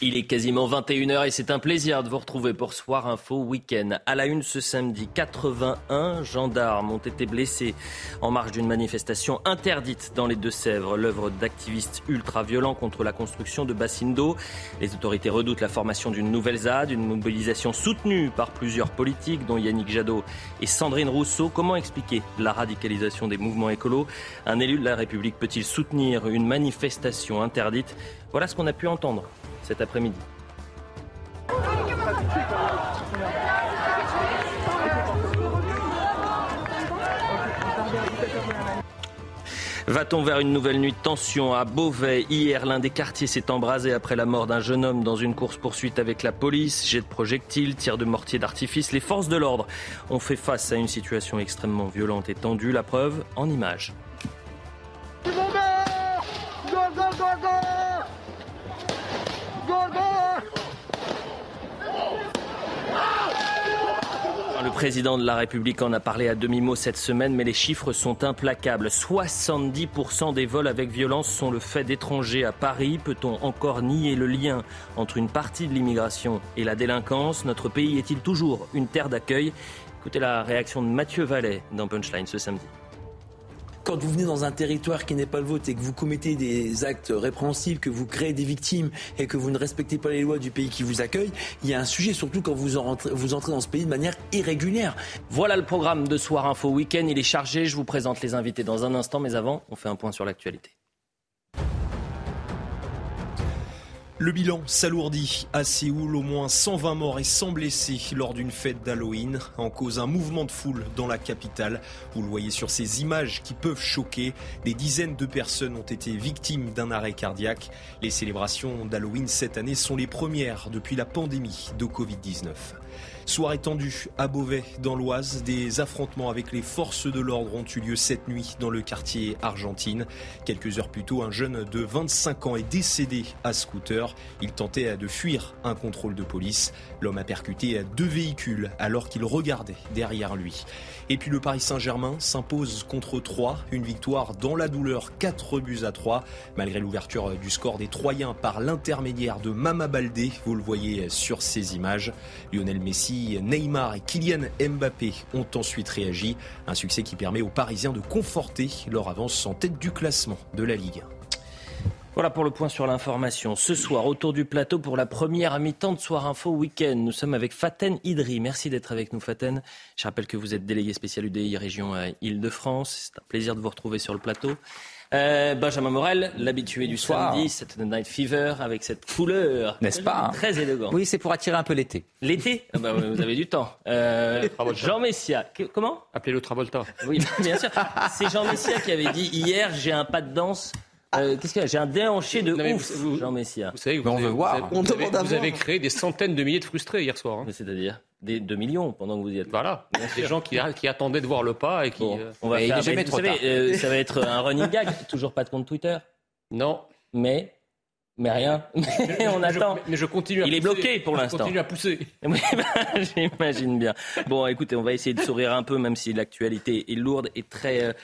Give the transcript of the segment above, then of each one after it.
Il est quasiment 21h et c'est un plaisir de vous retrouver pour Soir Info Week-end. À la une ce samedi, 81 gendarmes ont été blessés en marge d'une manifestation interdite dans les Deux-Sèvres, l'œuvre d'activistes ultra-violents contre la construction de bassines d'eau. Les autorités redoutent la formation d'une nouvelle ZAD, une mobilisation soutenue par plusieurs politiques, dont Yannick Jadot et Sandrine Rousseau. Comment expliquer la radicalisation des mouvements écolos? Un élu de la République peut-il soutenir une manifestation interdite? Voilà ce qu'on a pu entendre cet après-midi. Va-t-on vers une nouvelle nuit de tension à Beauvais Hier, l'un des quartiers s'est embrasé après la mort d'un jeune homme dans une course-poursuite avec la police. Jet de projectiles, tir de mortier d'artifice. Les forces de l'ordre ont fait face à une situation extrêmement violente et tendue. La preuve en images. Président de la République en a parlé à demi-mot cette semaine, mais les chiffres sont implacables. 70% des vols avec violence sont le fait d'étrangers à Paris. Peut-on encore nier le lien entre une partie de l'immigration et la délinquance? Notre pays est-il toujours une terre d'accueil? Écoutez la réaction de Mathieu Vallet dans Punchline ce samedi quand vous venez dans un territoire qui n'est pas le vôtre et que vous commettez des actes répréhensibles, que vous créez des victimes et que vous ne respectez pas les lois du pays qui vous accueille, il y a un sujet, surtout quand vous, vous entrez dans ce pays de manière irrégulière. Voilà le programme de Soir Info Week-end. Il est chargé. Je vous présente les invités dans un instant, mais avant, on fait un point sur l'actualité. Le bilan s'alourdit à Séoul, au moins 120 morts et 100 blessés lors d'une fête d'Halloween. En cause un mouvement de foule dans la capitale. Vous le voyez sur ces images qui peuvent choquer. Des dizaines de personnes ont été victimes d'un arrêt cardiaque. Les célébrations d'Halloween cette année sont les premières depuis la pandémie de Covid-19. Soirée tendue à Beauvais, dans l'Oise. Des affrontements avec les forces de l'ordre ont eu lieu cette nuit dans le quartier Argentine. Quelques heures plus tôt, un jeune de 25 ans est décédé à scooter. Il tentait de fuir un contrôle de police. L'homme a percuté deux véhicules alors qu'il regardait derrière lui. Et puis le Paris Saint-Germain s'impose contre 3. Une victoire dans la douleur, 4 buts à 3. Malgré l'ouverture du score des Troyens par l'intermédiaire de Mama Baldé, vous le voyez sur ces images. Lionel Messi, Neymar et Kylian Mbappé ont ensuite réagi. Un succès qui permet aux Parisiens de conforter leur avance en tête du classement de la Ligue 1. Voilà pour le point sur l'information. Ce soir, autour du plateau pour la première mi-temps de Soir Info Week-end, nous sommes avec Faten Idri. Merci d'être avec nous, Faten. Je rappelle que vous êtes délégué spécial UDI région euh, Île-de-France. C'est un plaisir de vous retrouver sur le plateau. Euh, Benjamin Morel, l'habitué du soir. samedi, cette Night Fever avec cette couleur. N'est-ce pas Très élégant. Oui, c'est pour attirer un peu l'été. L'été? Ah bah, Vous avez du temps. Euh, Jean Messia. Comment? Appelez-le Travolta. Oui, bien sûr. C'est Jean Messia qui avait dit hier j'ai un pas de danse euh, qu'est-ce qu'il y a? J'ai un déhanché de ouf, Jean Messia. Vous savez, vous, on veut voir. Vous, avez, vous avez, créé des centaines de milliers de frustrés hier soir. Hein. C'est-à-dire des 2 millions pendant que vous y êtes. Voilà, des gens qui, qui, attendaient de voir le pas et qui. Euh, on va faire, jamais vous savez, euh, ça va être un running gag. Toujours pas de compte Twitter. Non. Mais. Mais rien. Mais on attend. mais je continue. À Il est bloqué pour l'instant. Continue à pousser. Bah, j'imagine bien. Bon, écoutez, on va essayer de sourire un peu, même si l'actualité est lourde et très.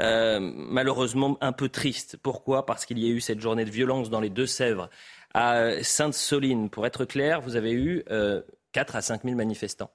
Euh, malheureusement un peu triste. Pourquoi? Parce qu'il y a eu cette journée de violence dans les Deux-Sèvres. À Sainte-Soline, pour être clair, vous avez eu euh, 4 à 5 000 manifestants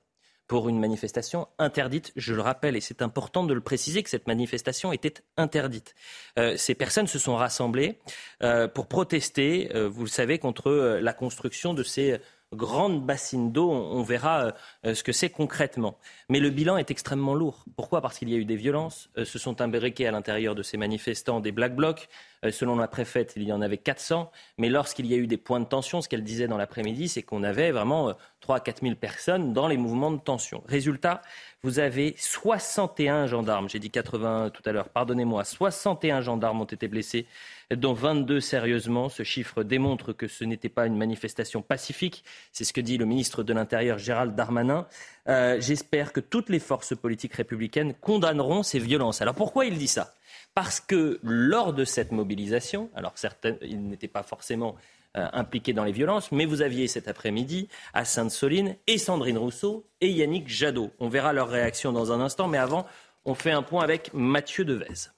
pour une manifestation interdite. Je le rappelle, et c'est important de le préciser, que cette manifestation était interdite. Euh, ces personnes se sont rassemblées euh, pour protester, vous le savez, contre la construction de ces grande bassine d'eau. On, verra euh, ce que c'est concrètement. Mais le bilan est extrêmement lourd. Pourquoi? Parce qu'il y a eu des violences. Euh, se sont imbriqués à l'intérieur de ces manifestants des Black Blocs. Euh, selon la préfète, il y en avait 400. Mais lorsqu'il y a eu des points de tension, ce qu'elle disait dans l'après-midi, c'est qu'on avait vraiment 3 à 4 000 personnes dans les mouvements de tension. Résultat, vous avez 61 gendarmes, j'ai dit 80 tout à l'heure, pardonnez-moi, 61 gendarmes ont été blessés, dont 22 sérieusement. Ce chiffre démontre que ce n'était pas une manifestation pacifique, c'est ce que dit le ministre de l'Intérieur Gérald Darmanin. Euh, j'espère que toutes les forces politiques républicaines condamneront ces violences. Alors pourquoi il dit ça? Parce que lors de cette mobilisation, alors certains, ils n'étaient pas forcément impliqués dans les violences, mais vous aviez cet après-midi à Sainte-Soline et Sandrine Rousseau et Yannick Jadot. On verra leur réaction dans un instant, mais avant, on fait un point avec Mathieu Devez.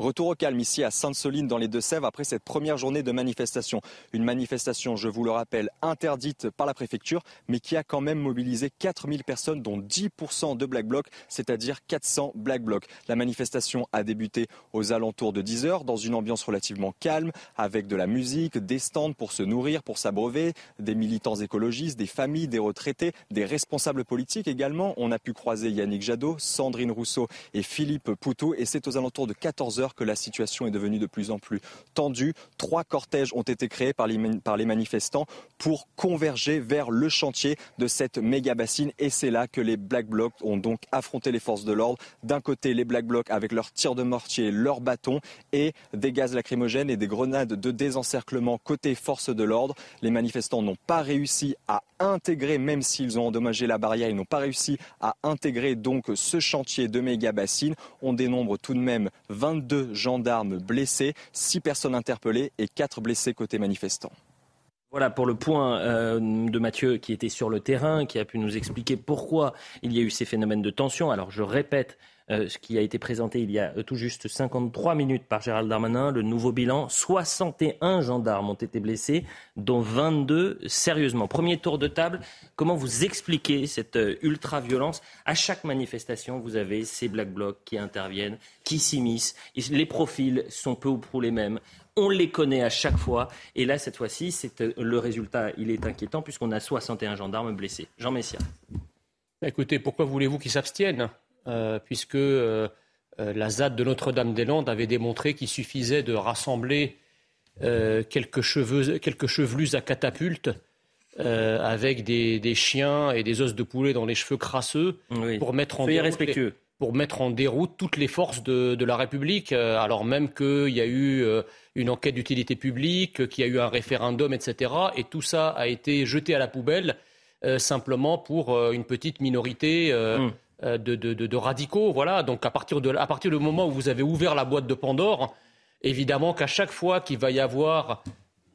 Retour au calme ici à Sainte-Soline dans les Deux-Sèvres après cette première journée de manifestation. Une manifestation, je vous le rappelle, interdite par la préfecture, mais qui a quand même mobilisé 4000 personnes, dont 10% de Black Bloc, c'est-à-dire 400 Black Blocs. La manifestation a débuté aux alentours de 10 heures dans une ambiance relativement calme, avec de la musique, des stands pour se nourrir, pour s'abreuver, des militants écologistes, des familles, des retraités, des responsables politiques également. On a pu croiser Yannick Jadot, Sandrine Rousseau et Philippe Poutou, et c'est aux alentours de 14 heures que la situation est devenue de plus en plus tendue. Trois cortèges ont été créés par les, manifestants pour converger vers le chantier de cette méga bassine. Et c'est là que les Black Blocs ont donc affronté les forces de l'ordre. D'un côté, les Black Blocs avec leurs tirs de mortier, leurs bâtons et des gaz lacrymogènes et des grenades de désencerclement côté forces de l'ordre. Les manifestants n'ont pas réussi à intégrer, même s'ils ont endommagé la barrière, ils n'ont pas réussi à intégrer donc ce chantier de méga bassine. On dénombre tout de même 22 deux gendarmes blessés, six personnes interpellées et quatre blessés côté manifestants. Voilà pour le point euh, de Mathieu qui était sur le terrain, qui a pu nous expliquer pourquoi il y a eu ces phénomènes de tension. Alors je répète, ce qui a été présenté il y a euh, tout juste 53 minutes par Gérald Darmanin. Le nouveau bilan, 61 gendarmes ont été blessés, dont 22 sérieusement. Premier tour de table, comment vous expliquez cette euh, ultra-violence? À chaque manifestation, vous avez ces Black Blocs qui interviennent, qui s'immiscent. Les profils sont peu ou prou les mêmes. On les connaît à chaque fois. Et là, cette fois-ci, c'est le résultat, il est inquiétant puisqu'on a 61 gendarmes blessés. Jean Messia. Écoutez, pourquoi voulez-vous qu'ils s'abstiennent? euh, puisque euh, euh, la ZAD de Notre-Dame-des-Landes avait démontré qu'il suffisait de rassembler quelques, cheveux, quelques chevelus à catapulte avec des, chiens et des os de poulet dans les cheveux crasseux pour mettre en déroute pour mettre en déroute toutes les forces de, de la République, alors même qu'il y a eu une enquête d'utilité publique, qu'il y a eu un référendum, etc. Et tout ça a été jeté à la poubelle simplement pour une petite minorité. Hum. Euh, de, radicaux. Voilà. Donc à partir, de, à partir du moment où vous avez ouvert la boîte de Pandore, évidemment qu'à chaque fois qu'il va y avoir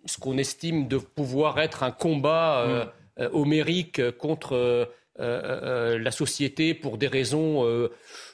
ce qu'on estime de pouvoir être un combat euh, mm. euh, homérique contre la société pour des raisons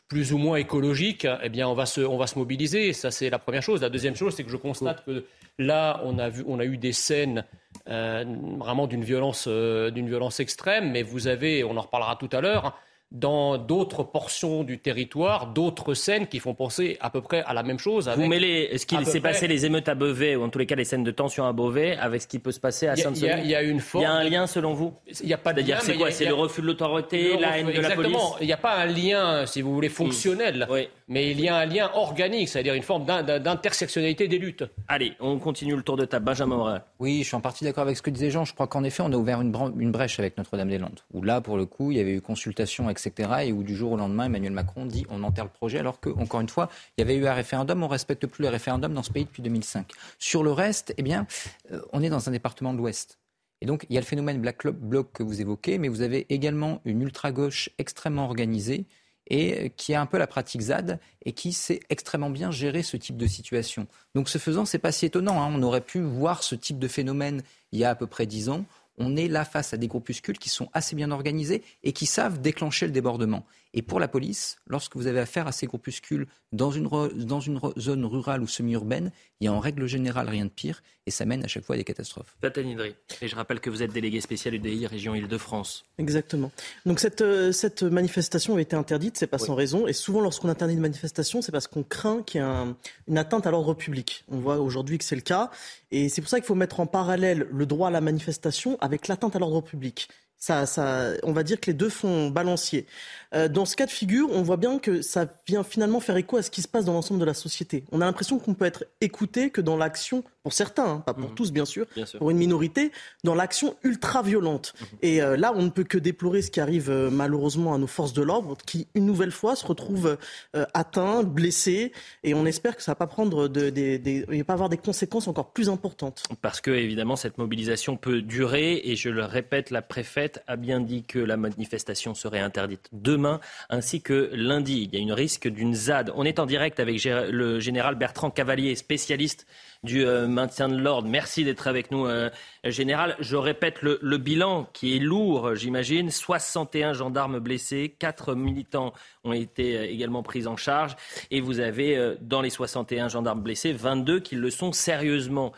plus ou moins écologiques, eh bien on va se, on va se mobiliser. Ça c'est la première chose. La deuxième chose, c'est que je constate que là on a, vu, on a eu des scènes vraiment d'une violence, d'une violence extrême, mais vous avez, on en reparlera tout à l'heure, dans d'autres portions du territoire, d'autres scènes qui font penser à peu près à la même chose. Vous mêlez ce qui s'est passé, les émeutes à Beauvais, ou en tous les cas les scènes de tension à Beauvais, avec ce qui peut se passer à Sainte-Soline Il y, a une forme. Il y a un lien selon vous Il n'y a pas de lien. C'est quoi C'est le refus de l'autorité, la haine de la police Exactement. Il n'y a pas un lien, si vous voulez, fonctionnel. Oui mais il y a un lien organique, c'est-à-dire une forme d'intersectionnalité des luttes. Allez, on continue le tour de table. Benjamin Morin. Oui, je suis en partie d'accord avec ce que disait Jean. Je crois qu'en effet, on a ouvert une, brèche avec Notre-Dame-des-Landes, où là, pour le coup, il y avait eu consultation, etc., et où du jour au lendemain, Emmanuel Macron dit on enterre le projet, alors qu'encore une fois, il y avait eu un référendum, on respecte plus les référendums dans ce pays depuis 2005. Sur le reste, eh bien, euh, on est dans un département de l'Ouest. Et donc, il y a le phénomène Black Bloc que vous évoquez, mais vous avez également une ultra-gauche extrêmement organisée et qui a un peu la pratique ZAD et qui sait extrêmement bien gérer ce type de situation. Donc ce faisant, c'est pas si étonnant. Hein. On aurait pu voir ce type de phénomène il y a à peu près dix ans. On est là face à des groupuscules qui sont assez bien organisés et qui savent déclencher le débordement. Et pour la police, lorsque vous avez affaire à ces groupuscules dans une, dans une zone rurale ou semi-urbaine, il y a en règle générale rien de pire et ça mène à chaque fois à des catastrophes. Idri, et je rappelle que vous êtes délégué spécial UDI région Île-de-France. Exactement. Donc cette, euh, cette manifestation a été interdite, c'est pas sans raison. Et souvent, lorsqu'on interdit une manifestation, c'est parce qu'on craint qu'il y ait une atteinte à l'ordre public. On voit aujourd'hui que c'est le cas. Et c'est pour ça qu'il faut mettre en parallèle le droit à la manifestation avec l'atteinte à l'ordre public. ça, ça, on va dire que les deux font balancier. Euh, dans ce cas de figure, on voit bien que ça vient finalement faire écho à ce qui se passe dans l'ensemble de la société. On a l'impression qu'on peut être écouté que dans l'action, pour certains, hein, pas pour Mhm. tous bien sûr, Bien sûr. pour une minorité, dans l'action ultra-violente. Mhm. Et euh, là, on ne peut que déplorer ce qui arrive euh, malheureusement à nos forces de l'ordre, qui une nouvelle fois se retrouvent euh, atteints, blessés, et on espère que ça va pas prendre de, va pas avoir des conséquences encore plus importantes. Parce que, évidemment, cette mobilisation peut durer. Et je le répète, la préfète a bien dit que la manifestation serait interdite demain ainsi que lundi. Il y a une risque d'une ZAD. On est en direct avec le général Bertrand Cavalier, spécialiste du euh, maintien de l'ordre. Merci d'être avec nous, euh, général. Je répète le, bilan qui est lourd, j'imagine. 61 gendarmes blessés, 4 militants ont été euh, également pris en charge. Et vous avez, dans les 61 gendarmes blessés, 22 qui le sont sérieusement.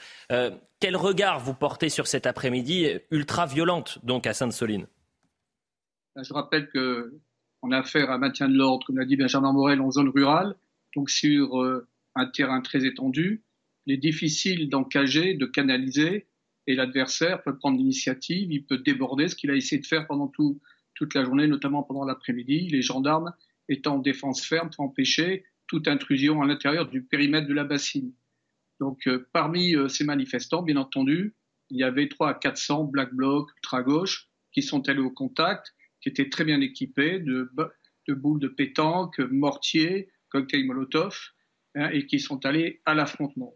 Quel regard vous portez sur cet après-midi ultra violente, donc à Sainte-Soline? Ben, Je rappelle que on a affaire à maintien de l'ordre, comme l'a dit Benjamin Morel, en zone rurale, donc sur euh, un terrain très étendu. Il est difficile d'encager, de canaliser, et l'adversaire peut prendre l'initiative, il peut déborder, ce qu'il a essayé de faire pendant tout, toute la journée, notamment pendant l'après-midi. Les gendarmes étant en défense ferme pour empêcher toute intrusion à l'intérieur du périmètre de la bassine. Donc, euh, parmi euh, ces manifestants, bien entendu, il y avait 3 à 400 Black Bloc, ultra-gauche, qui sont allés au contact, qui étaient très bien équipés de, bo- de boules de pétanque, mortiers, cocktails Molotov, hein, et qui sont allés à l'affrontement.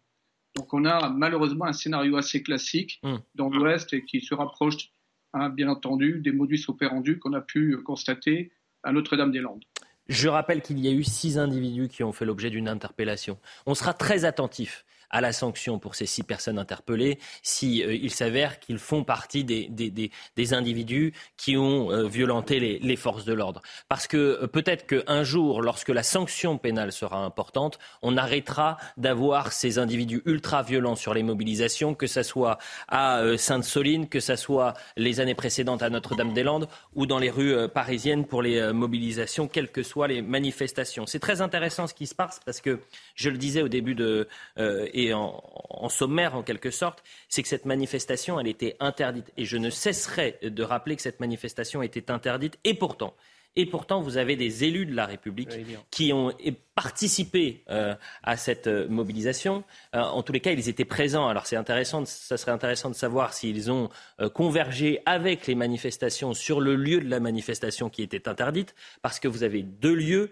Donc, on a malheureusement un scénario assez classique Mm. dans l'Ouest et qui se rapproche, hein, bien entendu, des modus operandi qu'on a pu constater à Notre-Dame-des-Landes. Je rappelle qu'il y a eu six individus qui ont fait l'objet d'une interpellation. On sera très attentif à la sanction pour ces six personnes interpellées si euh, il s'avère qu'ils font partie des, des, des, des individus qui ont euh, violenté les, forces de l'ordre. Parce que euh, peut-être qu'un jour, lorsque la sanction pénale sera importante, on arrêtera d'avoir ces individus ultra violents sur les mobilisations, que ce soit à Sainte-Soline, que ce soit les années précédentes à Notre-Dame-des-Landes ou dans les rues parisiennes pour les mobilisations, quelles que soient les manifestations. C'est très intéressant ce qui se passe parce que, je le disais au début de, et en, en sommaire en quelque sorte, c'est que cette manifestation, elle était interdite. Et je ne cesserai de rappeler que cette manifestation était interdite. Et pourtant, et pourtant, vous avez des élus de la République qui ont participé euh, à cette euh, mobilisation. Euh, en tous les cas, ils étaient présents. Alors, c'est intéressant. Ça serait intéressant de savoir s'ils ont euh, convergé avec les manifestations sur le lieu de la manifestation qui était interdite, parce que vous avez deux lieux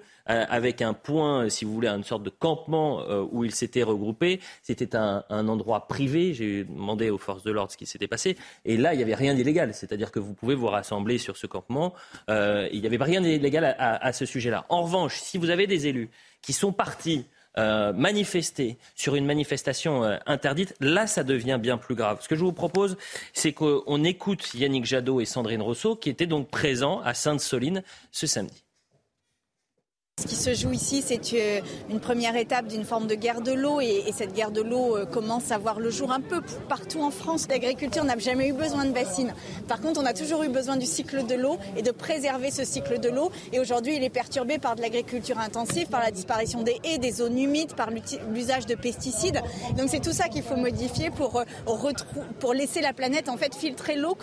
avec un point, euh, si vous voulez, une sorte de campement euh, où ils s'étaient regroupés. C'était un, un endroit privé. J'ai demandé aux forces de l'ordre ce qui s'était passé. Et là, il n'y avait rien d'illégal. C'est-à-dire que vous pouvez vous rassembler sur ce campement. Euh, il n'y avait rien d'illégal à, à- à ce sujet-là. En revanche, si vous avez des élus qui sont partis euh, manifester sur une manifestation euh, interdite, là, ça devient bien plus grave. Ce que je vous propose, c'est qu'on écoute Yannick Jadot et Sandrine Rousseau, qui étaient donc présents à Sainte-Soline ce samedi. Ce qui se joue ici, c'est euh, une première étape d'une forme de guerre de l'eau et, et cette guerre de l'eau euh, commence à voir le jour un peu partout en France. L'agriculture n'a jamais eu besoin de bassines. Par contre, on a toujours eu besoin du cycle de l'eau et de préserver ce cycle de l'eau. Et aujourd'hui, il est perturbé par de l'agriculture intensive, par la disparition des haies, des zones humides, par l'usage de pesticides. Donc c'est tout ça qu'il faut modifier pour, euh, laisser la planète filtrer l'eau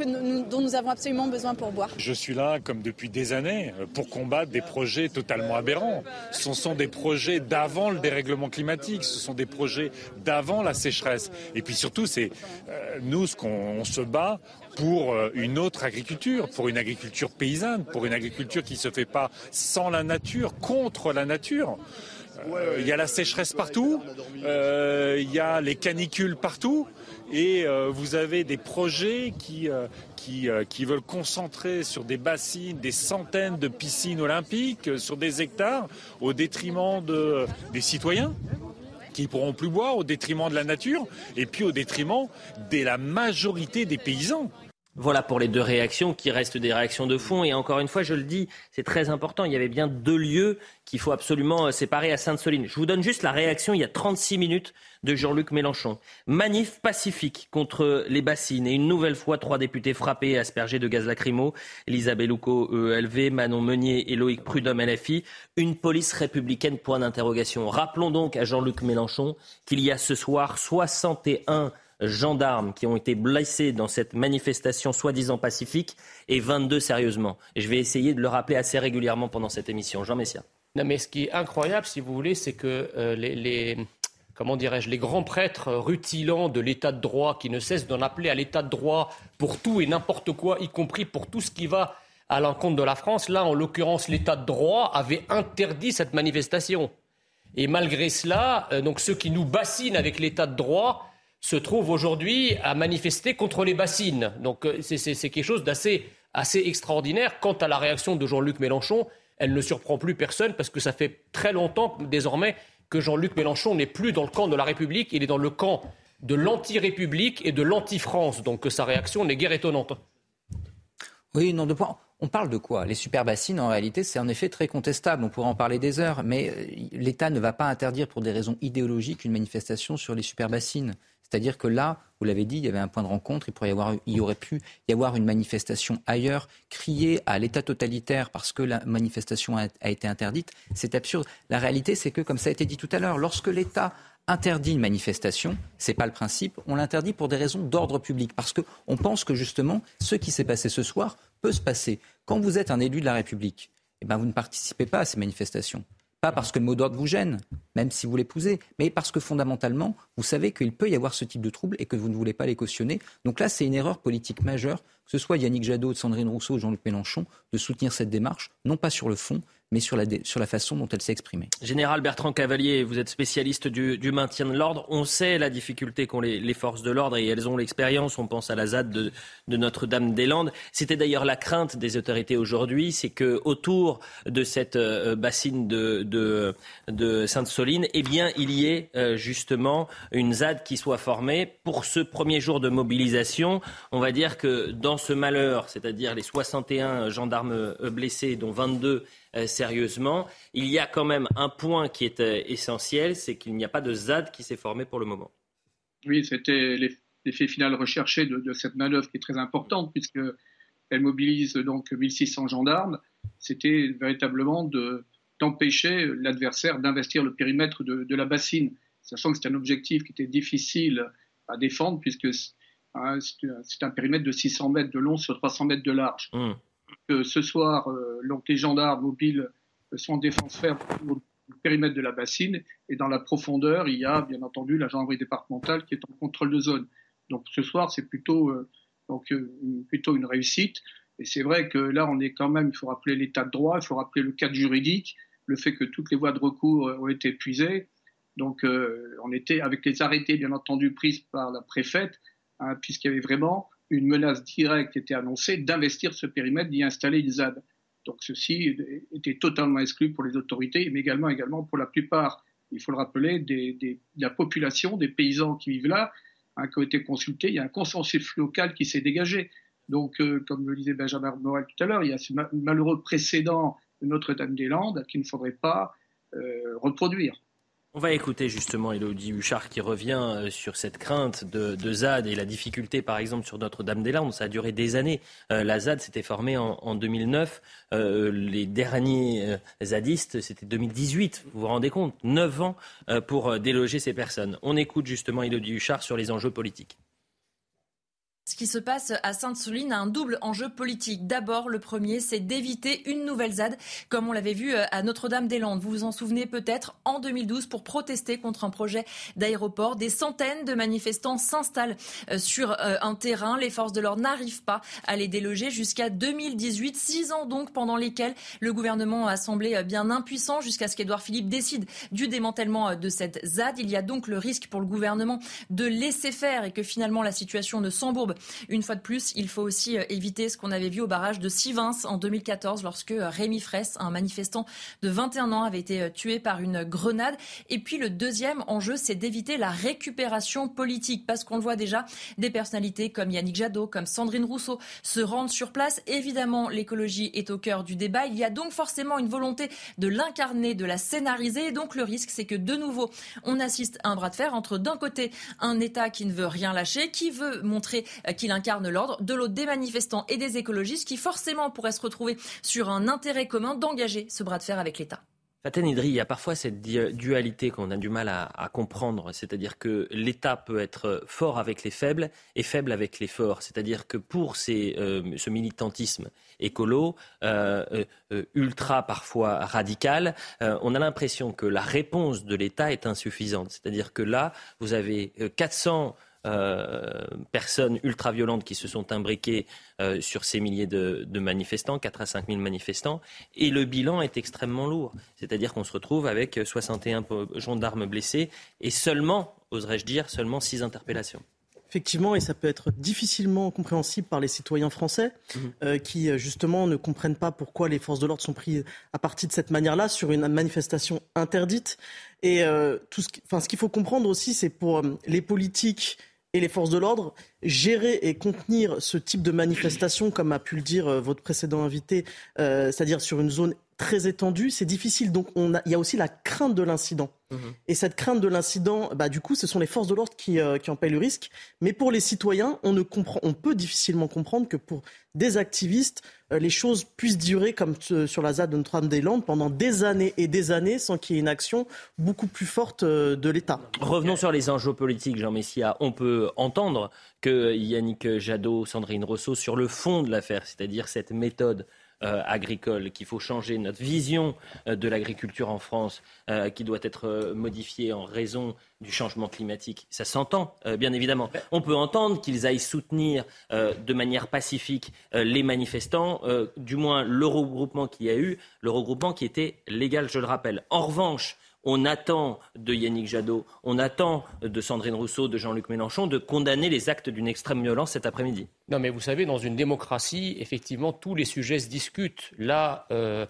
dont nous avons absolument besoin pour boire. Je suis là, comme depuis des années, pour combattre des projets totalement aberrants. Ce sont des projets d'avant le dérèglement climatique, ce sont des projets d'avant la sécheresse. Et puis surtout, c'est euh, nous ce qu'on on se bat pour euh, une autre agriculture, pour une agriculture paysanne, pour une agriculture qui se fait pas sans la nature, contre la nature. Euh, Il y a la sécheresse partout, il y a les canicules partout, et euh, vous avez des projets qui, euh, euh, qui veulent concentrer sur des bassines, des centaines de piscines olympiques, sur des hectares, au détriment de, des citoyens qui ne pourront plus boire, au détriment de la nature, et puis au détriment de la majorité des paysans. Voilà pour les deux réactions qui restent des réactions de fond. Et encore une fois, je le dis, c'est très important. Il y avait bien deux lieux qu'il faut absolument euh, séparer à Sainte-Soline. Je vous donne juste la réaction il y a 36 minutes de Jean-Luc Mélenchon. Manif pacifique contre les bassines et une nouvelle fois trois députés frappés et aspergés de gaz lacrymo. Elisabeth Louco, ELV, Manon Meunier et Loïc Prudhomme, LFI. Une police républicaine, point d'interrogation. Rappelons donc à Jean-Luc Mélenchon qu'il y a ce soir 61 gendarmes qui ont été blessés dans cette manifestation soi-disant pacifique et 22 sérieusement. Et je vais essayer de le rappeler assez régulièrement pendant cette émission. Jean Messia. Non, mais ce qui est incroyable, si vous voulez, c'est que euh, les, comment dirais-je, les grands prêtres rutilants de l'état de droit qui ne cessent d'en appeler à l'état de droit pour tout et n'importe quoi, y compris pour tout ce qui va à l'encontre de la France. Là, en l'occurrence, l'état de droit avait interdit cette manifestation. Et malgré cela, euh, donc ceux qui nous bassinent avec l'état de droit se trouvent aujourd'hui à manifester contre les bassines. Donc euh, c'est quelque chose d'assez assez extraordinaire. Quant à la réaction de Jean-Luc Mélenchon, elle ne surprend plus personne parce que ça fait très longtemps désormais que Jean-Luc Mélenchon n'est plus dans le camp de la République, il est dans le camp de l'anti-République et de l'anti-France. Donc sa réaction n'est guère étonnante. Oui, non, de point. On parle de quoi? Les superbassines, en réalité, c'est en effet très contestable. On pourrait en parler des heures, mais euh, l'État ne va pas interdire pour des raisons idéologiques une manifestation sur les superbassines. C'est-à-dire que là, vous l'avez dit, il y avait un point de rencontre, il, pourrait y, avoir, aurait pu y avoir une manifestation ailleurs, crier à l'État totalitaire parce que la manifestation a, a été interdite, c'est absurde. La réalité, c'est que, comme ça a été dit tout à l'heure, lorsque l'État interdit une manifestation, c'est pas le principe, on l'interdit pour des raisons d'ordre public, parce qu'on pense que justement, ce qui s'est passé ce soir peut se passer. Quand vous êtes un élu de la République, eh ben, vous ne participez pas à ces manifestations. Pas parce que le mot d'ordre vous gêne, même si vous l'épousez, mais parce que fondamentalement, vous savez qu'il peut y avoir ce type de troubles et que vous ne voulez pas les cautionner. Donc là, c'est une erreur politique majeure, que ce soit Yannick Jadot, Sandrine Rousseau ou Jean-Luc Mélenchon, de soutenir cette démarche, non pas sur le fond, mais sur la, sur la façon dont elle s'est exprimée. Général Bertrand Cavalier, vous êtes spécialiste du, maintien de l'ordre. On sait la difficulté qu'ont les, forces de l'ordre et elles ont l'expérience. On pense à la ZAD de, de Notre-Dame-des-Landes. C'était d'ailleurs la crainte des autorités aujourd'hui, c'est que autour de cette euh, bassine de, Sainte-Soline, eh bien, il y ait euh, justement une ZAD qui soit formée. Pour ce premier jour de mobilisation, on va dire que dans ce malheur, c'est-à-dire les 61 gendarmes euh, blessés, dont 22 euh, sérieusement. Il y a quand même un point qui est euh, essentiel, c'est qu'il n'y a pas de ZAD qui s'est formé pour le moment. Oui, c'était l'effet final recherché de, de, cette manœuvre qui est très importante puisqu'elle mobilise donc 1600 gendarmes. C'était véritablement d'empêcher l'adversaire d'investir le périmètre de, de, la bassine, sachant que c'est un objectif qui était difficile à défendre puisque hein, c'est un périmètre de 600 mètres de long sur 300 mètres de large. Mmh que ce soir, euh, donc les gendarmes mobiles sont en défense ferme au périmètre de la bassine et dans la profondeur, il y a bien entendu la gendarmerie départementale qui est en contrôle de zone. Donc ce soir, c'est plutôt, euh, euh, plutôt une réussite. Et c'est vrai que là, on est quand même, il faut rappeler l'état de droit, il faut rappeler le cadre juridique, le fait que toutes les voies de recours ont été épuisées. Donc euh, on était avec les arrêtés, bien entendu, prises par la préfète, hein, puisqu'il y avait vraiment une menace directe était annoncée d'investir ce périmètre, d'y installer une ZAD. Donc ceci était totalement exclu pour les autorités, mais également, également pour la plupart, il faut le rappeler, des, des, de la population, des paysans qui vivent là, hein, qui ont été consultés. Il y a un consensus local qui s'est dégagé. Donc, euh, comme le disait Benjamin Morel tout à l'heure, il y a ce malheureux précédent de Notre-Dame-des-Landes qu'il ne faudrait pas euh, reproduire. On va écouter justement Elodie Huchard qui revient euh, sur cette crainte de, ZAD et la difficulté, par exemple, sur Notre-Dame-des-Landes. Ça a duré des années. Euh, la ZAD s'était formée en, en 2009. Euh, les derniers euh, zadistes, c'était 2018. Vous vous rendez compte? Neuf ans euh, pour déloger ces personnes. On écoute justement Elodie Huchard sur les enjeux politiques. Ce qui se passe à Sainte-Soline a un double enjeu politique. D'abord, le premier, c'est d'éviter une nouvelle ZAD, comme on l'avait vu euh, à Notre-Dame-des-Landes. Vous vous en souvenez peut-être, en 2012, pour protester contre un projet d'aéroport. Des centaines de manifestants s'installent euh, sur euh, un terrain. Les forces de l'ordre n'arrivent pas à les déloger jusqu'à 2018. Six ans donc pendant lesquels le gouvernement a semblé bien impuissant jusqu'à ce qu'Édouard Philippe décide du démantèlement de cette ZAD. Il y a donc le risque pour le gouvernement de laisser faire et que finalement la situation ne s'embourbe une fois de plus, il faut aussi euh, éviter ce qu'on avait vu au barrage de Sivins en 2014 lorsque euh, Rémi Fraisse, un manifestant de 21 ans, avait été euh, tué par une grenade. Et puis le deuxième enjeu, c'est d'éviter la récupération politique parce qu'on le voit déjà, des personnalités comme Yannick Jadot, comme Sandrine Rousseau se rendent sur place. Évidemment, l'écologie est au cœur du débat. Il y a donc forcément une volonté de l'incarner, de la scénariser. Et donc le risque, c'est que de nouveau, on assiste à un bras de fer entre d'un côté un État qui ne veut rien lâcher, qui veut montrer qu'il incarne l'ordre, de l'autre des manifestants et des écologistes qui forcément pourraient se retrouver sur un intérêt commun d'engager ce bras de fer avec l'État. Faten Idri, il y a parfois cette dualité qu'on a du mal à, comprendre. C'est-à-dire que l'État peut être fort avec les faibles et faible avec les forts. C'est-à-dire que pour euh, ce militantisme écolo, euh, euh, ultra parfois radical, on a l'impression que la réponse de l'État est insuffisante. C'est-à-dire que là, vous avez 400 euh, personnes ultra-violentes qui se sont imbriquées euh, sur ces milliers de, manifestants, 4 à 5 000 manifestants, et le bilan est extrêmement lourd. C'est-à-dire qu'on se retrouve avec 61 gendarmes blessés et seulement, oserais-je dire, seulement 6 interpellations. Effectivement, et ça peut être difficilement compréhensible par les citoyens français mhm. euh, qui, justement, ne comprennent pas pourquoi les forces de l'ordre sont prises à partir de cette manière-là sur une manifestation interdite. Et tout ce, ce qu'il faut comprendre aussi, c'est pour les politiques et les forces de l'ordre, gérer et contenir ce type de manifestation, comme a pu le dire euh, votre précédent invité, euh, c'est-à-dire sur une zone très étendue, c'est difficile. Donc on a, il y a aussi la crainte de l'incident. Mhm. Et cette crainte de l'incident, bah, du coup, ce sont les forces de l'ordre qui, euh, qui en payent le risque. Mais pour les citoyens, on, ne comprend, on peut difficilement comprendre que pour des activistes, euh, les choses puissent durer comme sur la ZAD de Notre-Dame-des-Landes pendant des années et des années sans qu'il y ait une action beaucoup plus forte euh, de l'État. Revenons sur les enjeux politiques, Jean Messia. On peut entendre que Yannick Jadot, Sandrine Rousseau, sur le fond de l'affaire, c'est-à-dire cette méthode euh, agricole, qu'il faut changer notre vision euh, de l'agriculture en France, euh, qui doit être modifiée en raison du changement climatique. Ça s'entend, bien évidemment. On peut entendre qu'ils aillent soutenir de manière pacifique les manifestants, du moins le regroupement qu'il y a eu, le regroupement qui était légal, je le rappelle. En revanche, on attend de Yannick Jadot, on attend de Sandrine Rousseau, de Jean-Luc Mélenchon de condamner les actes d'une extrême violence cet après-midi. Non, mais vous savez, dans une démocratie, effectivement, tous les sujets se discutent. Là, euh,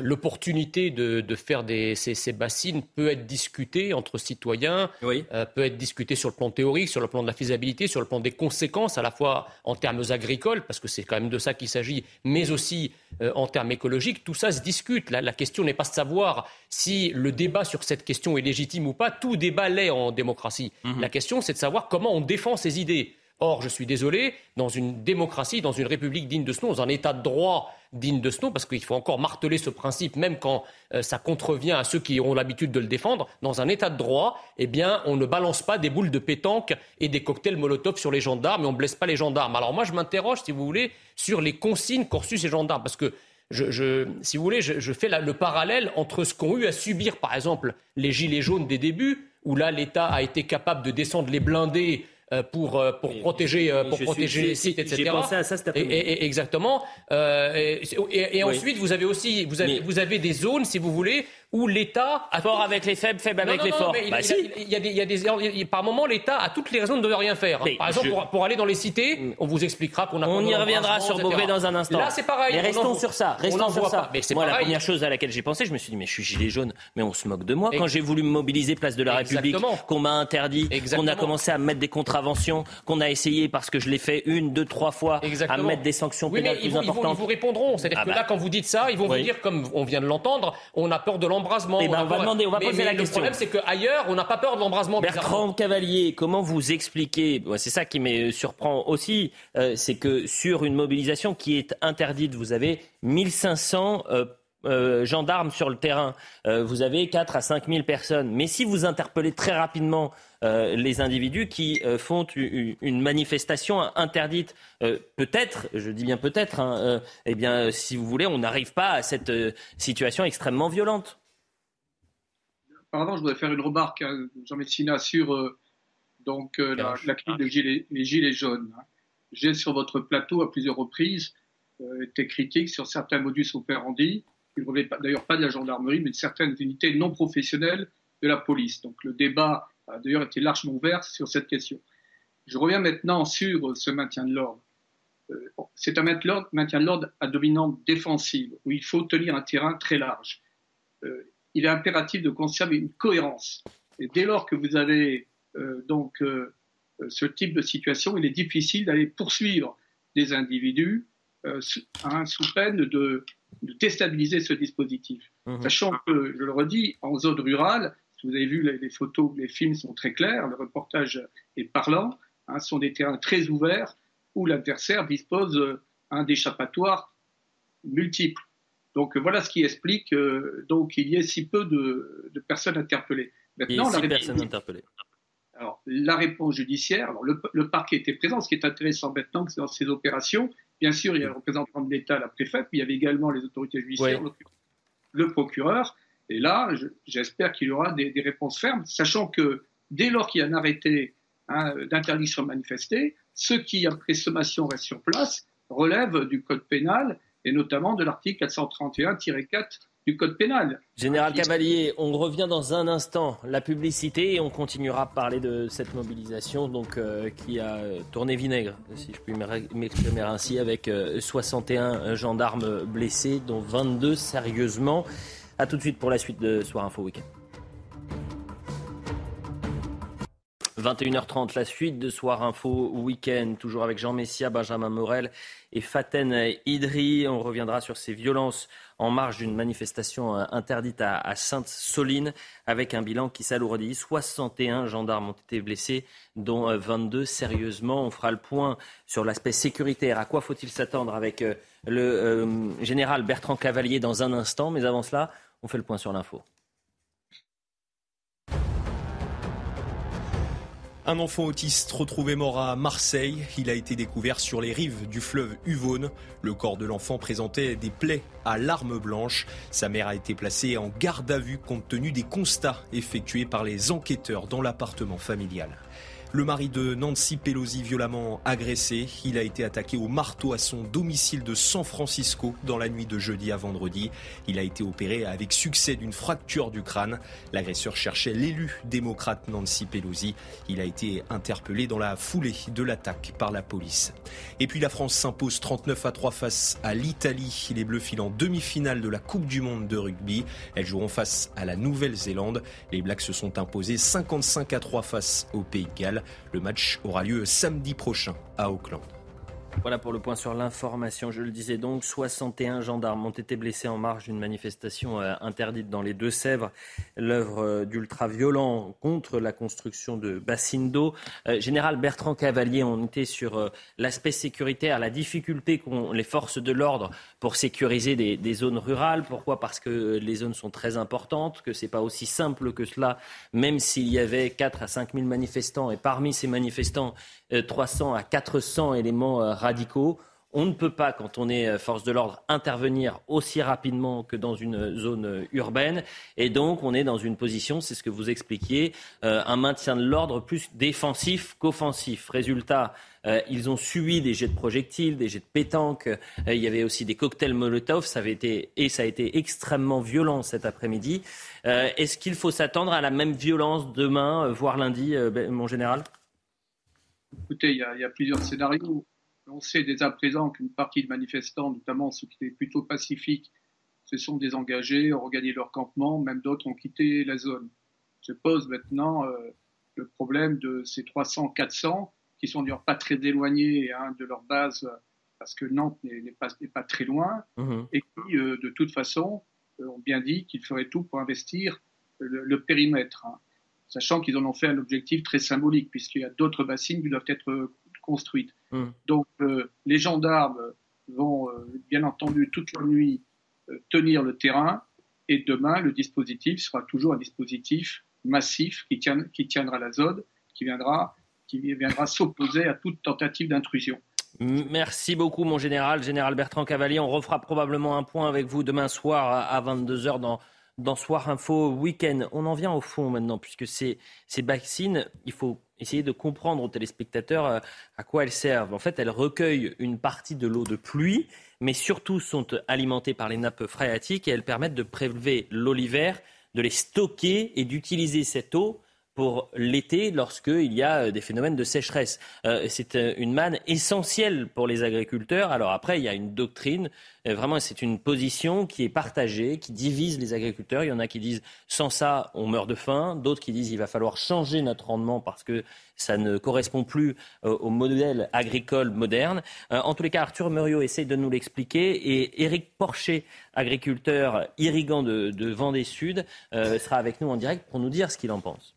l'opportunité de, faire ces, bassines peut être discutée entre citoyens, euh, peut être discutée sur le plan théorique, sur le plan de la faisabilité, sur le plan des conséquences, à la fois en termes agricoles, parce que c'est quand même de ça qu'il s'agit, mais aussi euh, en termes écologiques. Tout ça se discute. La, question n'est pas de savoir si le débat sur cette question est légitime ou pas. Tout débat l'est en démocratie. Mhm. La question, c'est de savoir comment on défend ses idées. Or, je suis désolé, dans une démocratie, dans une république digne de ce nom, dans un état de droit digne de ce nom, parce qu'il faut encore marteler ce principe, même quand euh, ça contrevient à ceux qui ont l'habitude de le défendre, dans un état de droit, eh bien, on ne balance pas des boules de pétanque et des cocktails Molotov sur les gendarmes et on ne blesse pas les gendarmes. Alors moi, je m'interroge, si vous voulez, sur les consignes qu'ont reçues ces gendarmes, parce que si vous voulez, je, fais le parallèle entre ce qu'ont eu à subir, par exemple, les gilets jaunes des débuts, où là, l'État a été capable de descendre les blindés euh, pour, euh, pour protéger, euh, pour protéger les sites, etc. J'ai pensé à ça cet après-midi. Et, exactement. et, et ensuite, vous avez aussi vous avez, vous avez des zones, si vous voulez, où l'État a... fort avec les faibles, faible avec les forts. Bah, il, y a des, il y a des, par moment, l'État a toutes les raisons de ne rien faire. Par exemple, pour, aller dans les cités, on vous expliquera qu'on a. On y reviendra sur Beauvais dans un instant. Là, c'est pareil. Mais restons sur ça. Restons sur ça. Mais c'est moi la première chose à laquelle j'ai pensé. Je me suis dit, mais je suis gilet jaune, mais on se moque de moi quand j'ai voulu me mobiliser place de la République, qu'on m'a interdit, qu'on a commencé à mettre des contraventions, qu'on a essayé parce que je l'ai fait une, deux, trois fois à mettre des sanctions pénales plus importantes. Ils vous répondront. C'est-à-dire ah que là, bah. quand vous dites ça, ils vont vous dire, comme on vient de l'entendre, on a peur de l'embrasement. Eh ben, on va poser la question. Le problème, c'est qu'ailleurs, on n'a pas peur de l'embrasement. Bertrand Cavalier, comment vous expliquez C'est ça qui me surprend aussi, euh, c'est que sur une mobilisation qui est interdite, vous avez 1500 euh, euh, gendarmes sur le terrain, vous avez 4 à 5 000 personnes. Mais si vous interpellez très rapidement les individus qui font une manifestation interdite, peut-être, je dis bien peut-être, hein, eh bien, si vous voulez, on n'arrive pas à cette situation extrêmement violente. Pardon, je voudrais faire une remarque, hein, Jean Messina, sur euh, donc, euh, la, la des gilets, les gilets jaunes. Hein. J'ai sur votre plateau à plusieurs reprises euh, été critique sur certains modus operandi, qui ne relevaient d'ailleurs pas de la gendarmerie, mais de certaines unités non professionnelles de la police. Donc le débat a d'ailleurs été largement ouvert sur cette question. Je reviens maintenant sur ce maintien de l'ordre. C'est un maintien de l'ordre à dominante défensive, où il faut tenir un terrain très large il est impératif de conserver une cohérence. Et dès lors que vous avez euh, donc euh, ce type de situation, il est difficile d'aller poursuivre des individus euh, hein, sous peine de, déstabiliser ce dispositif. Mmh. Sachant que, je le redis, en zone rurale, si vous avez vu les, photos, les films sont très clairs, le reportage est parlant, hein, ce sont des terrains très ouverts où l'adversaire dispose d'échappatoires multiples. Donc voilà ce qui explique euh, donc qu'il y ait si peu de, de personnes interpellées. Maintenant, la personnes interpellées. Alors, la réponse judiciaire, alors le, le, parquet était présent. Ce qui est intéressant maintenant, c'est dans ces opérations, bien sûr, il y a le représentant de l'État, la préfète, mais il y avait également les autorités judiciaires, ouais. le, procureur. Et là, j'espère qu'il y aura des, des, réponses fermes, sachant que dès lors qu'il y a un arrêté hein, d'interdiction de manifester, ceux qui, après sommation, restent sur place relèvent du code pénal et notamment de l'article 431-4 du Code pénal. Général Cavalier, on revient dans un instant. La publicité et on continuera à parler de cette mobilisation donc, euh, qui a tourné vinaigre, si je puis m'exprimer ainsi, avec euh, 61 gendarmes blessés, dont 22 sérieusement. A tout de suite pour la suite de Soir Info Week-end. 21h30, la suite de Soir Info Week-end, toujours avec Jean Messia, Benjamin Morel et Faten Idri. On reviendra sur ces violences en marge d'une manifestation interdite à, Sainte-Soline, avec un bilan qui s'alourdit. 61 gendarmes ont été blessés, dont 22 sérieusement. On fera le point sur l'aspect sécuritaire. À quoi faut-il s'attendre avec le euh, général Bertrand Cavalier dans un instant? Mais avant cela, on fait le point sur l'info. Un enfant autiste retrouvé mort à Marseille. Il a été découvert sur les rives du fleuve Uvonne. Le corps de l'enfant présentait des plaies à l'arme blanche. Sa mère a été placée en garde à vue compte tenu des constats effectués par les enquêteurs dans l'appartement familial. Le mari de Nancy Pelosi violemment agressé, il a été attaqué au marteau à son domicile de San Francisco dans la nuit de jeudi à vendredi. Il a été opéré avec succès d'une fracture du crâne. L'agresseur cherchait l'élu démocrate Nancy Pelosi. Il a été interpellé dans la foulée de l'attaque par la police. Et puis la France s'impose 39 à 3 face à l'Italie. Les Bleus filent en demi-finale de la Coupe du Monde de rugby. Elles joueront face à la Nouvelle-Zélande. Les Blacks se sont imposés 55 à 3 face au Pays de Galles. Le match aura lieu samedi prochain à Auckland. Voilà pour le point sur l'information. Je le disais donc, 61 gendarmes ont été blessés en marge d'une manifestation euh, interdite dans les Deux-Sèvres, l'œuvre euh, d'ultra-violents contre la construction de bassines d'eau. Euh, Général Bertrand Cavalier, on était sur l'aspect sécuritaire, la difficulté qu'ont les forces de l'ordre pour sécuriser des, des, zones rurales. Pourquoi? Parce que les zones sont très importantes, que ce n'est pas aussi simple que cela, même s'il y avait 4 à 5 000 manifestants, et parmi ces manifestants, 300 à 400 éléments radicaux. On ne peut pas, quand on est force de l'ordre, intervenir aussi rapidement que dans une zone urbaine. Et donc, on est dans une position, c'est ce que vous expliquiez, euh, un maintien de l'ordre plus défensif qu'offensif. Résultat, euh, ils ont subi des jets de projectiles, des jets de pétanque. Euh, il y avait aussi des cocktails Molotov. Ça avait été, et ça a été extrêmement violent cet après-midi. Est-ce qu'il faut s'attendre à la même violence demain, voire lundi, mon général? Écoutez, il y a plusieurs scénarios. On sait dès à présent qu'une partie de manifestants, notamment ceux qui étaient plutôt pacifiques, se sont désengagés, ont regagné leur campement, même d'autres ont quitté la zone. Se pose maintenant euh, le problème de ces 300, 400 qui sont d'ailleurs pas très éloignés hein, de leur base parce que Nantes n'est pas, pas, très loin mmh. et qui, euh, de toute façon, euh, ont bien dit qu'ils feraient tout pour investir le, le périmètre. Hein sachant qu'ils en ont fait un objectif très symbolique, puisqu'il y a d'autres bassines qui doivent être construites. Mmh. Donc euh, les gendarmes vont euh, bien entendu toute la nuit euh, tenir le terrain, et demain le dispositif sera toujours un dispositif massif qui, tient, qui tiendra la zone, qui viendra, qui viendra s'opposer à toute tentative d'intrusion. Merci beaucoup, mon général, général Bertrand Cavalier. On refera probablement un point avec vous demain soir à 22h dans dans Soir Info Week-end. On en vient au fond maintenant, puisque ces, ces vaccines, il faut essayer de comprendre aux téléspectateurs euh, à quoi elles servent. En fait, elles recueillent une partie de l'eau de pluie, mais surtout sont alimentées par les nappes phréatiques et elles permettent de prélever l'eau l'hiver, de les stocker et d'utiliser cette eau pour l'été lorsqu'il y a euh, des phénomènes de sécheresse. Euh, c'est euh, une manne essentielle pour les agriculteurs. Alors après, il y a une doctrine, vraiment c'est une position qui est partagée, qui divise les agriculteurs. Il y en a qui disent sans ça, on meurt de faim. D'autres qui disent il va falloir changer notre rendement parce que ça ne correspond plus au modèle agricole moderne. En tous les cas, Arthur Muriot essaye de nous l'expliquer et Éric Porcher, agriculteur irrigant de, de Vendée Sud, sera avec nous en direct pour nous dire ce qu'il en pense.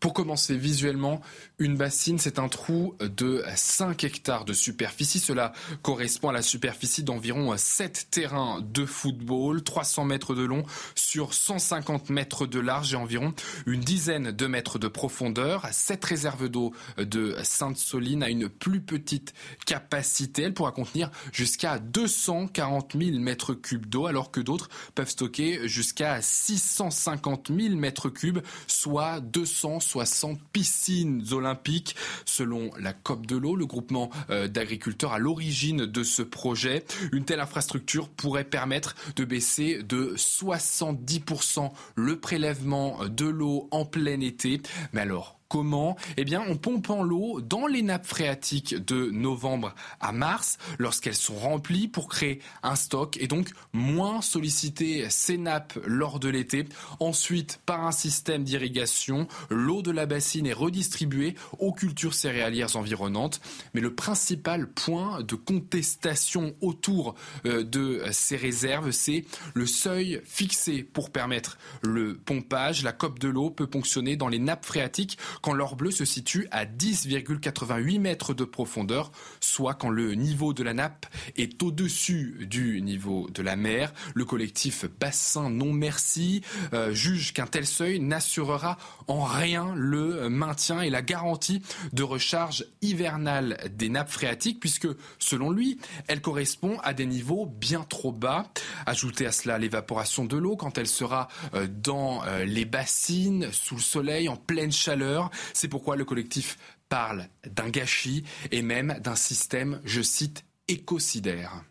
Pour commencer, visuellement, une bassine, c'est un trou de 5 hectares de superficie. Cela correspond à la superficie d'environ 7 terrains de football, 300 mètres de long sur 150 mètres de large et environ une dizaine de mètres de profondeur. Cette réserve d'eau de Sainte-Soline a une plus petite capacité. Elle pourra contenir jusqu'à 240 000 mètres cubes d'eau, alors que d'autres peuvent stocker jusqu'à 650 000 mètres cubes, soit 200 60 piscines olympiques. Selon la COP de l'eau, le groupement euh, d'agriculteurs à l'origine de ce projet, une telle infrastructure pourrait permettre de baisser de 70% le prélèvement de l'eau en plein été. Mais alors, Comment Eh bien, en pompant l'eau dans les nappes phréatiques de novembre à mars, lorsqu'elles sont remplies pour créer un stock et donc moins solliciter ces nappes lors de l'été. Ensuite, par un système d'irrigation, l'eau de la bassine est redistribuée aux cultures céréalières environnantes. Mais le principal point de contestation autour euh, de ces réserves, c'est le seuil fixé pour permettre le pompage. La cope de l'eau peut fonctionner dans les nappes phréatiques quand l'or bleu se situe à 10,88 mètres de profondeur, soit quand le niveau de la nappe est au-dessus du niveau de la mer. Le collectif Bassin Non Merci euh, juge qu'un tel seuil n'assurera en rien le maintien et la garantie de recharge hivernale des nappes phréatiques, puisque selon lui, elle correspond à des niveaux bien trop bas. Ajoutez à cela l'évaporation de l'eau quand elle sera euh, dans euh, les bassines, sous le soleil, en pleine chaleur. C'est pourquoi le collectif parle d'un gâchis et même d'un système, je cite, écocidaire.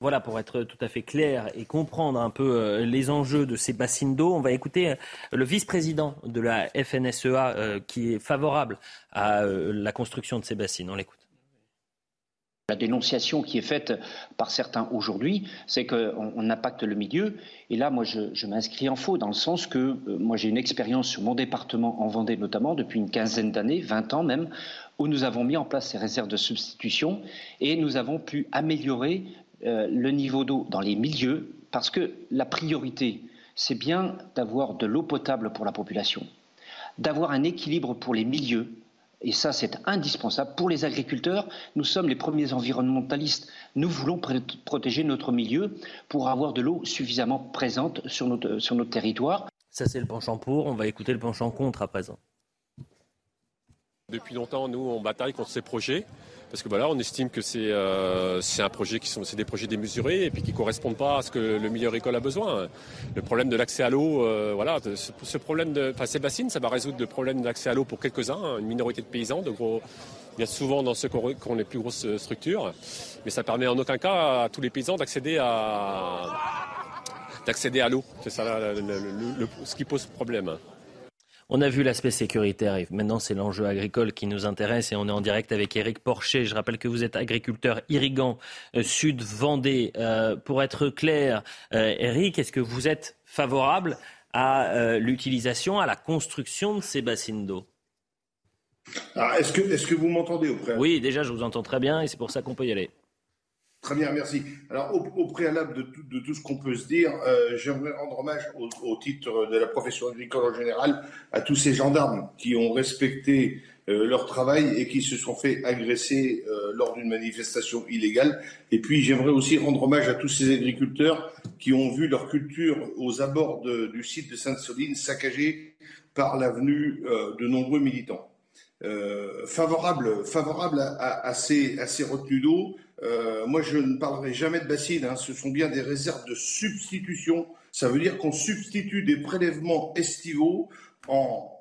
Voilà, pour être tout à fait clair et comprendre un peu euh, les enjeux de ces bassines d'eau, on va écouter euh, le vice-président de la FNSEA euh, qui est favorable à la construction de ces bassines. On l'écoute. La dénonciation qui est faite par certains aujourd'hui, c'est qu'on impacte le milieu. Et là, moi, je, m'inscris en faux, dans le sens que euh, moi, j'ai une expérience sur mon département, en Vendée notamment, depuis une quinzaine d'années, 20 ans même, où nous avons mis en place ces réserves de substitution et nous avons pu améliorer euh, le niveau d'eau dans les milieux, parce que la priorité, c'est bien d'avoir de l'eau potable pour la population, d'avoir un équilibre pour les milieux, et ça, c'est indispensable. Pour les agriculteurs, nous sommes les premiers environnementalistes. Nous voulons protéger notre milieu pour avoir de l'eau suffisamment présente sur notre, sur notre territoire. Ça, c'est le penchant pour. On va écouter le penchant contre à présent. Depuis longtemps, nous, on bataille contre ces projets. Parce que voilà, on estime que c'est euh, un projet qui sont c'est des projets démesurés et puis qui correspondent pas à ce que le milieu agricole a besoin. Le problème de l'accès à l'eau, euh, voilà, ce, problème de, enfin ces bassines, ça va résoudre le problème d'accès à l'eau pour quelques-uns, une minorité de paysans, de gros, bien souvent dans ceux qui ont les plus grosses structures, mais ça permet en aucun cas à tous les paysans d'accéder à d'accéder à l'eau. C'est ça ce qui pose problème. On a vu l'aspect sécuritaire et maintenant c'est l'enjeu agricole qui nous intéresse et on est en direct avec Eric Porcher. Je rappelle que vous êtes agriculteur irrigant euh, Sud Vendée. Euh, pour être clair, Eric, euh, est-ce que vous êtes favorable à l'utilisation, à la construction de ces bassines d'eau? Est-ce que, est que vous m'entendez au Oui, déjà je vous entends très bien et c'est pour ça qu'on peut y aller. Très bien, merci. Alors, au, préalable de tout, ce qu'on peut se dire, euh, j'aimerais rendre hommage au, titre de la profession agricole en général à tous ces gendarmes qui ont respecté euh, leur travail et qui se sont fait agresser euh, lors d'une manifestation illégale. Et puis, j'aimerais aussi rendre hommage à tous ces agriculteurs qui ont vu leur culture aux abords du site de Sainte-Soline saccagée par l'avenue de nombreux militants. favorable, favorable à, ces, à ces retenues d'eau. Euh, moi, je ne parlerai jamais de bassines. Hein. Ce sont bien des réserves de substitution. Ça veut dire qu'on substitue des prélèvements estivaux en,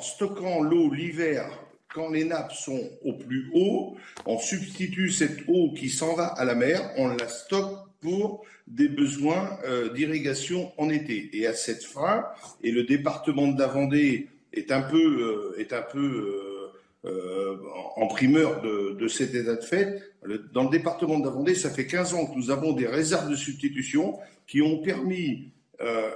stockant l'eau l'hiver quand les nappes sont au plus haut. On substitue cette eau qui s'en va à la mer. On la stocke pour des besoins euh, d'irrigation en été. Et à cette fin, et le département de la Vendée est un peu, euh, est un peu euh, en primeur de, de, cet état de fait. Dans le département de la Vendée, ça fait 15 ans que nous avons des réserves de substitution qui ont permis euh,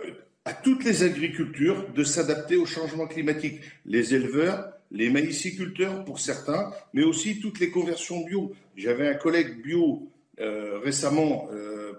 à toutes les agricultures de s'adapter au changement climatique. Les éleveurs, les maïsiculteurs pour certains, mais aussi toutes les conversions bio. J'avais un collègue bio euh, récemment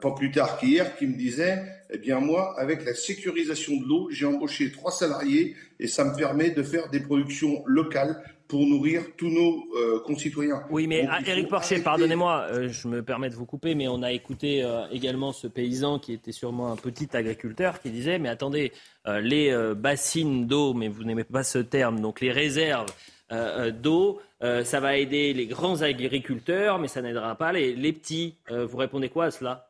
pas plus tard qu'hier, qui me disait, eh bien moi, avec la sécurisation de l'eau, j'ai embauché trois salariés et ça me permet de faire des productions locales pour nourrir tous nos euh, concitoyens. Oui, mais ah, Eric Porcher, pardonnez-moi, euh, je me permets de vous couper, mais on a écouté euh, également ce paysan qui était sûrement un petit agriculteur qui disait, mais attendez, les bassines d'eau, mais vous n'aimez pas ce terme, donc les réserves d'eau, ça va aider les grands agriculteurs, mais ça n'aidera pas les, les petits. vous répondez quoi à cela?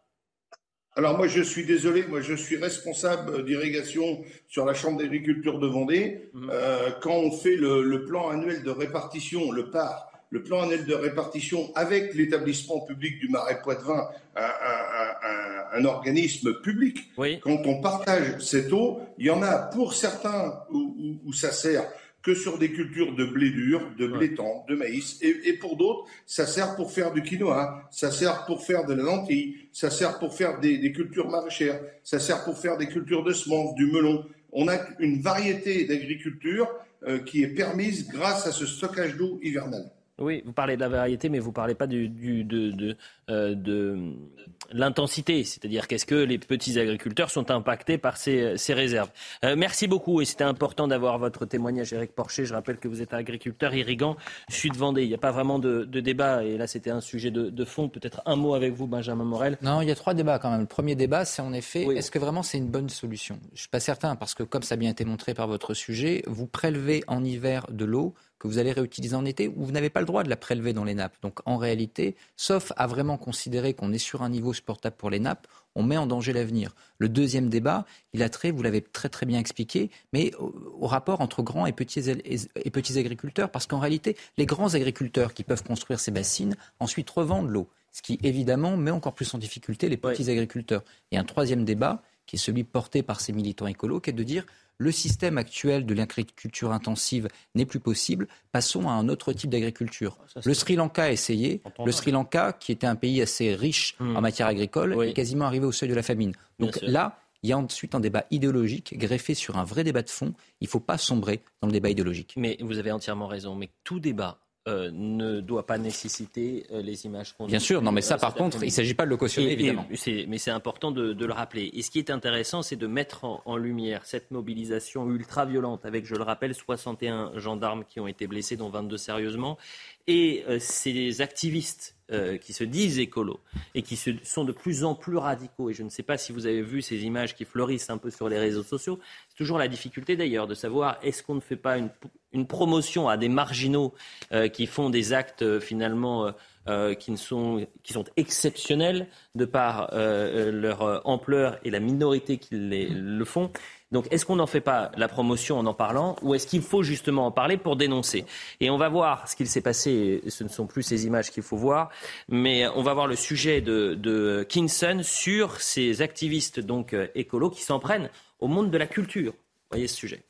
Alors moi, je suis désolé, moi je suis responsable d'irrigation sur la Chambre d'agriculture de Vendée. Mhm. Euh, quand on fait le, plan annuel de répartition, le PAR, le plan annuel de répartition avec l'établissement public du Marais Poitevin, un, un, un, organisme public, quand on partage cette eau, il y en a pour certains où ça sert que sur des cultures de blé dur, de blé tendre, de maïs. Et, pour d'autres, ça sert pour faire du quinoa, ça sert pour faire de la lentille, ça sert pour faire des, cultures maraîchères, ça sert pour faire des cultures de semences, du melon. On a une variété d'agriculture euh, qui est permise grâce à ce stockage d'eau hivernale. Oui, vous parlez de la variété, mais vous ne parlez pas du, de, de, euh, de l'intensité. C'est-à-dire qu'est-ce que les petits agriculteurs sont impactés par ces, ces réserves? Euh, merci beaucoup et c'était important d'avoir votre témoignage, Eric Porcher. Je rappelle que vous êtes agriculteur irrigant Sud-Vendée. Il n'y a pas vraiment de, de, débat et là c'était un sujet de, de fond. Peut-être un mot avec vous, Benjamin Morel. Non, il y a trois débats quand même. Le premier débat, c'est en effet, est-ce que vraiment c'est une bonne solution? Je ne suis pas certain parce que comme ça a bien été montré par votre sujet, vous prélevez en hiver de l'eau que vous allez réutiliser en été, ou vous n'avez pas le droit de la prélever dans les nappes. Donc en réalité, sauf à vraiment considérer qu'on est sur un niveau supportable pour les nappes, on met en danger l'avenir. Le deuxième débat, il a trait, vous l'avez très très bien expliqué, mais au, rapport entre grands et petits, et petits agriculteurs, parce qu'en réalité, les grands agriculteurs qui peuvent construire ces bassines ensuite revendent l'eau, ce qui évidemment met encore plus en difficulté les petits agriculteurs. Et un troisième débat, qui est celui porté par ces militants écolos, qui est de dire le système actuel de l'agriculture intensive n'est plus possible, passons à un autre type d'agriculture. Ah, le Sri Lanka a essayé. Le Sri Lanka, qui était un pays assez riche hmm. en matière agricole, est quasiment arrivé au seuil de la famine. Donc là, il y a ensuite un débat idéologique greffé sur un vrai débat de fond. Il ne faut pas sombrer dans le débat idéologique. Mais vous avez entièrement raison. Mais tout débat euh, ne doit pas nécessiter euh, les images qu'on Bien sûr, non, mais ça, par contre, il ne s'agit pas de le cautionner, évidemment. mais c'est important de, le rappeler. Et ce qui est intéressant, c'est de mettre en, lumière cette mobilisation ultra-violente, avec, je le rappelle, 61 gendarmes qui ont été blessés, dont 22 sérieusement, et euh, ces activistes qui se disent écolos et qui sont de plus en plus radicaux. Et je ne sais pas si vous avez vu ces images qui fleurissent un peu sur les réseaux sociaux. C'est toujours la difficulté d'ailleurs de savoir est-ce qu'on ne fait pas une, promotion à des marginaux euh, qui font des actes euh, finalement euh, euh, qui, sont, qui sont exceptionnels de par leur ampleur et la minorité qui le font. Donc, est-ce qu'on n'en fait pas la promotion en en parlant ou est-ce qu'il faut justement en parler pour dénoncer? Et on va voir ce qu'il s'est passé. Ce ne sont plus ces images qu'il faut voir, mais on va voir le sujet de, de Kinson sur ces activistes donc écolos qui s'en prennent au monde de la culture. Vous voyez ce sujet.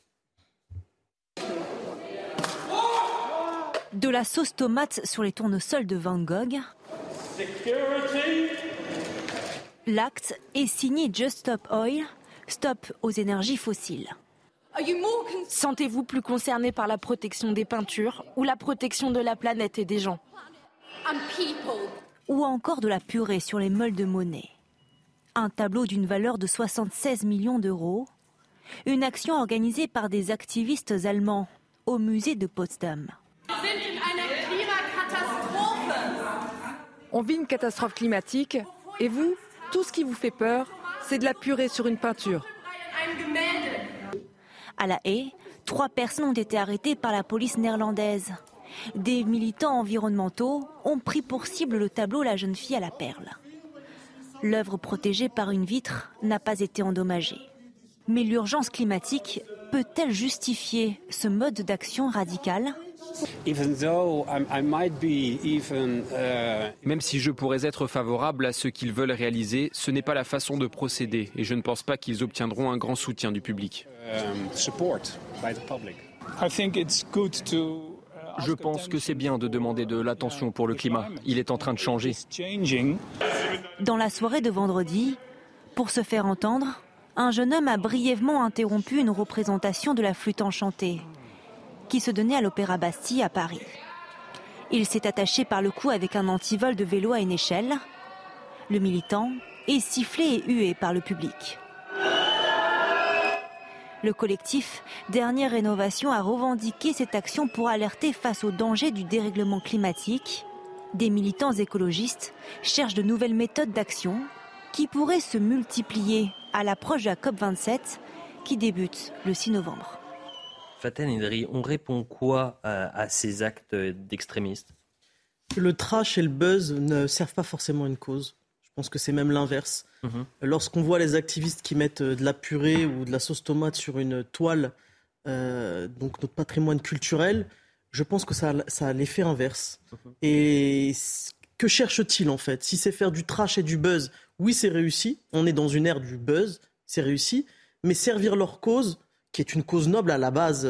de la sauce tomate sur les tournesols de Van Gogh. L'acte est signé Just Stop Oil, Stop aux énergies fossiles. Sentez-vous plus concerné par la protection des peintures ou la protection de la planète et des gens? Ou encore de la purée sur les meules de monnaie Un tableau d'une valeur de 76 millions d'euros. Une action organisée par des activistes allemands au musée de Potsdam. On vit une catastrophe climatique et vous, tout ce qui vous fait peur, c'est de la purée sur une peinture. À La Haye, trois personnes ont été arrêtées par la police néerlandaise. Des militants environnementaux ont pris pour cible le tableau La jeune fille à la perle. L'œuvre protégée par une vitre n'a pas été endommagée. Mais l'urgence climatique peut-elle justifier ce mode d'action radical? Uh, Même si je pourrais être favorable à ce qu'ils veulent réaliser, ce n'est pas la façon de procéder et je ne pense pas qu'ils obtiendront un grand soutien du public. Um, uh, je pense que c'est bien de demander de l'attention pour le climat. Il est en train de changer. Dans la soirée de vendredi, pour se faire entendre, un jeune homme a brièvement interrompu une représentation de la flûte enchantée qui se donnait à l'Opéra Bastille à Paris. Il s'est attaché par le cou avec un antivol de vélo à une échelle. Le militant et sifflés et hués par le public. Le collectif Dernière Rénovation a revendiqué cette action pour alerter face aux dangers du dérèglement climatique. Des militants écologistes cherchent de nouvelles méthodes d'action qui pourraient se multiplier à l'approche de la COP27 qui débute le 6 novembre. Faten Edri, on répond quoi à, à ces actes d'extrémistes? Le trash et le buzz ne servent pas forcément une cause. Je pense que c'est même l'inverse. Mhm. Lorsqu'on voit les activistes qui mettent euh, de la purée ou de la sauce tomate sur une toile, euh, donc notre patrimoine culturel, je pense que ça, a- ça a l'effet inverse. Et c- que cherche-t-il en fait? Si c'est faire du trash et du buzz, oui, c'est réussi. On est dans une ère du buzz, c'est réussi. Mais servir leur cause, qui est une cause noble à la base,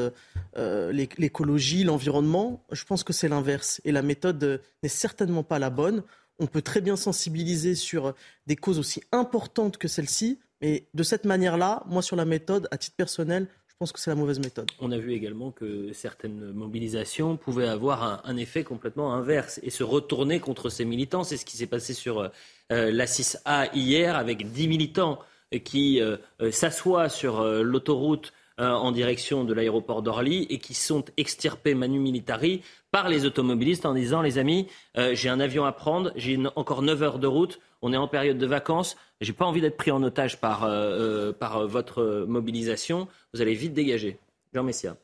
euh, l'é- l'écologie, l'environnement, je pense que c'est l'inverse. Et la méthode euh, n'est certainement pas la bonne. On peut très bien sensibiliser sur des causes aussi importantes que celle-ci, mais de cette manière-là, moi sur la méthode, à titre personnel, je pense que c'est la mauvaise méthode. On a vu également que certaines mobilisations pouvaient avoir un, un effet complètement inverse et se retourner contre ces militants. C'est ce qui s'est passé sur euh, la 6A hier avec 10 militants euh, qui euh, euh, s'assoient sur euh, l'autoroute euh, en direction de l'aéroport d'Orly et qui sont extirpés manu militari par les automobilistes en disant les amis, euh, j'ai un avion à prendre, j'ai encore 9 heures de route, on est en période de vacances, j'ai pas envie d'être pris en otage par, euh, euh, par euh, votre euh, mobilisation, vous allez vite dégager. Jean Messia.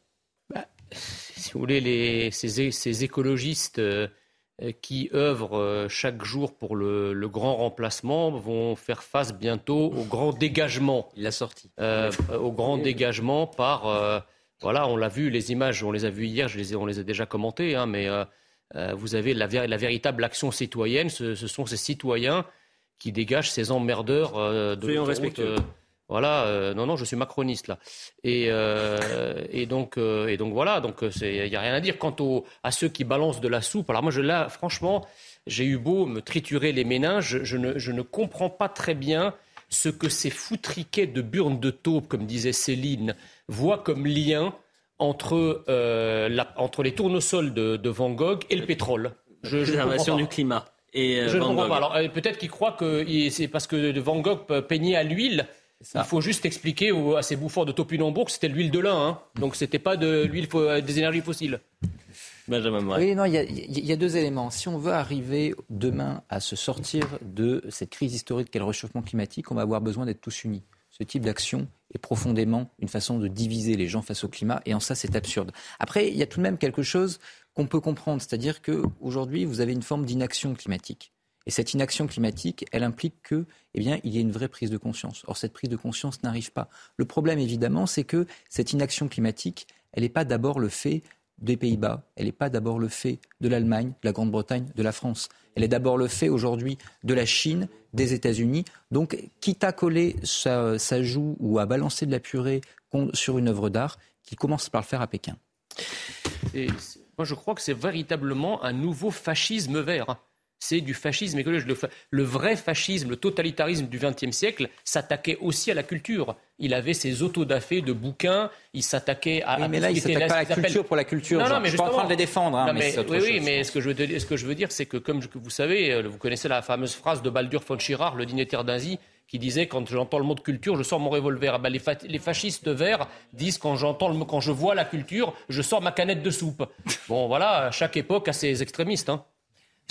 si vous voulez, les, ces, ces écologistes euh, euh, qui œuvrent euh, chaque jour pour le, le grand remplacement vont faire face bientôt au grand dégagement. Il l'a sorti. Euh, au grand dégagement par. euh, voilà, on l'a vu, les images, on les a vues hier, je les ai- on les a déjà commentées, hein, mais euh, euh, vous avez la, vé- la véritable action citoyenne, ce, ce sont ces citoyens qui dégagent ces emmerdeurs euh, de Soyons respectueux. euh, voilà, euh, non, non, je suis macroniste là. Et, euh, et donc, euh, et donc voilà, donc il n'y a rien à dire quant au, à ceux qui balancent de la soupe. Alors moi, je, là, franchement, j'ai eu beau me triturer les méninges, je ne, je ne comprends pas très bien ce que ces foutriquets de burnes de taupe, comme disait Céline, voient comme lien entre, la- entre les tournesols de, de Van Gogh et le pétrole. Je, je du climat. Et Je ne comprends Gogh. pas. Alors, peut-être qu'ils croient que c'est parce que Van Gogh peignait à l'huile. Il faut juste expliquer aux- à ces bouffons de topinambour que c'était de l'huile de lin. hein. Donc, c'était pas de l'huile euh, des énergies fossiles. Benjamin Moret. Oui, non, il y, y a deux éléments. Si on veut arriver demain à se sortir de cette crise historique qu'est le réchauffement climatique, on va avoir besoin d'être tous unis. Ce type d'action est profondément une façon de diviser les gens face au climat, et en ça, c'est absurde. Après, il y a tout de même quelque chose qu'on peut comprendre, c'est-à-dire qu'aujourd'hui, vous avez une forme d'inaction climatique. Et cette inaction climatique, elle implique que, eh bien, il y ait une vraie prise de conscience. Or, cette prise de conscience n'arrive pas. Le problème, évidemment, c'est que cette inaction climatique, elle n'est pas d'abord le fait des Pays-Bas, elle n'est pas d'abord le fait de l'Allemagne, de la Grande-Bretagne, de la France. Elle est d'abord le fait aujourd'hui de la Chine, des États-Unis. Donc, quitte à coller sa, joue ou à balancer de la purée sur une œuvre d'art, qui commence par le faire à Pékin. Moi, je crois que c'est véritablement un nouveau fascisme vert. C'est du fascisme écologique. Le, vrai fascisme, le totalitarisme du XXe siècle s'attaquait aussi à la culture. Il avait ses autodafés de bouquins, il s'attaquait à. Oui, mais là, il s'attaque pas à la culture pour la culture. Non, non, mais Je suis pas en train de les défendre, hein, Non, mais oui, mais ce que je veux, te- ce que je veux dire, c'est que, comme vous savez, euh, vous connaissez la fameuse phrase de Baldur von Schirach, le dîner d'Asie, qui disait quand j'entends le mot de culture, je sors mon revolver. Ah ben, les, fa- les fascistes verts disent quand j'entends le mot- quand je vois la culture, je sors ma canette de soupe. Bon, voilà, chaque époque a ses extrémistes. Hein.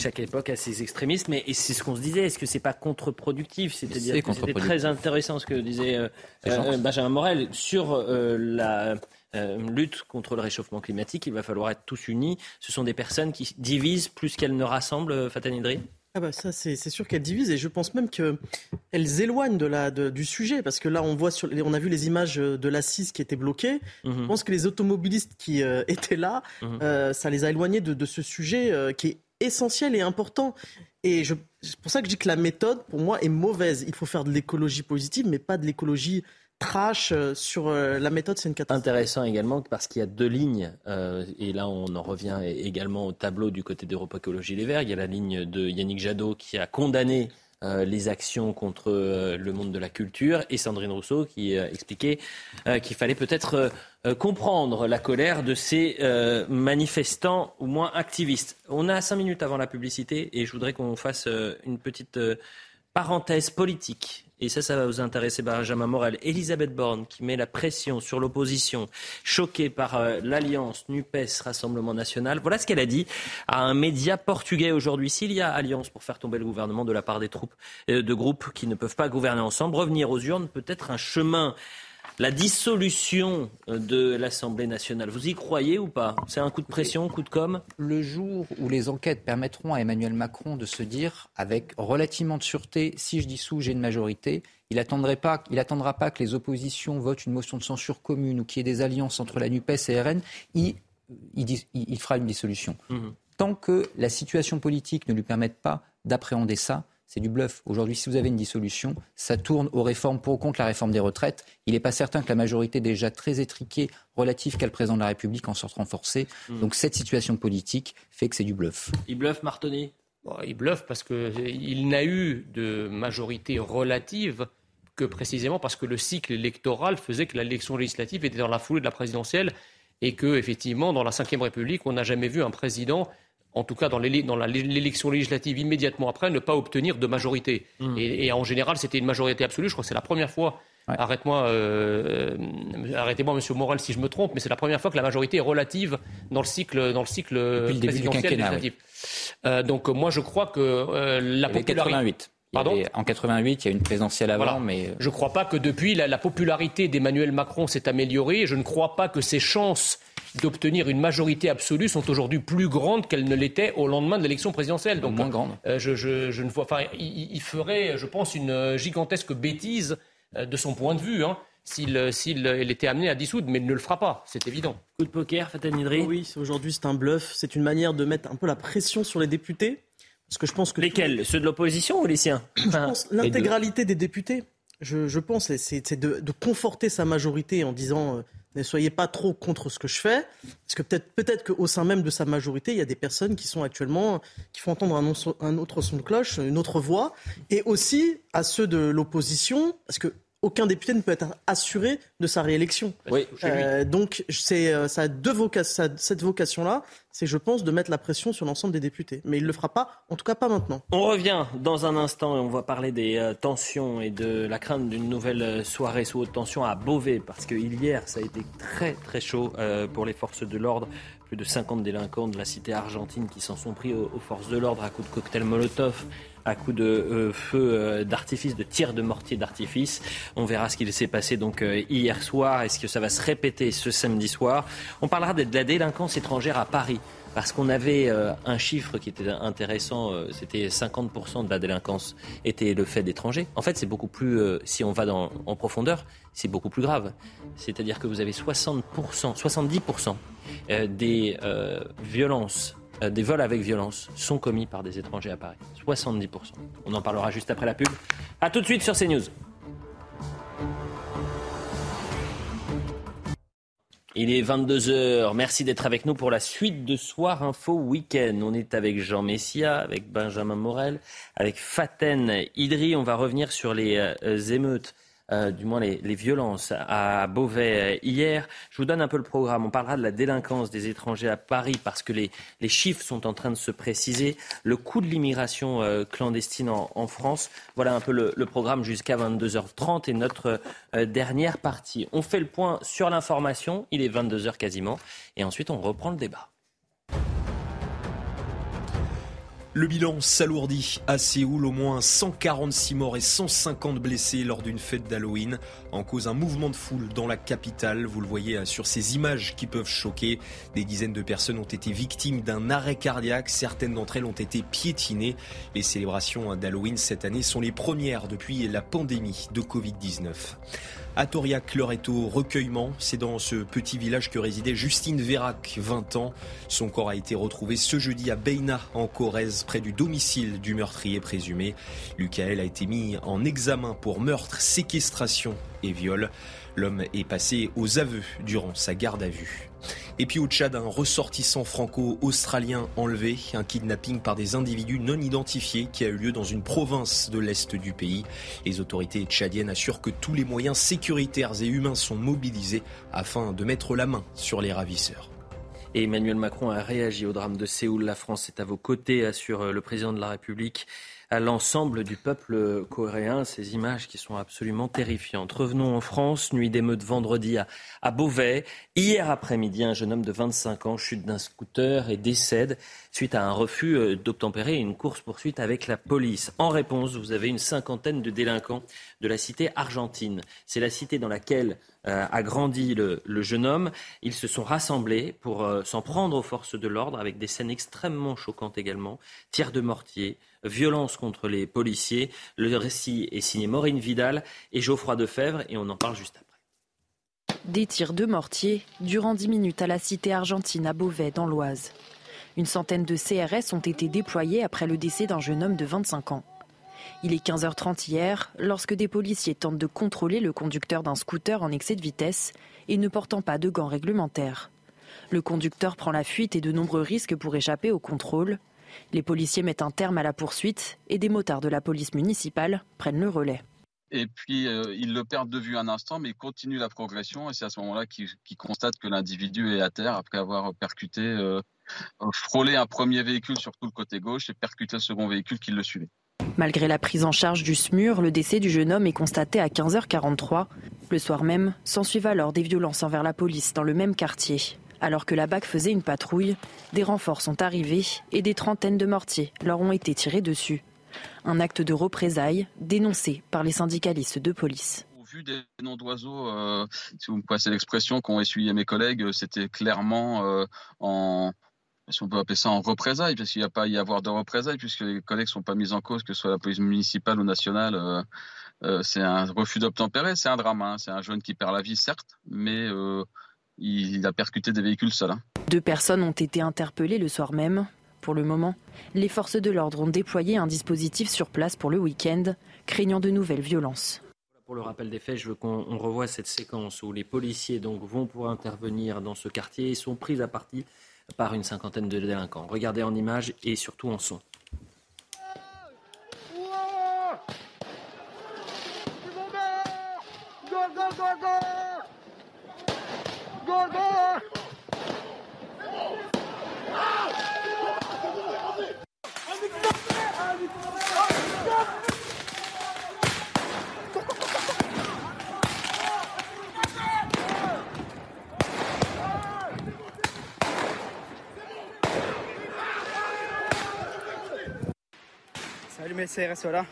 Chaque époque a ses extrémistes, mais et c'est ce qu'on se disait. Est-ce que c'est pas contre-productif? C'est-à-dire C'est que c'était très intéressant ce que disait euh, euh, Benjamin Morel sur euh, la euh, lutte contre le réchauffement climatique. Il va falloir être tous unis. Ce sont des personnes qui divisent plus qu'elles ne rassemblent. Fatah Idri Ah bah ça c'est sûr qu'elles divisent et je pense même qu'elles éloignent de la, de- du sujet parce que là on voit sur on a vu les images de l'assise qui était bloquée. Mhm. Je pense que les automobilistes qui euh, étaient là, Mhm. euh, ça les a éloignés de, de ce sujet euh, qui est essentiel et important. Et c'est pour ça que je dis que la méthode pour moi est mauvaise. Il faut faire de l'écologie positive mais pas de l'écologie trash euh, sur euh, la méthode c'est une catastrophe. Intéressant également parce qu'il y a deux lignes, euh, et là on en revient également au tableau du côté d'Europe Écologie Les Verts. Il y a la ligne de Yannick Jadot qui a condamné les actions contre le monde de la culture et Sandrine Rousseau qui euh, qu'il fallait peut-être comprendre la colère de ces euh, manifestants ou moins activistes. On a cinq minutes avant la publicité et je voudrais qu'on fasse euh, une petite euh, Parenthèse politique. Et ça, ça va vous intéresser, Benjamin Morel. Elisabeth Borne, qui met la pression sur l'opposition, choquée par euh, l'alliance NUPES-Rassemblement National. Voilà ce qu'elle a dit à un média portugais aujourd'hui. S'il y a alliance pour faire tomber le gouvernement de la part des troupes euh, de groupes qui ne peuvent pas gouverner ensemble, revenir aux urnes peut être un chemin la dissolution euh, de l'Assemblée nationale. Vous y croyez ou pas? C'est un coup de pression, coup de com? Le jour où les enquêtes permettront à Emmanuel Macron de se dire, avec relativement de sûreté, si je dissous, j'ai une majorité, il n'attendra pas, pas que les oppositions votent une motion de censure commune ou qu'il y ait des alliances entre la NUPES et RN, il, il, fera une dissolution. Mmh. Tant que la situation politique ne lui permette pas d'appréhender ça, c'est du bluff. Aujourd'hui, si vous avez une dissolution, ça tourne aux réformes pour ou contre la réforme des retraites. Il n'est pas certain que la majorité déjà très étriquée relative qu'a le président de la République en sorte renforcée. Hmm. Donc cette situation politique fait que c'est du bluff. Il bluffe, Martoni Il bluffe parce qu'il n'a eu de majorité relative que précisément parce que le cycle électoral faisait que l'élection législative était dans la foulée de la présidentielle et que, effectivement, dans la Ve République, on n'a jamais vu un président en tout cas dans l'élection législative immédiatement après, ne pas obtenir de majorité. Hmm. Et, en général, c'était une majorité absolue. Je crois que c'est la première fois. Arrête-moi, euh, arrêtez-moi, Monsieur Morel, si je me trompe, mais c'est la première fois que la majorité est relative dans le cycle, dans le cycle présidentiel législatif. Euh, donc moi, je crois que euh, la popularité. 88. Pardon en 88, il y a une présidentielle avant, mais je ne crois pas que depuis la, la popularité d'Emmanuel Macron s'est améliorée. Je ne crois pas que ses chances d'obtenir une majorité absolue sont aujourd'hui plus grandes qu'elles ne l'étaient au lendemain de l'élection présidentielle. Donc, moins grandes. Euh, je, ne vois, enfin, il, ferait, je pense, une gigantesque bêtise euh, de son point de vue. Hein, s'il, était amené à dissoudre, mais il ne le fera pas, c'est évident. Coup de poker, Faten Idri Oui, aujourd'hui c'est un bluff, c'est une manière de mettre un peu la pression sur les députés. Parce que je pense que Lesquels Ceux de l'opposition ou les siens Je pense l'intégralité des députés. Je, pense c'est, de, de, conforter sa majorité en disant euh, ne soyez pas trop contre ce que je fais, parce que peut-être peut-être qu'au sein même de sa majorité, il y a des personnes qui sont actuellement qui font entendre un, autre son de cloche, une autre voix, et aussi à ceux de l'opposition, parce que aucun député ne peut être assuré de sa réélection. Oui, euh, donc c'est euh, ça a deux cette vocation-là, c'est je pense de mettre la pression sur l'ensemble des députés. Mais il ne le fera pas, en tout cas pas maintenant. On revient dans un instant et on va parler des euh, tensions et de la crainte d'une nouvelle soirée sous haute tension à Beauvais, parce que hier ça a été très très chaud pour les forces de l'ordre. Plus de 50 délinquants de la cité argentine qui s'en sont pris aux, forces de l'ordre à coups de cocktail Molotov à coups de euh, feu euh, d'artifice, de tir de mortier d'artifice. On verra ce qu'il s'est passé donc euh, hier soir. Est-ce que ça va se répéter ce samedi soir On parlera de la délinquance étrangère à Paris. Parce qu'on avait un chiffre qui était intéressant, c'était 50% de la délinquance était le fait d'étrangers. En fait, c'est beaucoup plus, si on va dans, en profondeur, c'est beaucoup plus grave. C'est-à-dire que vous avez 60%, 70% des violences euh, des vols avec violence sont commis par des étrangers à Paris. 70%. On en parlera juste après la pub. A tout de suite sur CNews. Il est 22h. Merci d'être avec nous pour la suite de Soir Info Week-end. On est avec Jean Messia, avec Benjamin Morel, avec Faten Idri. On va revenir sur les euh, émeutes euh, du moins les, violences à Beauvais euh, hier. Je vous donne un peu le programme. On parlera de la délinquance des étrangers à Paris parce que les, chiffres sont en train de se préciser. Le coût de l'immigration euh, clandestine en, France. Voilà un peu le, le programme jusqu'à 22h30 et notre dernière partie. On fait le point sur l'information. Il est 22h quasiment. Et ensuite, on reprend le débat. Le bilan s'alourdit à Séoul, au moins 146 morts et 150 blessés lors d'une fête d'Halloween. En cause un mouvement de foule dans la capitale. Vous le voyez euh, sur ces images qui peuvent choquer. Des dizaines de personnes ont été victimes d'un arrêt cardiaque. Certaines d'entre elles ont été piétinées. Les célébrations d'Halloween cette année sont les premières depuis la pandémie de Covid-19. À Toriac-Loreto, recueillement, c'est dans ce petit village que résidait Justine Vérac, 20 ans. Son corps a été retrouvé ce jeudi à Beina, en Corrèze, près du domicile du meurtrier présumé. Lucael a été mis en examen pour meurtre, séquestration et viol. L'homme est passé aux aveux durant sa garde à vue. Et puis au Tchad, un ressortissant franco-australien enlevé, un kidnapping par des individus non identifiés qui a eu lieu dans une province de l'est du pays. Les autorités tchadiennes assurent que tous les moyens sécuritaires et humains sont mobilisés afin de mettre la main sur les ravisseurs. Et Emmanuel Macron a réagi au drame de Séoul. La France est à vos côtés, assure le président de la République. À l'ensemble du peuple coréen. Ces images qui sont absolument terrifiantes. Revenons en France, nuit d'émeute vendredi à, Beauvais. Hier après-midi, un jeune homme de 25 ans chute d'un scooter et décède suite à un refus euh, d'obtempérer une course-poursuite avec la police. En réponse, vous avez une cinquantaine de délinquants de la cité argentine. C'est la cité dans laquelle euh, a grandi le, jeune homme. Ils se sont rassemblés pour euh, s'en prendre aux forces de l'ordre avec des scènes extrêmement choquantes également. Tirs de mortier, violence contre les policiers. Le récit est signé Maureen Vidal et Geoffroy Defebvre et on en parle juste après. Des tirs de mortier durant 10 minutes à la cité argentine à Beauvais dans l'Oise. Une centaine de CRS ont été déployés après le décès d'un jeune homme de 25 ans. Il est 15h30 hier lorsque des policiers tentent de contrôler le conducteur d'un scooter en excès de vitesse et ne portant pas de gants réglementaires. Le conducteur prend la fuite et de nombreux risques pour échapper au contrôle. Les policiers mettent un terme à la poursuite et des motards de la police municipale prennent le relais. Et puis, euh, ils le perdent de vue un instant, mais ils continuent la progression. Et c'est à ce moment-là qu'ils constatent que l'individu est à terre après avoir percuté, euh, frôlé un premier véhicule sur tout le côté gauche et percuté le second véhicule qui le suivait. Malgré la prise en charge du SMUR, le décès du jeune homme est constaté à 15h43. Le soir même, s'ensuivent alors des violences envers la police dans le même quartier. Alors que la BAC faisait une patrouille, des renforts sont arrivés et des trentaines de mortiers leur ont été tirés dessus. Un acte de représailles dénoncé par les syndicalistes de police Au vu des noms d'oiseaux, euh, si vous me passez l'expression qu'ont essuyé mes collègues, c'était clairement euh, en, si on peut appeler ça en représailles, parce qu'il n'y a pas à y avoir de représailles, puisque les collègues ne sont pas mis en cause, que ce soit la police municipale ou nationale. Euh, euh, c'est un refus d'obtempérer, c'est un drame. Hein. C'est un jeune qui perd la vie, certes, mais euh, il, a percuté des véhicules seuls. Hein. Deux personnes ont été interpellées le soir même. Pour le moment, les forces de l'ordre ont déployé un dispositif sur place pour le week-end, craignant de nouvelles violences. Pour le rappel des faits, je veux qu'on revoie cette séquence où les policiers donc, vont pour intervenir dans ce quartier et sont pris à partie par une cinquantaine de délinquants. Regardez en images et surtout en son. gol, gol Salut mes CRS, voilà.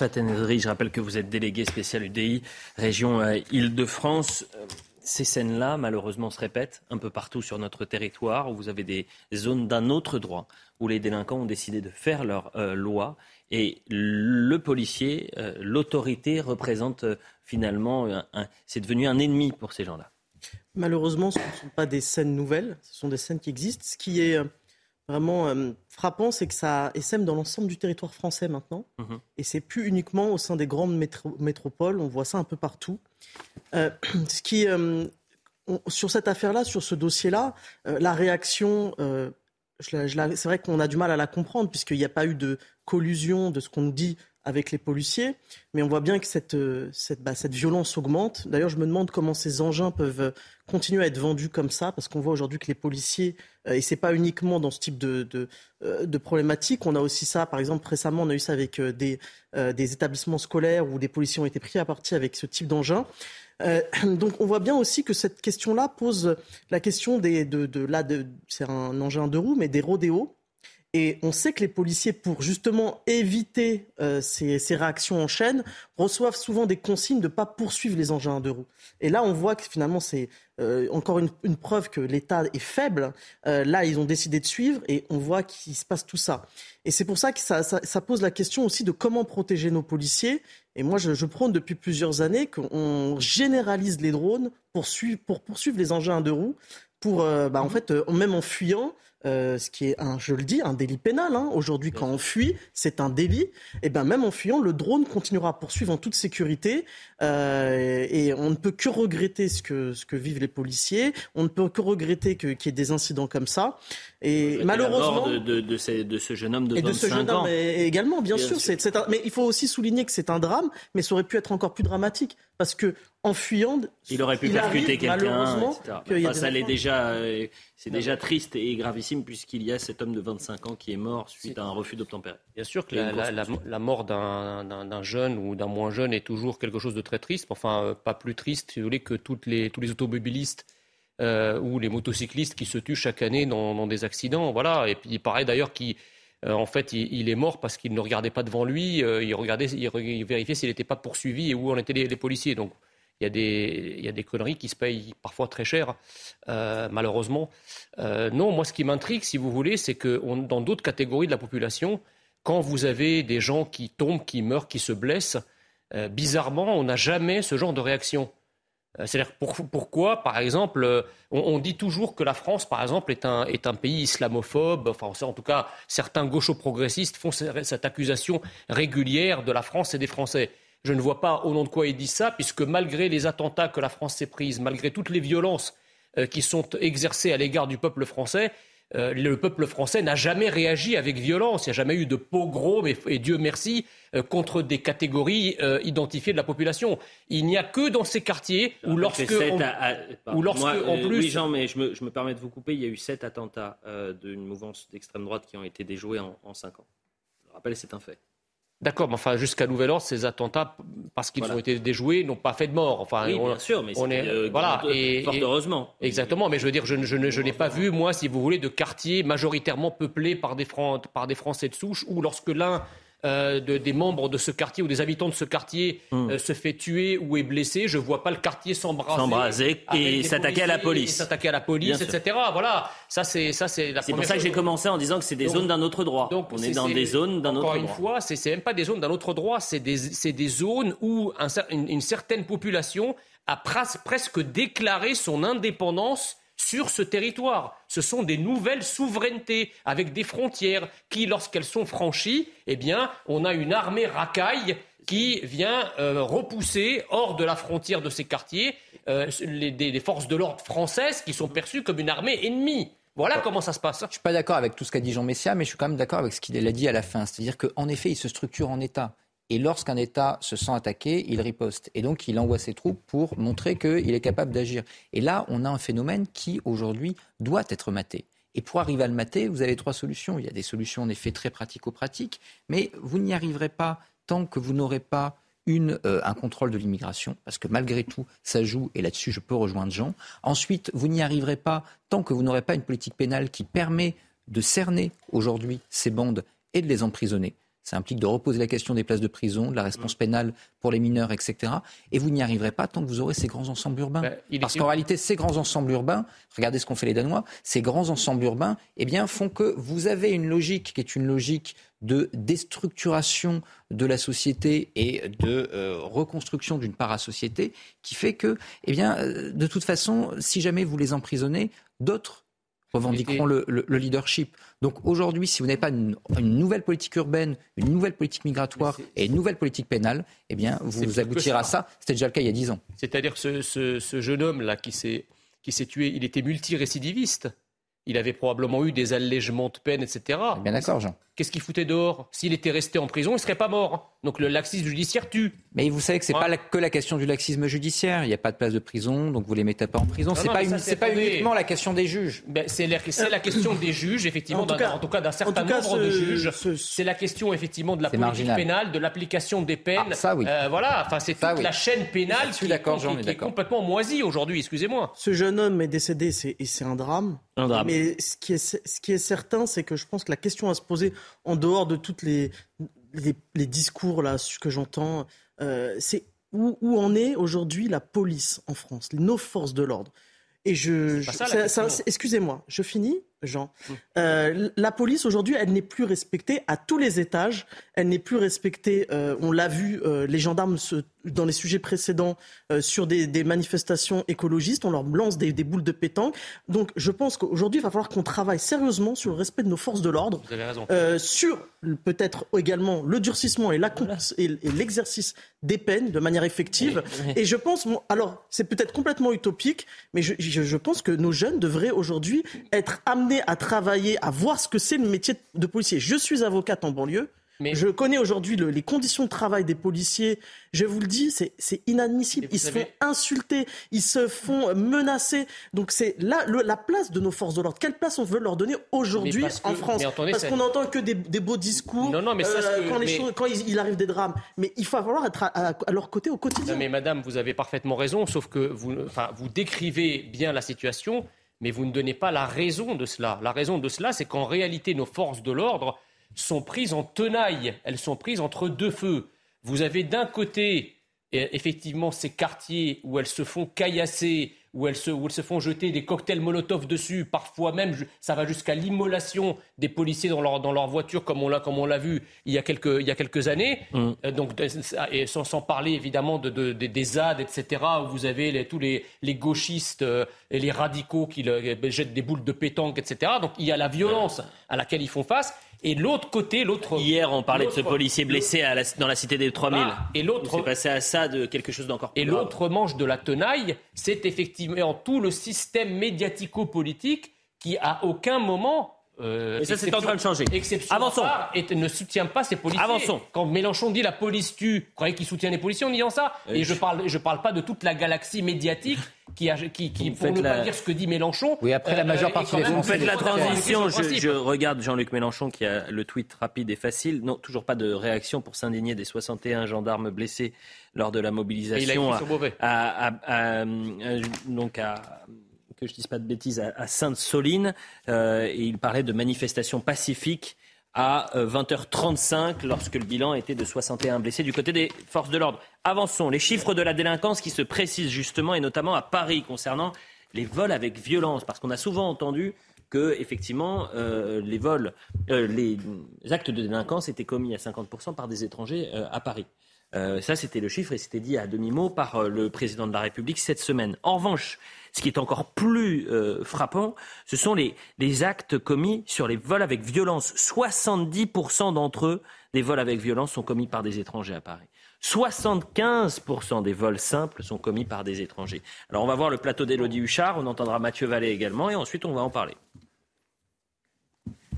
Je rappelle que vous êtes délégué spécial UDI, région euh, Île-de-France. Euh, ces scènes-là, malheureusement, se répètent un peu partout sur notre territoire, où vous avez des zones d'un autre droit, où les délinquants ont décidé de faire leur euh, loi, et le policier, l'autorité représente finalement, c'est devenu un ennemi pour ces gens-là. Malheureusement, ce ne sont pas des scènes nouvelles, ce sont des scènes qui existent. Ce qui est vraiment euh, frappant, c'est que ça essaime dans l'ensemble du territoire français maintenant. Mhm. Et c'est plus uniquement au sein des grandes métropoles, on voit ça un peu partout. Euh, ce qui, euh, sur cette affaire-là, sur ce dossier-là, la réaction, c'est vrai qu'on a du mal à la comprendre, puisqu'il n'y a pas eu de collusion de ce qu'on dit avec les policiers, mais on voit bien que cette, cette, bah, cette violence augmente. D'ailleurs, je me demande comment ces engins peuvent euh, continuer à être vendus comme ça, parce qu'on voit aujourd'hui que les policiers, euh, et c'est pas uniquement dans ce type de, de, de, problématique, on a aussi ça, par exemple, récemment, on a eu ça avec des, des établissements scolaires où des policiers ont été pris à partie avec ce type d'engin. donc on voit bien aussi que cette question-là pose la question des, de, de là, de, c'est un engin de roue, mais des rodéos et on sait que les policiers, pour justement éviter euh, ces, réactions en chaîne, reçoivent souvent des consignes de ne pas poursuivre les engins de roue. Et là, on voit que finalement, c'est euh, encore une, preuve que l'État est faible. Euh, là, ils ont décidé de suivre et on voit qu'il se passe tout ça. Et c'est pour ça que ça, pose la question aussi de comment protéger nos policiers. Et moi, je, prône depuis plusieurs années qu'on généralise les drones pour, pour poursuivre les engins de roue, pour, bah, en fait, même en fuyant, euh, ce qui est, un, je le dis, un délit pénal. Hein. Aujourd'hui, quand on fuit, c'est un délit. Et eh ben même en fuyant, le drone continuera à poursuivre en toute sécurité. Euh, et on ne peut que regretter ce que, ce que vivent les policiers. On ne peut que regretter qu'il y ait des incidents comme ça. Et malheureusement, de, de, ces, de, ce jeune homme de et de ce jeune homme également, bien, sûr. C'est, mais il faut aussi souligner que c'est un drame, mais ça aurait pu être encore plus dramatique parce que en fuyant, il aurait pu percuter quelqu'un, etc. ça déjà, euh, c'est déjà triste et gravissime puisqu'il y a cet homme de 25 ans qui est mort suite à un refus d'obtempérer. Bien sûr que la, mort d'un jeune ou d'un moins jeune est toujours quelque chose de très triste, enfin euh, pas plus triste, si vous voulez, que toutes les, tous les automobilistes euh, ou les motocyclistes qui se tuent chaque année dans, des accidents. Voilà. Et puis il paraît d'ailleurs qu'il en fait, il, est mort parce qu'il ne regardait pas devant lui, il, regardait, il, vérifiait s'il n'était pas poursuivi et où en étaient les, policiers. Donc, il y, a des, conneries qui se payent parfois très cher, euh, malheureusement. Euh, non, moi, ce qui m'intrigue, si vous voulez, c'est que dans d'autres catégories de la population, quand vous avez des gens qui tombent, qui meurent, qui se blessent, euh, bizarrement, on n'a jamais ce genre de réaction. C'est-à-dire pourquoi, par exemple, on, dit toujours que la France, par exemple, est un, est un pays islamophobe. Enfin, en tout cas, certains gauchos-progressistes font cette accusation régulière de la France et des Français. Je ne vois pas au nom de quoi il dit ça, puisque malgré les attentats que la France s'est prise, malgré toutes les violences euh, qui sont exercées à l'égard du peuple français, euh, le peuple français n'a jamais réagi avec violence. Il n'y a jamais eu de pogrom, et, Dieu merci, euh, contre des catégories identifiées de la population. Il n'y a que dans ces quartiers où lorsque, on, lorsque en plus... Oui, Jean, mais je me, permets de vous couper. Il y a eu sept attentats d'une mouvance d'extrême droite qui ont été déjoués en, en cinq ans. Je rappelle, c'est un fait. D'accord, mais enfin, jusqu'à nouvel ordre, ces attentats, parce qu'ils ont été déjoués, n'ont pas fait de mort. Enfin, oui, bien sûr, mais on est, euh, voilà, et, fort heureusement. Exactement, mais je veux dire, je, je n'ai pas vu, moi, si vous voulez, de quartiers majoritairement peuplés par des, par des Français de souche, où lorsque l'un euh, des membres de ce quartier ou des habitants de ce quartier hmm. euh, se fait tuer ou est blessé, je ne vois pas le quartier s'embraser. et s'attaquer à la police. S'attaquer à la police, etc. Voilà, ça c'est ça c'est C'est pour ça que j'ai commencé en disant que c'est des zones d'un autre droit. Donc, on est, dans des zones d'un autre droit. Encore une fois, c'est même pas des zones d'un autre droit, c'est des, des, zones où une, une certaine population a presque déclaré son indépendance sur ce territoire. Ce sont des nouvelles souverainetés avec des frontières qui, lorsqu'elles sont franchies, eh bien, on a une armée racaille qui vient euh, repousser hors de la frontière de ces quartiers euh, les, forces de l'ordre françaises qui sont perçues comme une armée ennemie. Voilà comment ça se passe. Je ne suis pas d'accord avec tout ce qu'a dit Jean Messia, mais je suis quand même d'accord avec ce qu'il a dit à la fin. C'est-à-dire qu'en effet, il se structure en État. Et lorsqu'un État se sent attaqué, il riposte. Et donc, il envoie ses troupes pour montrer qu'il est capable d'agir. Et là, on a un phénomène qui, aujourd'hui, doit être maté. Et pour arriver à le mater, vous avez trois solutions. Il y a des solutions, en effet, très pratico-pratiques, mais vous n'y arriverez pas tant que vous n'aurez pas euh, un contrôle de l'immigration, parce que malgré tout, ça joue, et là-dessus, je peux rejoindre Jean. Ensuite, vous n'y arriverez pas tant que vous n'aurez pas une politique pénale qui permet de cerner aujourd'hui ces bandes et de les emprisonner. Ça implique de reposer la question des places de prison, de la réponse mm. pénale pour les mineurs, etc. Et vous n'y arriverez pas tant que vous aurez ces grands ensembles urbains. Ben, Parce qu'en réalité, ces grands ensembles urbains, regardez ce qu'ont fait les Danois, ces grands ensembles urbains, eh bien, font que vous avez une logique qui est une logique de déstructuration de la société et de euh, reconstruction d'une parasociété qui fait que, eh bien, euh, de toute façon, si jamais vous les emprisonnez, d'autres revendiqueront le, leadership. Donc aujourd'hui, si vous n'avez pas une, nouvelle politique urbaine, une nouvelle politique migratoire et une nouvelle politique pénale, eh bien, vous aboutirez à ça. C'était déjà le cas il y a dix ans. C'est-à-dire que ce, jeune homme-là qui s'est tué, il était multirécidiviste. Il avait probablement eu des allègements de peine, etc. Bien d'accord, Jean. Qu'est-ce qu'il foutait dehors S'il était resté en prison, il ne serait pas mort. Donc le laxisme judiciaire tue. Mais vous savez que ce n'est pas que la question du laxisme judiciaire. Il n'y a pas de place de prison, donc vous les mettez pas en prison. Ce n'est pas, pas uniquement la question des juges. Ben, c'est la, question des juges, effectivement, en tout, cas, d'un certain nombre de juges. C'est la question, effectivement, de la politique pénale, de l'application des peines. Ah, ça, oui. Euh, voilà, enfin, c'est toute la chaîne pénale qui, est, complètement moisie aujourd'hui, excusez-moi. Ce jeune homme est décédé, et c'est un drame. Un drame. Mais ce qui est, ce qui est certain, c'est que je pense que la question à se poser en dehors de toutes les, les, discours là que j'entends, euh, c'est où, où en est aujourd'hui la police en France, nos forces de l'ordre? Et je, excusez-moi, je finis. Jean. Euh, la police aujourd'hui, elle n'est plus respectée à tous les étages. Elle n'est plus respectée. Euh, on l'a vu, euh, les gendarmes dans les sujets précédents sur des, manifestations écologistes, on leur lance des, boules de pétanque. Donc, je pense qu'aujourd'hui, il va falloir qu'on travaille sérieusement sur le respect de nos forces de l'ordre, sur peut-être également le durcissement et l'exercice des peines de manière effective. Et je pense, alors c'est peut-être complètement utopique, mais je, je pense que nos jeunes devraient aujourd'hui être amenés à travailler, à voir ce que c'est le métier de policier. Je suis avocate en banlieue. Je connais aujourd'hui les conditions de travail des policiers. Je vous le dis, c'est inadmissible. Ils se font insulter, ils se font menacer. Donc c'est là la place de nos forces de l'ordre. Quelle place on veut leur donner aujourd'hui en France? Parce qu'on n'entend que des, beaux discours non, non, mais ça, euh, quand, les quand il, arrive des drames. Mais il va falloir être à, leur côté au quotidien. mais madame, vous avez parfaitement raison, sauf que vous, enfin, vous décrivez bien la situation, mais vous ne donnez pas la raison de cela. La raison de cela, c'est qu'en réalité, nos forces de l'ordre sont prises en tenaille. Elles sont prises entre deux feux. Vous avez d'un côté, effectivement, ces quartiers où elles se font caillasser, où elles, se, où elles se font jeter des cocktails Molotov dessus, parfois même ça va jusqu'à l'immolation des policiers dans leur, dans leur voiture, comme on l'a, comme on l'a vu il y a quelques, il y a quelques années. Mm. Euh, donc, et sans, sans, parler évidemment de, de, des ZAD, etc., où vous avez les, tous les, les gauchistes euh, et les radicaux qui jettent des boules de pétanque, etc. Donc il y a la violence à laquelle ils font face. Et l'autre côté, l'autre. Hier, on parlait de ce policier blessé à dans la cité des 3000. et l'autre. C'est passé à ça de quelque chose d'encore plus Et l'autre manche de la tenaille, c'est effectivement tout le système médiatico-politique qui, à aucun moment, euh, et ça, c'est en train de changer. Avançons. Et ne soutient pas ces policiers. Avançons. Quand Mélenchon dit la police tue, vous croyez qu'il soutient les policiers en disant ça Et je parle, je parle pas de toute la galaxie médiatique qui, a, qui, qui pour ne pas dire ce que dit Mélenchon. Oui, après la majeure euh, partie des Vous faites la transition. Je, je, regarde Jean-Luc Mélenchon qui a le tweet rapide et facile. Non, toujours pas de réaction pour s'indigner des 61 gendarmes blessés lors de la mobilisation. Et il a à, à, à, donc à que je dise pas de bêtises, à, Sainte-Soline. Euh, il parlait de manifestations pacifiques à 20h35 euh, lorsque le bilan était de 61 blessés du côté des forces de l'ordre. Avançons. Les chiffres de la délinquance qui se précisent justement et notamment à Paris concernant les vols avec violence. Parce qu'on a souvent entendu que effectivement euh, les vols, les actes de délinquance étaient commis à 50% par des étrangers à Paris. Ça, c'était le chiffre et c'était dit à demi-mot par le président de la République cette semaine. En revanche, ce qui est encore plus euh, frappant, ce sont les, actes commis sur les vols avec violence. 70% d'entre eux, des vols avec violence, sont commis par des étrangers à Paris. 75% des vols simples sont commis par des étrangers. Alors on va voir le plateau d'Élodie Huchard, on entendra Mathieu Vallée également, et ensuite on va en parler.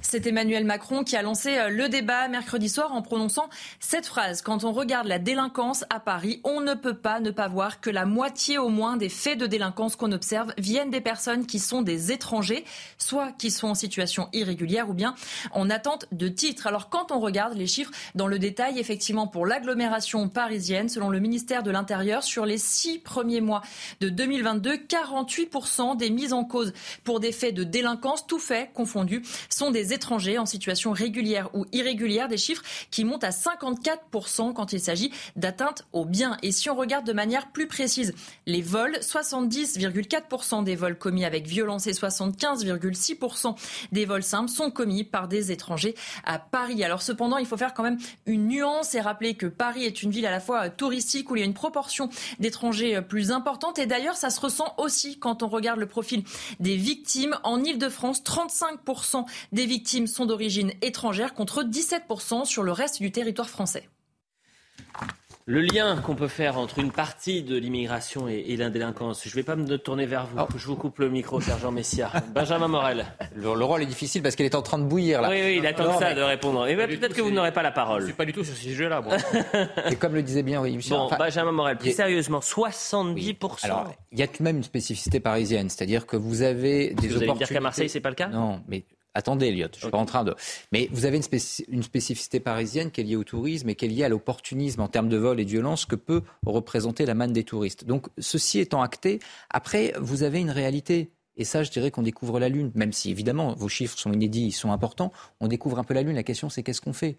C'est Emmanuel Macron qui a lancé euh, le débat mercredi soir en prononçant cette phrase. Quand on regarde la délinquance à Paris, on ne peut pas ne pas voir que la moitié au moins des faits de délinquance qu'on observe viennent des personnes qui sont des étrangers, soit qui sont en situation irrégulière ou bien en attente de titre. Alors quand on regarde les chiffres dans le détail, effectivement pour l'agglomération parisienne, selon le ministère de l'Intérieur, sur les six premiers mois de 2022, 48% des mises en cause pour des faits de délinquance, tout fait confondu, sont des étrangers en situation régulière ou irrégulière, des chiffres qui montent à 54% quand il s'agit d'atteinte aux biens. Et si on regarde de manière plus précise, les vols, 70,4% des vols commis avec violence et 75,6% des vols simples sont commis par des étrangers à Paris. Alors cependant, il faut faire quand même une nuance et rappeler que Paris est une ville à la fois touristique où il y a une proportion d'étrangers plus importante. Et d'ailleurs, ça se ressent aussi quand on regarde le profil des victimes. En Ile-de-France, 35% des victimes victimes sont d'origine étrangère contre 17% sur le reste du territoire français. Le lien qu'on peut faire entre une partie de l'immigration et, la délinquance, je ne vais pas me tourner vers vous. Je vous coupe le micro, sergent Messia. Benjamin Morel. Le, rôle est difficile parce qu'elle est en train de bouillir là. Oui, oui, il attend ça de répondre. Et peut-être que vous n'aurez pas la parole. Je ne suis pas du tout sur ce sujet-là. et comme le disait bien, oui. Bon, Benjamin Morel, plus sérieusement, 70%. Alors, il y a tout de même une spécificité parisienne, c'est-à-dire que vous avez des vous opportunités. Allez dire qu'à Marseille, c'est pas le cas? Non, mais Attendez, Elliot, je suis pas en train de. Mais vous avez une, spécificité parisienne qui est liée au tourisme et qui est liée à l'opportunisme en termes de vol et de violence que peut représenter la manne des touristes. Donc, ceci étant acté, après, vous avez une réalité. Et ça, je dirais qu'on découvre la Lune, même si évidemment vos chiffres sont inédits, ils sont importants. On découvre un peu la Lune. La question, c'est qu'est-ce qu'on fait?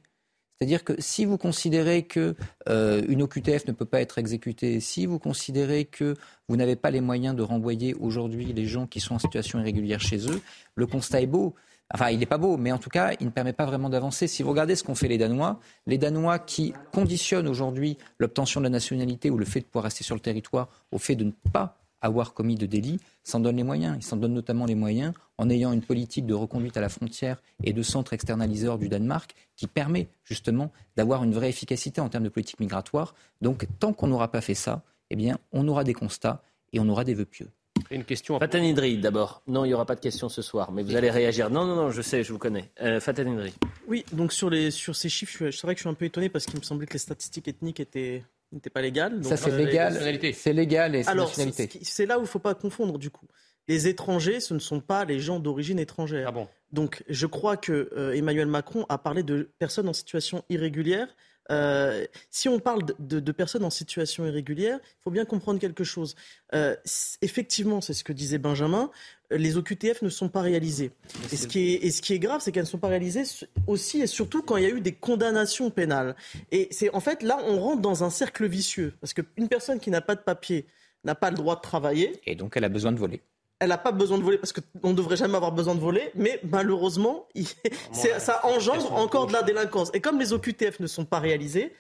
C'est-à-dire que si vous considérez que euh, une OQTF ne peut pas être exécutée, si vous considérez que vous n'avez pas les moyens de renvoyer aujourd'hui les gens qui sont en situation irrégulière chez eux, le constat est beau. Enfin, il n'est pas beau, mais en tout cas, il ne permet pas vraiment d'avancer. Si vous regardez ce qu'ont fait les Danois, les Danois qui conditionnent aujourd'hui l'obtention de la nationalité ou le fait de pouvoir rester sur le territoire au fait de ne pas avoir commis de délit, s'en donnent les moyens. Ils s'en donnent notamment les moyens en ayant une politique de reconduite à la frontière et de centre externaliseur du Danemark qui permet justement d'avoir une vraie efficacité en termes de politique migratoire. Donc, tant qu'on n'aura pas fait ça, eh bien, on aura des constats et on aura des vœux pieux. Une question. Fatan Idri, d'abord. Non, il n'y aura pas de question ce soir, mais vous allez réagir. Non, non, non, je sais, je vous connais. Euh, Fatan Idri. Oui, donc sur, les, sur ces chiffres, je suis- c'est vrai que je suis un peu étonné parce qu'il me semblait que les statistiques ethniques étaient n'étaient pas légales. Ça, c'est euh, légal. C'est légal et c'est Alors, nationalité. c'est- c'est là où il ne faut pas confondre du coup. Les étrangers, ce ne sont pas les gens d'origine étrangère. Ah bon? Donc, je crois que euh, Emmanuel Macron a parlé de personnes en situation irrégulière. Euh, si on parle de, de- de personnes en situation irrégulière, il faut bien comprendre quelque chose. Euh, effectivement, c'est ce que disait Benjamin, euh, les OQTF ne sont pas réalisés. Et ce, qui est, et ce qui est grave, c'est qu'elles ne sont pas réalisées aussi et surtout quand il y a eu des condamnations pénales. Et c'est en fait là, on rentre dans un cercle vicieux. Parce qu'une personne qui n'a pas de papier n'a pas le droit de travailler Et donc, elle a besoin de voler. Elle n'a pas besoin de voler parce qu'on ne devrait jamais avoir besoin de voler, mais malheureusement, il- ça engendre encore de la délinquance. Et comme les OQTF ne sont pas réalisés,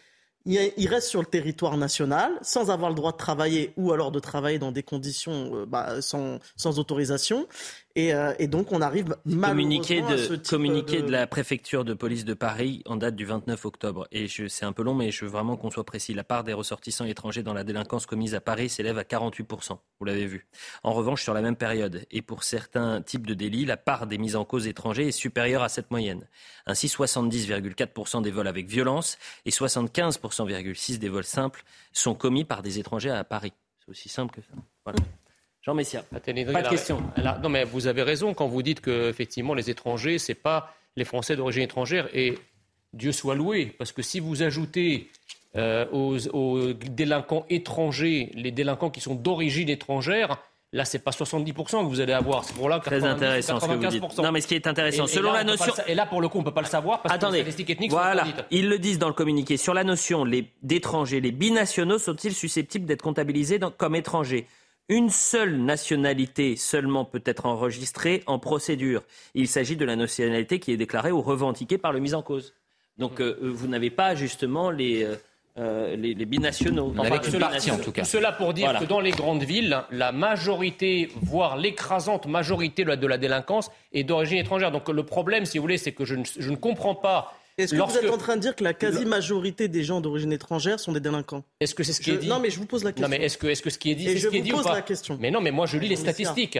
il, reste sur le territoire national sans avoir le droit de travailler ou alors de travailler dans des conditions euh, bah, sans, sans autorisation. Et, euh, et donc, on arrive Communiqué malheureusement à ce de, type communiqué de... la préfecture de police de Paris en date du 29 octobre. Et c'est un peu long, mais je veux vraiment qu'on soit précis. La part des ressortissants étrangers dans la délinquance commise à Paris s'élève à 48%. Vous l'avez vu. En revanche, sur la même période, et pour certains types de délits, la part des mises en cause étrangers est supérieure à cette moyenne. Ainsi, 70,4% des vols avec violence et 75,6% des vols simples sont commis par des étrangers à Paris. C'est aussi simple que ça. Voilà. Jean Messia. Pas de question. non, mais vous avez raison quand vous dites que effectivement les étrangers, c'est pas les Français d'origine étrangère. Et Dieu soit loué, parce que si vous ajoutez euh, aux, aux délinquants étrangers les délinquants qui sont d'origine étrangère, là c'est pas 70% que vous allez avoir. C'est pour là Très 90, intéressant ce que vous dites. 95%. Non, mais ce qui est intéressant, Et- et selon là, la notion. le et là pour le coup on peut pas le savoir parce Attendez, que les statistiques ethniques sont voilà, interdites. ils le disent dans le communiqué. Sur la notion les- d'étrangers, les binationaux sont-ils susceptibles d'être comptabilisés dans- comme étrangers? Une seule nationalité seulement peut être enregistrée en procédure. Il s'agit de la nationalité qui est déclarée ou revendiquée par le mis en cause. Donc euh, vous n'avez pas justement les, euh, euh, les, les binationaux. Enfin, cela- binationaux. Tout cela pour dire Voilà. que dans les grandes villes, la majorité, voire l'écrasante majorité de la, de la délinquance est d'origine étrangère. Donc le problème, si vous voulez, c'est que je ne, je ne comprends pas. Est-ce que lorsque- vous êtes en train de dire que la quasi-majorité des gens d'origine étrangère sont des délinquants Est-ce que c'est ce qui Je- est dit Non, mais je vous pose la question. Non, mais est-ce que, est-ce que ce qui est dit, c'est ce qui est dit ou pose pas la question. Mais non, mais moi je lis les statistiques.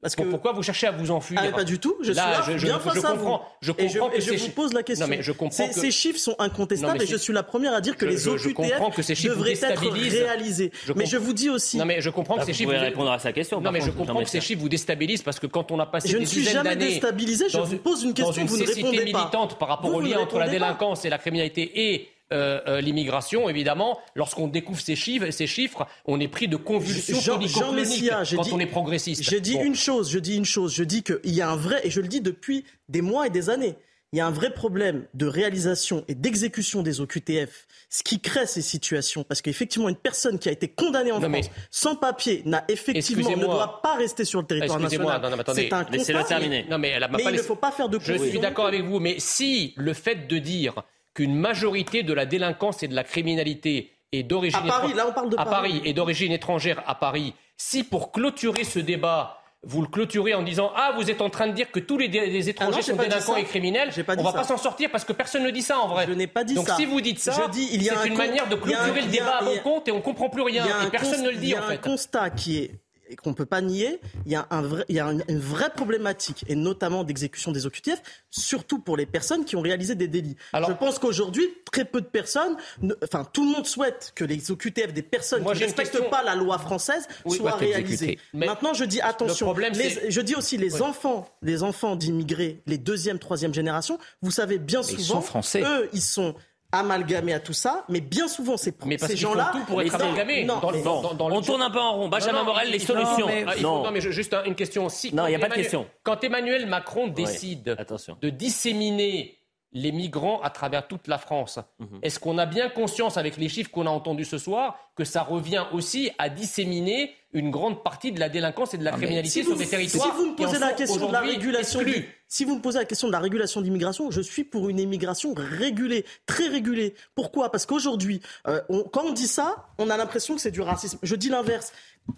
Parce que- Pourquoi vous cherchez à vous enfuir Ah, pas du tout. Je suis Là, là, je, je- bien je face à comprends, vous. je et je, comprends et que je ces vous chi- pose la question. Non, mais je comprends Ces, que- ces chiffres sont incontestables Non, mais et je suis la première à dire que Je- les je- je OQTF comprends que ces chiffres vous devraient être déstabilisent. réalisés. Je mais je vous dis aussi. Non, mais je comprends que Là, ces vous chiffres. pouvez répondre à sa question, Non, mais je contre, comprends Jean que ces chiffres vous déstabilisent parce que quand on a passé Je des ne suis dizaines jamais d'années déstabilisé, je dans vous une- pose une question, vous ne répondez pas. militante par rapport Vous au lien entre la délinquance et la criminalité et euh, euh, l'immigration, évidemment, lorsqu'on découvre ces chiffres, ces chiffres, on est pris de convulsions Jean, Jean Messia, j'ai quand dit, on est progressiste. Je dis Bon. une chose, je dis une chose, je dis qu'il y a un vrai, et je le dis depuis des mois et des années, il y a un vrai problème de réalisation et d'exécution des OQTF, ce qui crée ces situations, parce qu'effectivement, une personne qui a été condamnée en Non, mais- France sans papier n'a effectivement ne doit pas rester sur le territoire national. mais. C'est un constat. terminer. Non, mais elle a Mais il ne faut pas faire de Je suis d'accord avec vous, mais si le fait de dire qu'une majorité de la délinquance et de la criminalité est d'origine À Paris, étran- là, on parle de à Paris. Et d'origine étrangère à Paris, si pour clôturer ce débat vous le clôturez en disant ah vous êtes en train de dire que tous les, étrangers Ah non, sont délinquants et criminels, pas on va ça. pas s'en sortir parce que personne ne dit ça en vrai. Je n'ai pas dit Donc ça. si vous dites ça, c'est un une manière de un- clôturer le a- débat à bon compte et on comprend plus rien et personne ne le dit il y a en un fait. constat qui est et qu'on peut pas nier, il y a, un vrai, il y a une, une vraie problématique, et notamment d'exécution des OQTF, surtout pour les personnes qui ont réalisé des délits. Alors- Je pense qu'aujourd'hui, très peu de personnes, ne- enfin tout le monde souhaite que les OQTF des personnes Moi, qui ne respectent question. pas la loi française Oui, soient réalisées. Mais Maintenant, je dis attention, problème, les- c'est- je dis aussi les Oui. enfants, les enfants d'immigrés, les deuxième, troisième génération, vous savez bien souvent, sont français. eux, ils sont amalgamés à tout ça, mais bien souvent, ces, Mais parce ces gens-là, tout pour être non, amalgamés. non, Dans- mais- dans- dans- dans le- On tourne un peu en rond. Benjamin Non, non, Morel, les solutions. non, mais il faut- Non. mais juste un- une question. Si, Non, quand il y a pas de Emmanuel- question. Quand Emmanuel Macron décide de disséminer les migrants à travers toute la France, Mhm. est-ce qu'on a bien conscience, avec les chiffres qu'on a entendus ce soir, que ça revient aussi à disséminer une grande partie de la délinquance et de la criminalité si sur vous, des territoires si vous me posez la question de la régulation, du- si vous me posez la question de la régulation d'immigration, je suis pour une immigration régulée, très régulée. Pourquoi? Parce qu'aujourd'hui, euh, quand on dit ça, on a l'impression que c'est du racisme. Je dis l'inverse.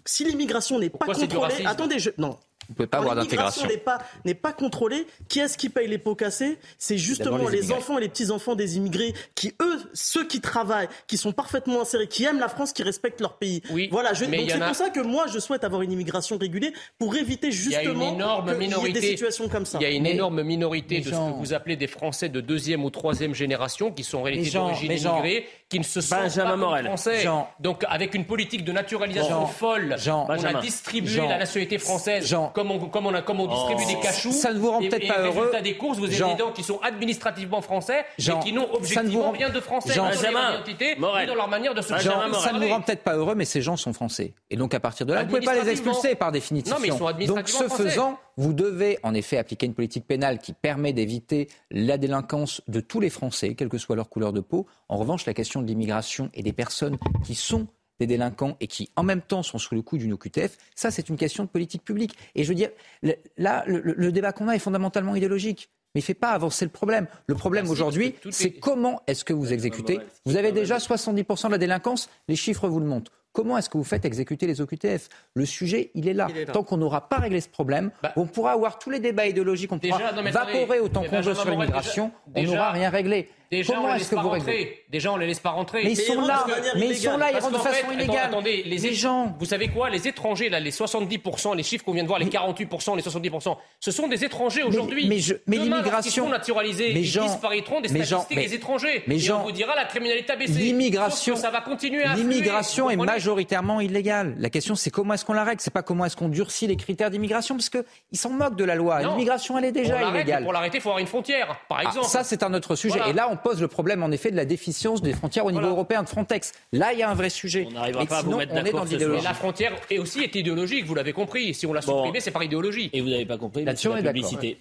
Si l'immigration n'est pas contrôlée, attendez, je, non. Vous pouvez pas avoir d'intégration. n'est pas, n'est pas contrôlée. Qui est-ce qui paye les pots cassés? C'est justement les enfants et les petits-enfants des immigrés qui, eux, ceux qui travaillent, qui sont parfaitement insérés, qui aiment la France, qui respectent leur pays. Oui, voilà, je, mais donc c'est a- pour ça que moi, je souhaite avoir une immigration régulée pour éviter Il y a justement une énorme qu'il y ait minorité. des situations comme ça. Il y a une Mais- énorme minorité de gens- ce que vous appelez des Français de deuxième ou troisième génération qui sont en réalité d'origine immigrée, qui ne se sentent Benjamin pas Morel. français. Jean- Donc avec une politique de naturalisation Jean- folle, Jean- on a distribué Jean- la nationalité française Jean- comme, on, comme, on a, comme on distribue des cachous. Ça ne vous rend peut-être et pas résultat heureux. des courses, vous avez Jean- des gens qui sont administrativement français Jean- et qui n'ont ça ne vous objectivement rend- rien de français Jean- dans leur identité, Morel. ni dans leur manière de se Jean- Morel. Ça ne vous rend peut-être pas heureux, mais ces gens sont français. Et donc, à partir de là, vous ne pouvez pas les expulser par définition. Non, mais ils sont donc, ce français. faisant, vous devez en effet appliquer une politique pénale qui permet d'éviter la délinquance de tous les Français, quelle que soit leur couleur de peau. En revanche, la question de l'immigration et des personnes qui sont des délinquants et qui en même temps sont sous le coup d'une OQTF, ça c'est une question de politique publique. Et je veux dire, là, le, débat qu'on a est fondamentalement idéologique. Mais il ne fait pas avancer le problème. Le problème aujourd'hui, c'est est- comment est-ce que vous exécutez Vous avez déjà 70% de la délinquance, les chiffres vous le montrent. Comment est-ce que vous faites exécuter les OQTF Le sujet, il est là. Il est là. Tant qu'on n'aura pas réglé ce problème, Bah- on pourra avoir tous les débats idéologiques, on Déjà, pourra non, vaporer autant qu'on veut sur l'immigration, on n'aura rien réglé. Déjà, on Comment les est-ce laisse que pas vous réglez rentrer. Déjà, on les laisse pas rentrer. Mais ils sont là, mais ils sont là, ils rentrent de façon fait, illégale. attends, attendez, les, Les gens, Vous savez quoi? Les étrangers, là, les 70%, les chiffres qu'on vient de voir, les 48%, les 70%, ce sont des étrangers aujourd'hui. mais l'immigration- seront naturalisés, mais ils Jean- disparaîtront des statistiques mais- des étrangers. mais et on vous dira la criminalité a baissé. L'immigration, ça va continuer à l'immigration est majoritairement illégale. La question, c'est comment est-ce qu'on la règle? C'est pas comment est-ce qu'on durcit les critères d'immigration, parce que ils s'en moquent de la loi. L'immigration, elle est On déjà illégale. Pour l'arrêter, il faut avoir une frontière, par Ah, exemple. ça, c'est un autre sujet. Et là, on pose le problème, en effet, de la déficience des frontières au niveau Voilà. européen de Frontex. Là, il y a un vrai sujet. On n'arrivera pas à vous mettre d'accord la frontière est aussi est idéologique, vous l'avez compris. Si on l'a Bon. supprimée, c'est par idéologie. Et vous n'avez pas compris, la publicité.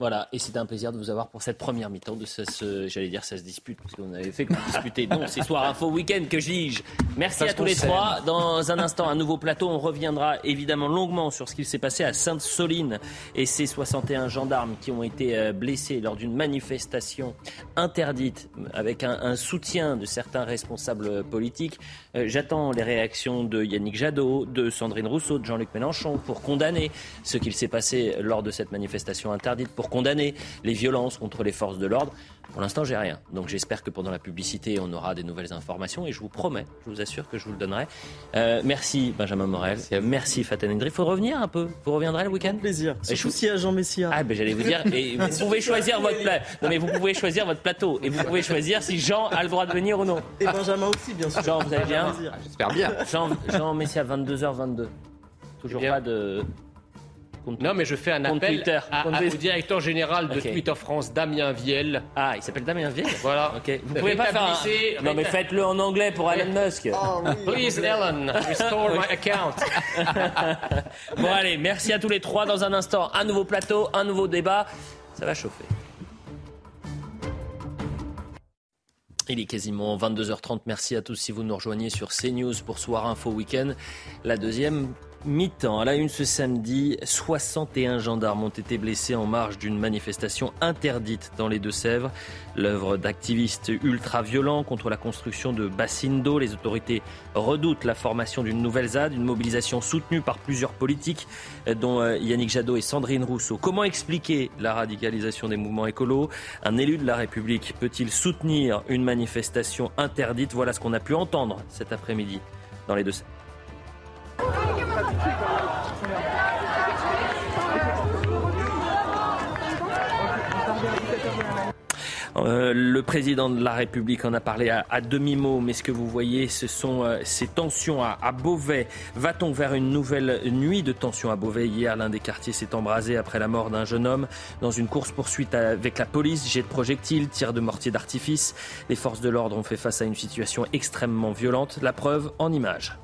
Voilà, et c'était un plaisir de vous avoir pour cette première mi-temps de ce, ce- j'allais dire, ça se dispute, parce qu'on avait fait que disputer. Non, c'est Soir Info Week-end que dis-je. Merci Parce à tous les trois. Dans un instant, un nouveau plateau. On reviendra évidemment longuement sur ce qu'il s'est passé à Sainte-Soline et ces 61 gendarmes qui ont été euh, blessés lors d'une manifestation interdite avec un, un soutien de certains responsables politiques. Euh, J'attends les réactions de Yannick Jadot, de Sandrine Rousseau, de Jean-Luc Mélenchon pour condamner ce qu'il s'est passé lors de cette manifestation interdite, pour condamner les violences contre les forces de l'ordre. Pour l'instant, j'ai rien. Donc j'espère que pendant la publicité, on aura des nouvelles informations et je vous promets, je vous assure que je vous le donnerai. Euh, merci Benjamin Morel. Merci, Faten Endri. Il faut revenir un peu. Vous reviendrez le week-end? Plaisir. Et je- y a Jean Messia. ah ben j'allais vous dire, et vous pouvez choisir votre plat. Non mais vous pouvez choisir votre plateau et vous pouvez choisir si Jean a le droit de venir ou non. Et Benjamin aussi, bien sûr. Jean, vous allez bien? Plaisir. J'espère bien. Jean, Jean Messia, 22h22. Toujours Bien. pas de. Compte- Non, mais je fais un Compte appel Twitter. à- Compte à- au directeur général de. Twitter France, Damien Viel. Ah, il s'appelle Damien Ville Voilà. Ok. Vous pouvez pas faire un... Non mais faites-le en anglais pour Elon Musk. Oh, oui. Please, Ellen, restore my account. Bon allez, merci à tous les trois. Dans un instant, un nouveau plateau, un nouveau débat. Ça va chauffer. Il est quasiment 22h30. Merci à tous si vous nous rejoignez sur CNews pour Soir Info Week-end. La deuxième mi-temps. À la une ce samedi, 61 gendarmes ont été blessés en marge d'une manifestation interdite dans les Deux-Sèvres. L'œuvre d'activistes ultra-violents contre la construction de bassines d'eau. Les autorités redoutent la formation d'une nouvelle ZAD, une mobilisation soutenue par plusieurs politiques, dont euh, Yannick Jadot et Sandrine Rousseau. Comment expliquer la radicalisation des mouvements écolos? Un élu de la République peut-il soutenir une manifestation interdite? Voilà ce qu'on a pu entendre cet après-midi dans les Deux-Sèvres. Euh, le président de la République en a parlé à, demi-mot, mais ce que vous voyez, ce sont euh, ces tensions à, Beauvais. Va-t-on vers une nouvelle nuit de tensions à Beauvais Hier, l'un des quartiers s'est embrasé après la mort d'un jeune homme dans une course-poursuite avec la police, jet de projectiles, tir de mortier d'artifice. Les forces de l'ordre ont fait face à une situation extrêmement violente. La preuve en images.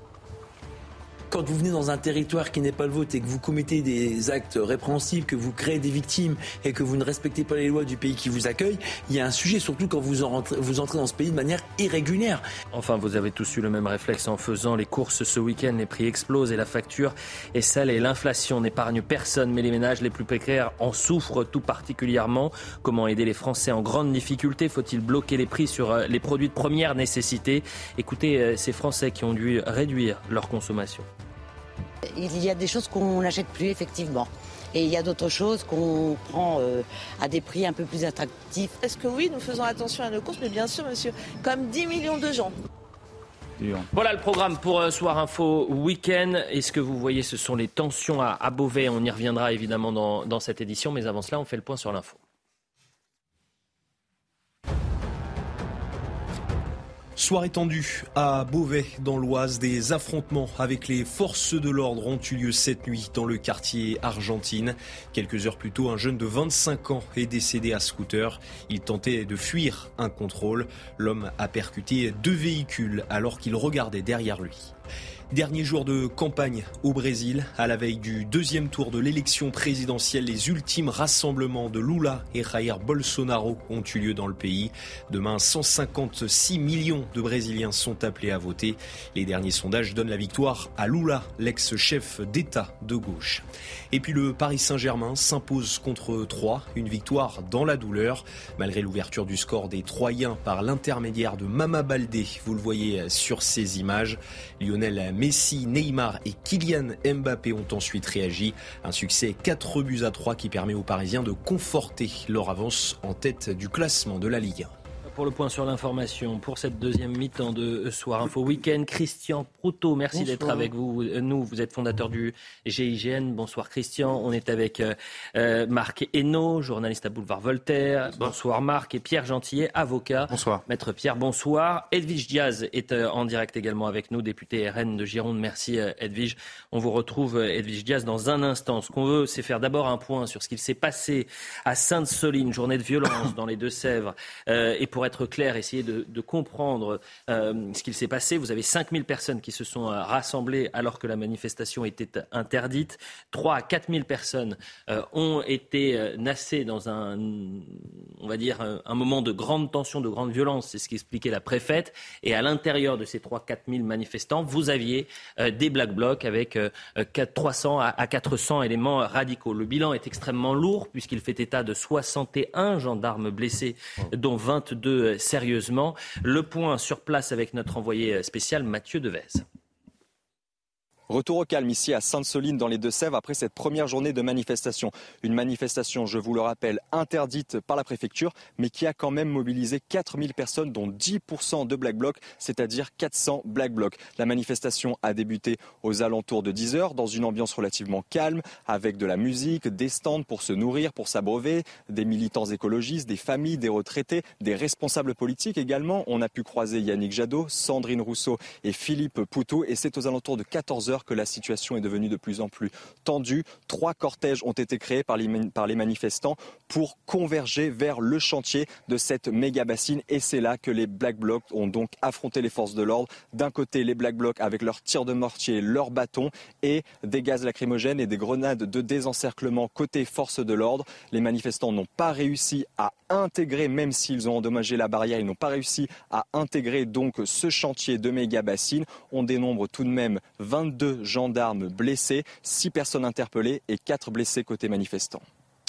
Quand vous venez dans un territoire qui n'est pas le vôtre et que vous commettez des actes répréhensibles, que vous créez des victimes et que vous ne respectez pas les lois du pays qui vous accueille, il y a un sujet surtout quand vous, entrez dans ce pays de manière irrégulière. Enfin, vous avez tous eu le même réflexe en faisant les courses ce week-end. Les prix explosent et la facture est salée. L'inflation n'épargne personne, mais les ménages les plus précaires en souffrent tout particulièrement. Comment aider les Français en grande difficulté? Faut-il bloquer les prix sur euh, les produits de première nécessité? Écoutez euh, ces Français qui ont dû réduire leur consommation. Il y a des choses qu'on n'achète plus, effectivement. Et il y a d'autres choses qu'on prend à des prix un peu plus attractifs. Est-ce que oui, nous faisons attention à nos courses, mais bien sûr, monsieur, comme 10 millions de gens. Voilà le programme pour Soir Info Week-end. Et ce que vous voyez, ce sont les tensions à, Beauvais. On y reviendra évidemment dans, dans cette édition. Mais avant cela, on fait le point sur l'info. Soirée tendue à Beauvais dans l'Oise, des affrontements avec les forces de l'ordre ont eu lieu cette nuit dans le quartier Argentine. Quelques heures plus tôt, un jeune de 25 ans est décédé à scooter. Il tentait de fuir un contrôle. L'homme a percuté deux véhicules alors qu'il regardait derrière lui. Dernier jour de campagne au Brésil, à la veille du deuxième tour de l'élection présidentielle, les ultimes rassemblements de Lula et Jair Bolsonaro ont eu lieu dans le pays. Demain, 156 millions de Brésiliens sont appelés à voter. Les derniers sondages donnent la victoire à Lula, l'ex-chef d'État de gauche. Et puis le Paris Saint-Germain s'impose contre Troyes, une victoire dans la douleur, malgré l'ouverture du score des Troyens par l'intermédiaire de Mama Baldé. Vous le voyez sur ces images. Lionel Messi, Neymar et Kylian Mbappé ont ensuite réagi. Un succès 4 buts à 3 qui permet aux Parisiens de conforter leur avance en tête du classement de la Ligue 1 pour le point sur l'information pour cette deuxième mi-temps de Soir Info Week-end. Christian Proutot, merci d'être avec vous. Nous, vous êtes fondateur du GIGN. Bonsoir Christian. On est avec euh, euh, Marc Hainaut, journaliste à Boulevard Voltaire. Bonsoir. Marc et Pierre Gentillet, avocat. Bonsoir. Maître Pierre, bonsoir. Edwige Diaz est euh, en direct également avec nous, député RN de Gironde. Merci Edwige. On vous retrouve Edwige Diaz dans un instant. Ce qu'on veut, c'est faire d'abord un point sur ce qu'il s'est passé à Sainte-Soline, journée de violence dans les Deux-Sèvres. et pour être clair, essayer de, comprendre euh, ce qu'il s'est passé. Vous avez 5000 personnes qui se sont euh, rassemblées alors que la manifestation était interdite. 3 à 4000 personnes euh, ont été nassées dans un, on va dire, un, moment de grande tension, de grande violence. C'est ce qu'expliquait la préfète. Et à l'intérieur de ces 3 4 000 manifestants, vous aviez des black blocs avec 300 à 400 éléments radicaux. Le bilan est extrêmement lourd puisqu'il fait état de 61 gendarmes blessés, dont 22 euh, sérieusement. Le point sur place avec notre envoyé spécial Mathieu Devez. Retour au calme ici à Sainte-Soline dans les Deux-Sèvres après cette première journée de manifestation. Une manifestation, je vous le rappelle, interdite par la préfecture, mais qui a quand même mobilisé 4000 personnes, dont 10% de Black Bloc, c'est-à-dire 400 Black Blocs. La manifestation a débuté aux alentours de 10 heures dans une ambiance relativement calme, avec de la musique, des stands pour se nourrir, pour s'abreuver, des militants écologistes, des familles, des retraités, des responsables politiques également. On a pu croiser Yannick Jadot, Sandrine Rousseau et Philippe Poutou, et c'est aux alentours de 14 heures que la situation est devenue de plus en plus tendue. Trois cortèges ont été créés par les, manifestants pour converger vers le chantier de cette méga bassine. Et c'est là que les Black Blocs ont donc affronté les forces de l'ordre. D'un côté, les Black Blocs avec leurs tirs de mortier, leurs bâtons et des gaz lacrymogènes et des grenades de désencerclement côté forces de l'ordre. Les manifestants n'ont pas réussi à intégrer, même s'ils ont endommagé la barrière, ils n'ont pas réussi à intégrer donc ce chantier de méga bassine. On dénombre tout de même 22 gendarmes blessés, 6 personnes interpellées et 4 blessés côté manifestants.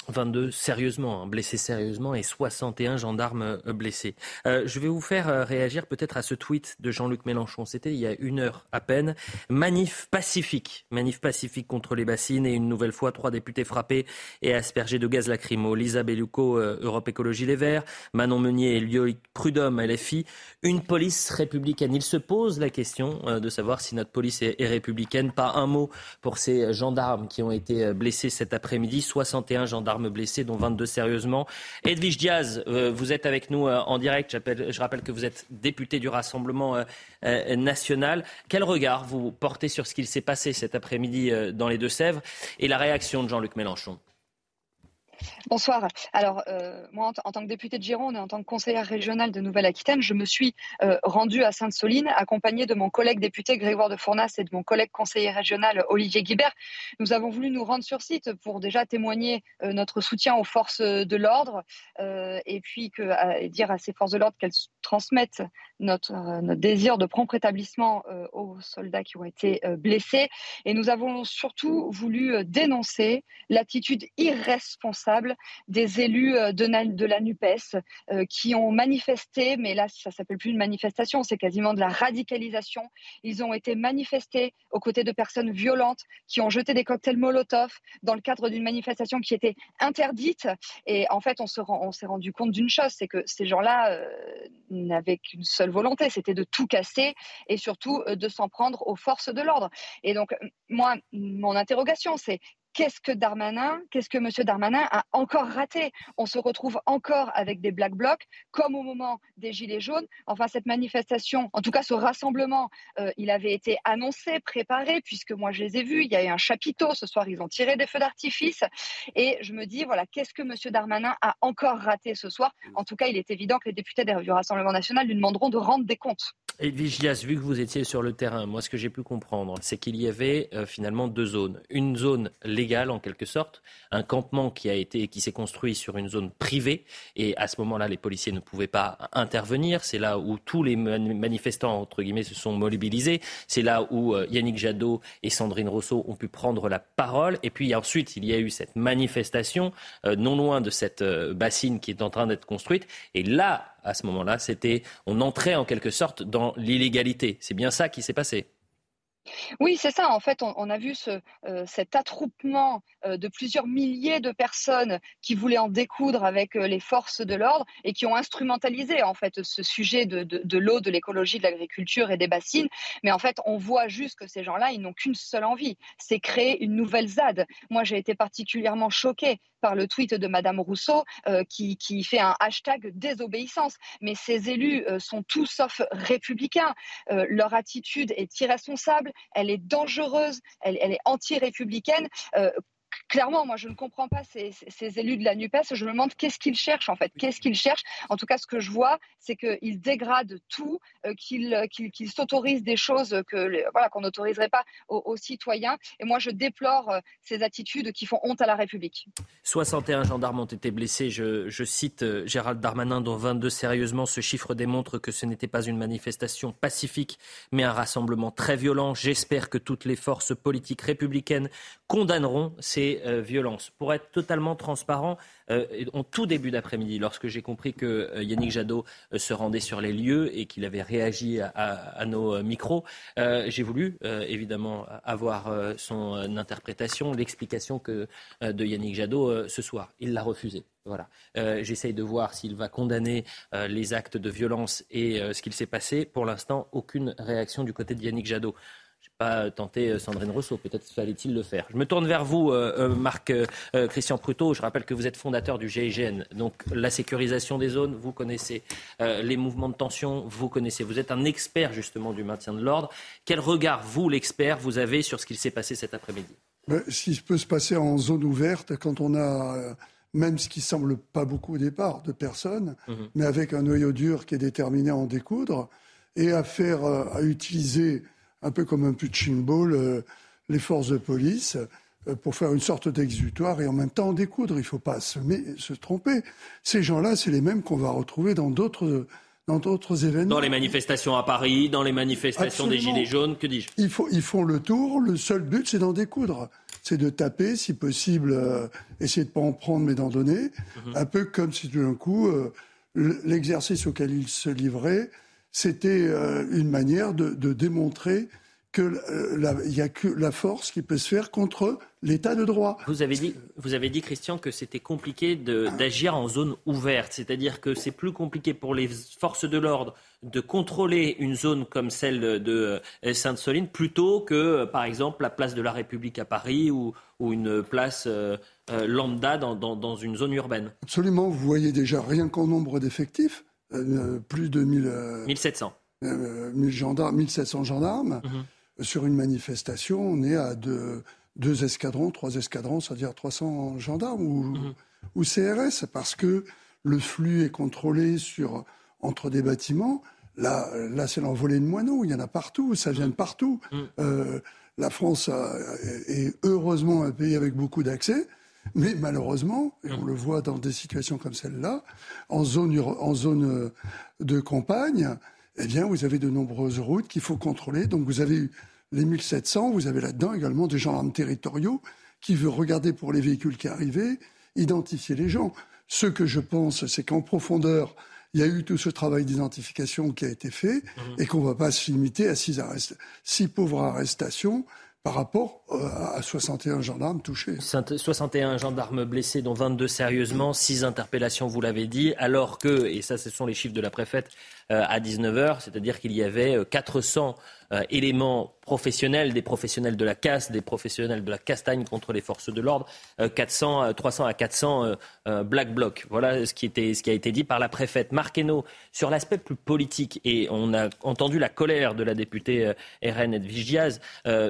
22 sérieusement, hein, blessés sérieusement et 61 gendarmes euh, blessés. Euh, je vais vous faire euh, réagir peut-être à ce tweet de Jean-Luc Mélenchon. C'était il y a une heure à peine. Manif pacifique, manif pacifique contre les bassines et une nouvelle fois trois députés frappés et aspergés de gaz lacrymo. Lisa Bellucco, Europe Écologie Les Verts, Manon Meunier et Prudhomme, LFI. Une police républicaine. Il se pose la question de savoir si notre police est, est républicaine. Pas un mot pour ces gendarmes qui ont été blessés cet après-midi. 61 gendarmes blessés, dont 22 sérieusement. Edwige Diaz, euh, vous êtes avec nous euh, en direct. Je rappelle que vous êtes député du Rassemblement euh, national. Quel regard vous portez sur ce qu'il s'est passé cet après-midi dans les Deux-Sèvres et la réaction de Jean-Luc Mélenchon? Bonsoir. Alors, euh, moi, en, tant que députée de Gironde et en tant que conseillère régionale de Nouvelle-Aquitaine, je me suis euh, rendue à Sainte-Soline, accompagnée de mon collègue député Grégoire de Fournas et de mon collègue conseiller régional Olivier Guibert. Nous avons voulu nous rendre sur site pour déjà témoigner euh, notre soutien aux forces de l'ordre et puis dire à ces forces de l'ordre qu'elles transmettent notre, notre, désir de prompt rétablissement aux soldats qui ont été blessés. Et nous avons surtout voulu dénoncer l'attitude irresponsable des élus de, de la NUPES qui ont manifesté, mais là, ça s'appelle plus une manifestation, c'est quasiment de la radicalisation. Ils ont été manifestés aux côtés de personnes violentes qui ont jeté des cocktails Molotov dans le cadre d'une manifestation qui était interdite. Et en fait, on s'est rendu compte d'une chose, c'est que ces gens-là n'avaient qu'une seule volonté, c'était de tout casser et surtout de s'en prendre aux forces de l'ordre. Et donc, moi, mon interrogation, c'est qu'est-ce que Darmanin, qu'est-ce que M. Darmanin a encore raté? On se retrouve encore avec des black blocs, comme au moment des Gilets jaunes. Enfin, cette manifestation, en tout cas ce rassemblement, euh, il avait été annoncé, préparé, puisque moi je les ai vus. Il y a eu un chapiteau. Ce soir, ils ont tiré des feux d'artifice. Et je me dis, voilà, qu'est-ce que M. Darmanin a encore raté ce soir? En tout cas, il est évident que les députés du Rassemblement national lui demanderont de rendre des comptes. Gias, vu que vous étiez sur le terrain, moi ce que j'ai pu comprendre, c'est qu'il y avait euh, finalement deux zones. Une zone légale en quelque sorte, un campement qui a été, qui s'est construit sur une zone privée, et à ce moment-là, les policiers ne pouvaient pas intervenir. C'est là où tous les manifestants entre guillemets se sont mobilisés. C'est là où euh, Yannick Jadot et Sandrine Rousseau ont pu prendre la parole. Et puis ensuite, il y a eu cette manifestation euh, non loin de cette bassine qui est en train d'être construite. Et là, à ce moment-là, c'était, on entrait en quelque sorte dans l'illégalité. C'est bien ça qui s'est passé. Oui, c'est ça. En fait, on, a vu euh, cet attroupement euh, de plusieurs milliers de personnes qui voulaient en découdre avec euh, les forces de l'ordre et qui ont instrumentalisé en fait ce sujet de l'eau, de l'écologie, de l'agriculture et des bassines. Mais en fait, on voit juste que ces gens-là, ils n'ont qu'une seule envie, c'est créer une nouvelle ZAD. Moi, j'ai été particulièrement choquée par le tweet de Madame Rousseau euh, qui, fait un hashtag désobéissance. Mais ces élus euh, sont tous sauf républicains. Euh, leur attitude est irresponsable, elle est dangereuse, elle est anti-républicaine clairement, moi, je ne comprends pas ces, élus de la NUPES. Je me demande qu'est-ce qu'ils cherchent, en fait. Qu'est-ce qu'ils cherchent? En tout cas, ce que je vois, c'est qu'ils dégradent tout, euh, qu'ils s'autorisent des choses que voilà qu'on n'autoriserait pas aux, citoyens. Et moi, je déplore euh, ces attitudes qui font honte à la République. 61 gendarmes ont été blessés. Je, je cite euh, Gérald Darmanin, dont 22 sérieusement. Ce chiffre démontre que ce n'était pas une manifestation pacifique, mais un rassemblement très violent. J'espère que toutes les forces politiques républicaines condamneront ces euh, violences. Pour être totalement transparent, euh, en tout début d'après-midi, lorsque j'ai compris que euh, Yannick Jadot se rendait sur les lieux et qu'il avait réagi à, nos micros, j'ai voulu évidemment avoir son interprétation, l'explication que, de Yannick Jadot ce soir. Il l'a refusé. Voilà. J'essaye de voir s'il va condamner les actes de violence et ce qu'il s'est passé. Pour l'instant, aucune réaction du côté de Yannick Jadot pas tenté euh, Sandrine Rousseau. Peut-être fallait-il le faire. Je me tourne vers vous, euh, euh, Marc Christian Prutot. Je rappelle que vous êtes fondateur du GIGN. Donc la sécurisation des zones, vous connaissez. les mouvements de tension, vous connaissez. Vous êtes un expert justement du maintien de l'ordre. Quel regard, vous, l'expert, vous avez sur ce qu'il s'est passé cet après-midi? Ben, Ce qui peut se passer en zone ouverte, quand on a même ce qui semble pas beaucoup au départ de personnes, mhm. mais avec un noyau dur qui est déterminé à en découdre et à faire, à utiliser un peu comme un punching ball, euh, les forces de police euh, pour faire une sorte d'exutoire et en même temps en découdre. Il ne faut pas se, se, tromper. Ces gens-là, c'est les mêmes qu'on va retrouver dans d'autres dans d'autres événements. Dans les manifestations à Paris, dans les manifestations des Gilets jaunes, que dis-je? Ils, ils, font le tour. Le seul but, c'est d'en découdre. C'est de taper, si possible, euh, essayer de ne pas en prendre, mais d'en donner. Mhm. Un peu comme si tout d'un coup, l'exercice auquel ils se livraient c'était euh, une manière de, démontrer qu'il n'y a que la force qui peut se faire contre l'état de droit. Vous avez dit, vous avez dit Christian, que c'était compliqué d'agir en zone ouverte, c'est-à-dire que c'est plus compliqué pour les forces de l'ordre de contrôler une zone comme celle de euh, Sainte-Soline plutôt que, euh, par exemple, la place de la République à Paris ou, une place lambda dans, dans, une zone urbaine. Absolument, vous voyez déjà rien qu'en nombre d'effectifs. Euh, plus de 1000, 1700. 1000 gendarmes, 1700 gendarmes. Mhm. Sur une manifestation, on est à deux, deux escadrons, trois escadrons, c'est-à-dire 300 gendarmes ou, mhm. ou, CRS, parce que le flux est contrôlé sur, entre des bâtiments. Là, là c'est l'envolée de moineaux, il y en a partout, ça vient de partout. Mhm. Euh, la France est heureusement un pays avec beaucoup d'accès. Mais malheureusement, et on le voit dans des situations comme celle-là, en zone, en zone euh, de campagne, eh bien, vous avez de nombreuses routes qu'il faut contrôler. Donc, vous avez les 1700, vous avez là-dedans également des gendarmes territoriaux qui veulent regarder pour les véhicules qui arrivaient. identifier les gens. Ce que je pense, c'est qu'en profondeur, il y a eu tout ce travail d'identification qui a été fait mmh. et qu'on ne va pas se limiter à six, six pauvres arrestations par rapport euh, à 61 gendarmes touchés. 61 gendarmes blessés, dont 22 sérieusement, 6 interpellations, vous l'avez dit, alors que, et ça ce sont les chiffres de la préfète euh, à 19h, c'est-à-dire qu'il y avait 400 euh, éléments professionnels, des professionnels de la casse, des professionnels de la castagne contre les forces de l'ordre, 400, 300 à 400 black blocs. Voilà ce qui, a été dit par la préfète. Marc sur l'aspect plus politique, et on a entendu la colère de la députée RN Edwige Diaz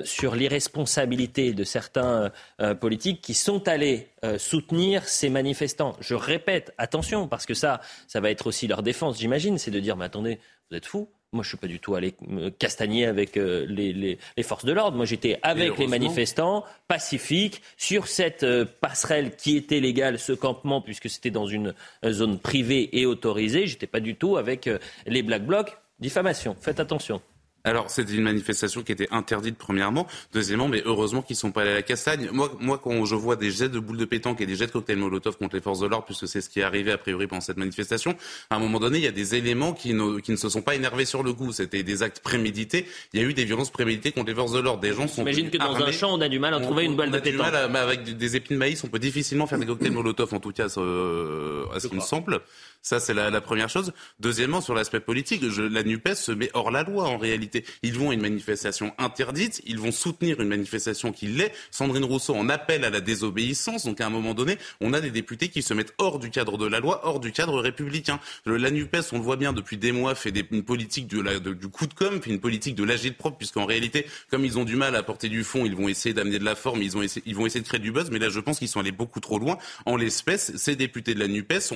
sur l'irresponsabilité de certains politiques qui sont allés soutenir ces manifestants. Je répète, attention, parce que ça, ça va être aussi leur défense, j'imagine, c'est de dire, mais attendez, vous êtes fous moi, je suis pas du tout allé me castagner avec euh, les, forces de l'ordre. Moi, j'étais avec les manifestants pacifiques sur cette euh, passerelle qui était légale, ce campement, puisque c'était dans une euh, zone privée et autorisée. J'étais pas du tout avec les black blocs. Diffamation. Faites attention. Alors, c'était une manifestation qui était interdite, premièrement. Deuxièmement, mais heureusement qu'ils ne sont pas allés à la castagne. Moi, moi, quand je vois des jets de boules de pétanque et des jets de cocktails Molotov contre les forces de l'ordre, puisque c'est ce qui est arrivé a priori pendant cette manifestation, à un moment donné, il y a des éléments qui ne, qui ne se sont pas énervés sur le coup. C'était des actes prémédités. Il y a eu des violences préméditées contre les forces de l'ordre. Des gens sont. J'imagine que dans un champ, on a du mal à trouver une balle de pétanque. Mal avec des épines de maïs, on peut difficilement faire des cocktails Molotov, en tout cas, euh, à ce qu'il me semble. Ça, c'est la, première chose. Deuxièmement, sur l'aspect politique, la NUPES se met hors la loi en réalité. Ils vont à une manifestation interdite, ils vont soutenir une manifestation qui l'est. Sandrine Rousseau en appelle à la désobéissance. Donc à un moment donné, on a des députés qui se mettent hors du cadre de la loi, hors du cadre républicain. La NUPES, on le voit bien depuis des mois, fait une politique du coup de com, fait une politique de l'agile propre, puisqu'en réalité, comme ils ont du mal à porter du fond, ils vont essayer d'amener de la forme, ils, vont essayer de créer du buzz. Mais là, je pense qu'ils sont allés beaucoup trop loin. En l'espèce, ces députés de la NUPES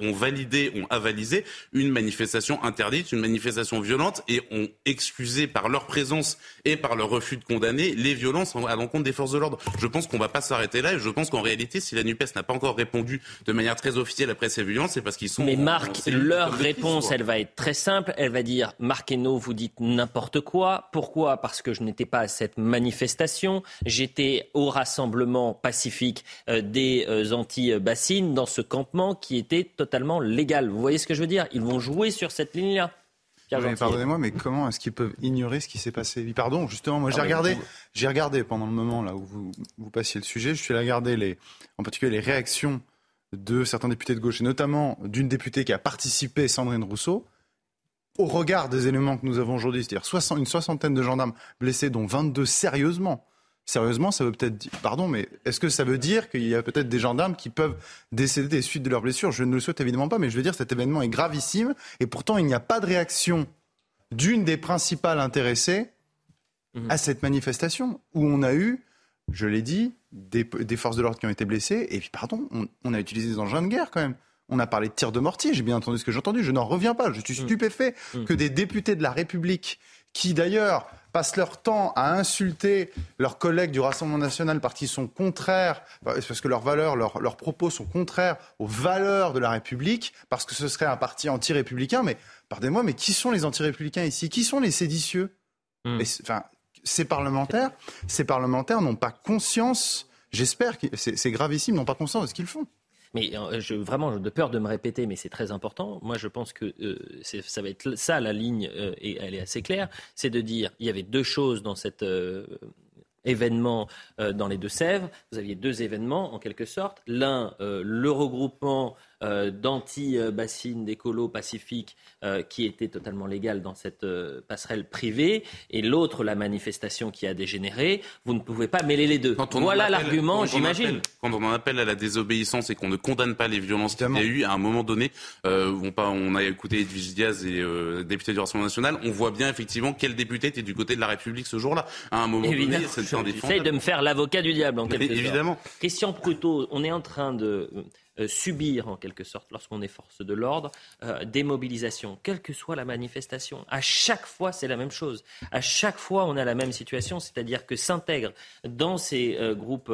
ont validé ont avalisé une manifestation interdite, une manifestation violente et ont excusé par leur présence et par leur refus de condamner les violences à l'encontre des forces de l'ordre. Je pense qu'on ne va pas s'arrêter là et je pense qu'en réalité, si la NUPES n'a pas encore répondu de manière très officielle après ces violences, c'est parce qu'ils sont. Mais Marc, leur réponse, elle va être très simple. Elle va dire Marc Hainaut, vous dites n'importe quoi. Pourquoi? Parce que je n'étais pas à cette manifestation. J'étais au rassemblement pacifique euh, des euh, anti-bassines dans ce campement qui était totalement légal. Vous voyez ce que je veux dire? Ils vont jouer sur cette ligne-là. Pardonnez-moi, mais comment est-ce qu'ils peuvent ignorer ce qui s'est passé? Pardon, justement, moi j'ai regardé, j'ai regardé pendant le moment là où vous, vous passiez le sujet, je suis allé regarder les, en particulier les réactions de certains députés de gauche et notamment d'une députée qui a participé, Sandrine Rousseau. Au regard des éléments que nous avons aujourd'hui, c'est-à-dire une soixantaine de gendarmes blessés, dont 22 sérieusement, Sérieusement, ça veut peut-être dire, pardon, mais est-ce que ça veut dire qu'il y a peut-être des gendarmes qui peuvent décéder des suites de leurs blessures? Je ne le souhaite évidemment pas, mais je veux dire, cet événement est gravissime et pourtant il n'y a pas de réaction d'une des principales intéressées mhm. à cette manifestation où on a eu, je l'ai dit, des, forces de l'ordre qui ont été blessées et puis, pardon, on, a utilisé des engins de guerre quand même. On a parlé de tirs de mortier, j'ai bien entendu ce que j'ai entendu, je n'en reviens pas, je suis mhm. stupéfait mhm. que des députés de la République qui d'ailleurs passent leur temps à insulter leurs collègues du Rassemblement national parce qu'ils sont contraires, parce que leurs valeurs, leurs, propos sont contraires aux valeurs de la République, parce que ce serait un parti anti-républicain. Mais pardonnez-moi, mais qui sont les anti-républicains ici? Qui sont les séditieux? Hmm. Enfin, ces parlementaires, ces parlementaires n'ont pas conscience. J'espère que c'est gravissime, n'ont pas conscience de ce qu'ils font. Mais euh, vraiment, de peur de me répéter, mais c'est très important. Moi, je pense que euh, ça va être ça la ligne, euh, et elle est assez claire. C'est de dire, il y avait deux choses dans cet événement dans les Deux-Sèvres. Vous aviez deux événements en quelque sorte. L'un, le regroupement euh, d'anti-bassines d'écolo pacifiques euh, qui était totalement légal dans cette euh, passerelle privée, et l'autre, la manifestation qui a dégénéré, vous ne pouvez pas mêler les deux. voilà l'argument, j'imagine. Quand on en appelle à la désobéissance et qu'on ne condamne pas les violences qu'il y a eu, à un moment donné, on, on, a écouté Edwige Diaz et député du Rassemblement national, on voit bien effectivement quel député était du côté de la République ce jour-là. À un moment donné, c'est J'essaye de me faire l'avocat du diable en quelque sorte. Évidemment. Christian Prutot, on est en train de euh, subir en quelque sorte, lorsqu'on est force de l'ordre, euh, des mobilisations, quelle que soit la manifestation. À chaque fois, c'est la même chose. À chaque fois, on a la même situation, c'est-à-dire que s'intègrent dans ces euh, groupes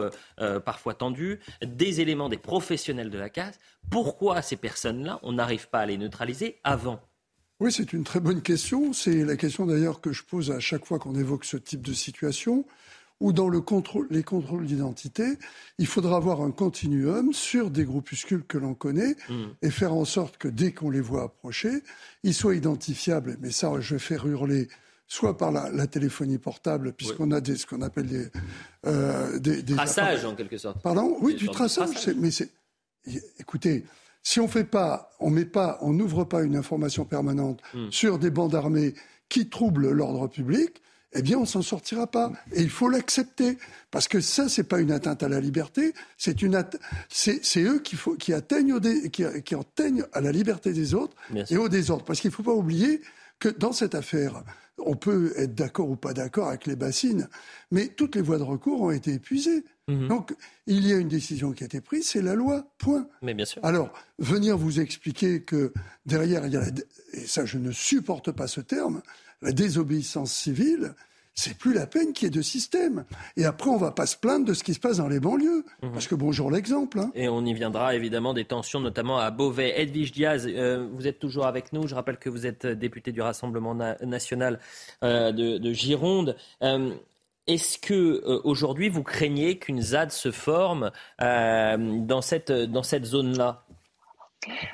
parfois tendus des éléments des professionnels de la casse. Pourquoi ces personnes-là, on n'arrive pas à les neutraliser avant? Oui, c'est une très bonne question. C'est la question d'ailleurs que je pose à chaque fois qu'on évoque ce type de situation. Ou dans le contrôle, les contrôles d'identité, il faudra avoir un continuum sur des groupuscules que l'on connaît Mm. et faire en sorte que dès qu'on les voit approcher, ils soient identifiables. Mais ça, je vais faire hurler soit par la, la téléphonie portable, puisqu'on a des, ce qu'on appelle des, euh, des, des Traçage en quelque sorte. Pardon? Oui, du traçage. Mais c'est, écoutez, si on fait pas, on met pas, on n'ouvre pas une information permanente Hmm. sur des bandes armées qui troublent l'ordre public, eh bien, on s'en sortira pas. Et il faut l'accepter. Parce que ça, c'est pas une atteinte à la liberté, c'est une c'est, eux qui, faut, qui, atteignent au dé- qui, qui atteignent à la liberté des autres Bien et sûr. au désordre. Parce qu'il faut pas oublier que dans cette affaire, on peut être d'accord ou pas d'accord avec les bassines, mais toutes les voies de recours ont été épuisées. Mhm. Donc, il y a une décision qui a été prise, c'est la loi, point. Mais bien sûr. Alors, venir vous expliquer que derrière, il y a la, et ça je ne supporte pas ce terme, la désobéissance civile, c'est plus la peine qu'il y ait de système. Et après, on va pas se plaindre de ce qui se passe dans les banlieues. Mhm. Parce que bonjour l'exemple. hein. Et on y viendra évidemment des tensions, notamment à Beauvais. Edwige Diaz, euh, vous êtes toujours avec nous. Je rappelle que vous êtes député du Rassemblement na- national euh, de, de Gironde. Euh, Est-ce que euh, aujourd'hui vous craignez qu'une ZAD se forme euh, dans cette, dans cette zone-là?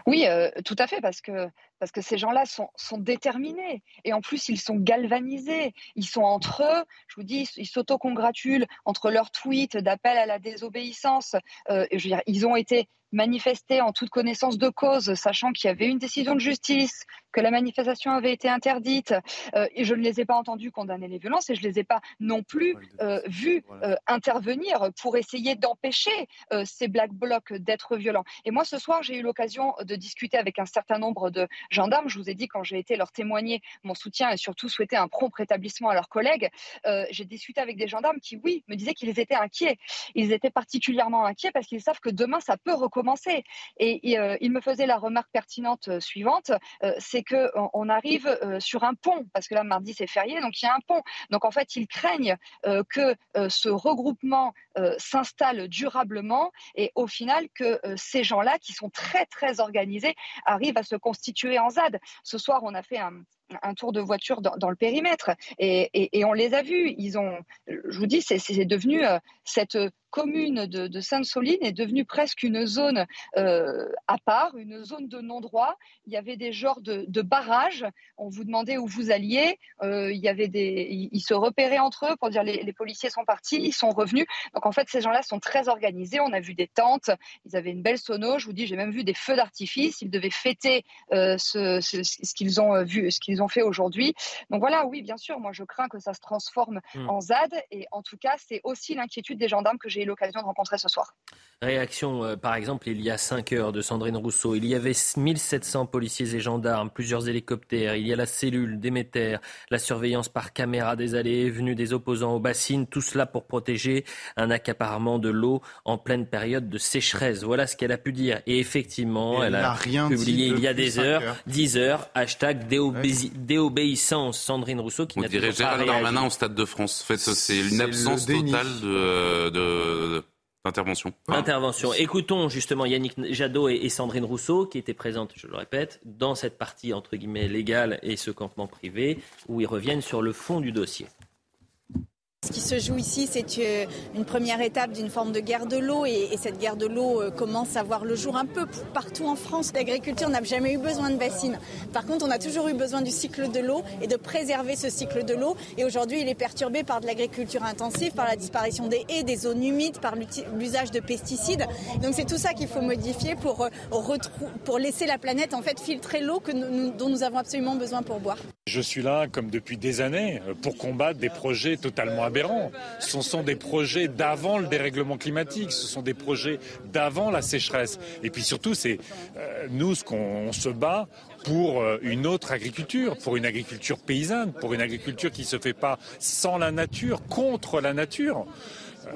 Oui, euh, tout à fait, parce que, parce que ces gens-là sont, sont déterminés. Et en plus, ils sont galvanisés. Ils sont entre eux, je vous dis, ils s'autocongratulent entre leurs tweets d'appel à la désobéissance. Euh, je veux dire, ils ont été manifestés en toute connaissance de cause, sachant qu'il y avait une décision de justice, que la manifestation avait été interdite. Euh, et je ne les ai pas entendus condamner les violences et je ne les ai pas non plus euh, vus euh, intervenir pour essayer d'empêcher ces black blocs d'être violents. Et moi, ce soir, j'ai eu l'occasion de discuter avec un certain nombre de gendarmes. Je vous ai dit, quand j'ai été leur témoigner mon soutien et surtout souhaiter un prompt rétablissement à leurs collègues, j'ai discuté avec des gendarmes qui, oui, me disaient qu'ils étaient inquiets. Ils étaient particulièrement inquiets parce qu'ils savent que demain, ça peut recommencer. Et, euh, ils me faisaient la remarque pertinente euh, suivante, euh, c'est que on, arrive sur un pont, parce que là, mardi, c'est férié, donc il y a un pont. Donc en fait, ils craignent que ce regroupement s'installe durablement et au final que ces gens-là, qui sont très, très organisés, arrivent à se constituer en ZAD. Ce soir, on a fait un, un tour de voiture dans, le périmètre et, on les a vus. Ils ont, je vous dis, c'est devenu euh, cette commune de, de Sainte-Soline est devenue presque une zone euh, à part, une zone de non-droit. Il y avait des genres de, barrages. On vous demandait où vous alliez. Euh, il y avait des, ils, se repéraient entre eux pour dire les, policiers sont partis, ils sont revenus. Donc en fait, ces gens-là sont très organisés. On a vu des tentes. Ils avaient une belle sono. Je vous dis, j'ai même vu des feux d'artifice. Ils devaient fêter ce qu'ils ont vu, ce qu'ils ont fait aujourd'hui. Donc voilà, oui, bien sûr. Moi, je crains que ça se transforme mmh. en ZAD. Et en tout cas, c'est aussi l'inquiétude des gendarmes que j'ai eu l'occasion de rencontrer ce soir. Réaction, euh, par exemple, il y a 5 heures de Sandrine Rousseau. Il y avait 1700 policiers et gendarmes, plusieurs hélicoptères. Il y a la cellule Déméter, la surveillance par caméra des allées et venues des opposants aux bassines. Tout cela pour protéger un accaparement de l'eau en pleine période de sécheresse. Voilà ce qu'elle a pu dire. Et effectivement, Et elle a, rien publié il y a des heures, heures. 10 heures, hashtag déobé déobéissance. Sandrine Rousseau qui n'a pas Gérald. Darmanin au Stade de France. En fait, c'est une absence totale de. Intervention. Écoutons justement Yannick Jadot et et Sandrine Rousseau qui étaient présentes, je le répète, dans cette partie entre guillemets légale et ce campement privé où ils reviennent sur le fond du dossier. Ce qui se joue ici, c'est euh, une première étape d'une forme de guerre de l'eau et, et cette guerre de l'eau euh, commence à voir le jour un peu partout en France. L'agriculture n'a jamais eu besoin de bassines. Par contre, on a toujours eu besoin du cycle de l'eau et de préserver ce cycle de l'eau. Et aujourd'hui, il est perturbé par de l'agriculture intensive, par la disparition des haies, des zones humides, par l'usage de pesticides. Donc c'est tout ça qu'il faut modifier pour, euh, laisser la planète filtrer l'eau dont nous avons absolument besoin pour boire. Je suis là, comme depuis des années, pour combattre des projets totalement Ce sont des projets d'avant le dérèglement climatique, ce sont des projets d'avant la sécheresse. Et puis surtout, c'est euh, nous ce qu'on on se bat pour euh, une autre agriculture, pour une agriculture paysanne, pour une agriculture qui se fait pas sans la nature, contre la nature.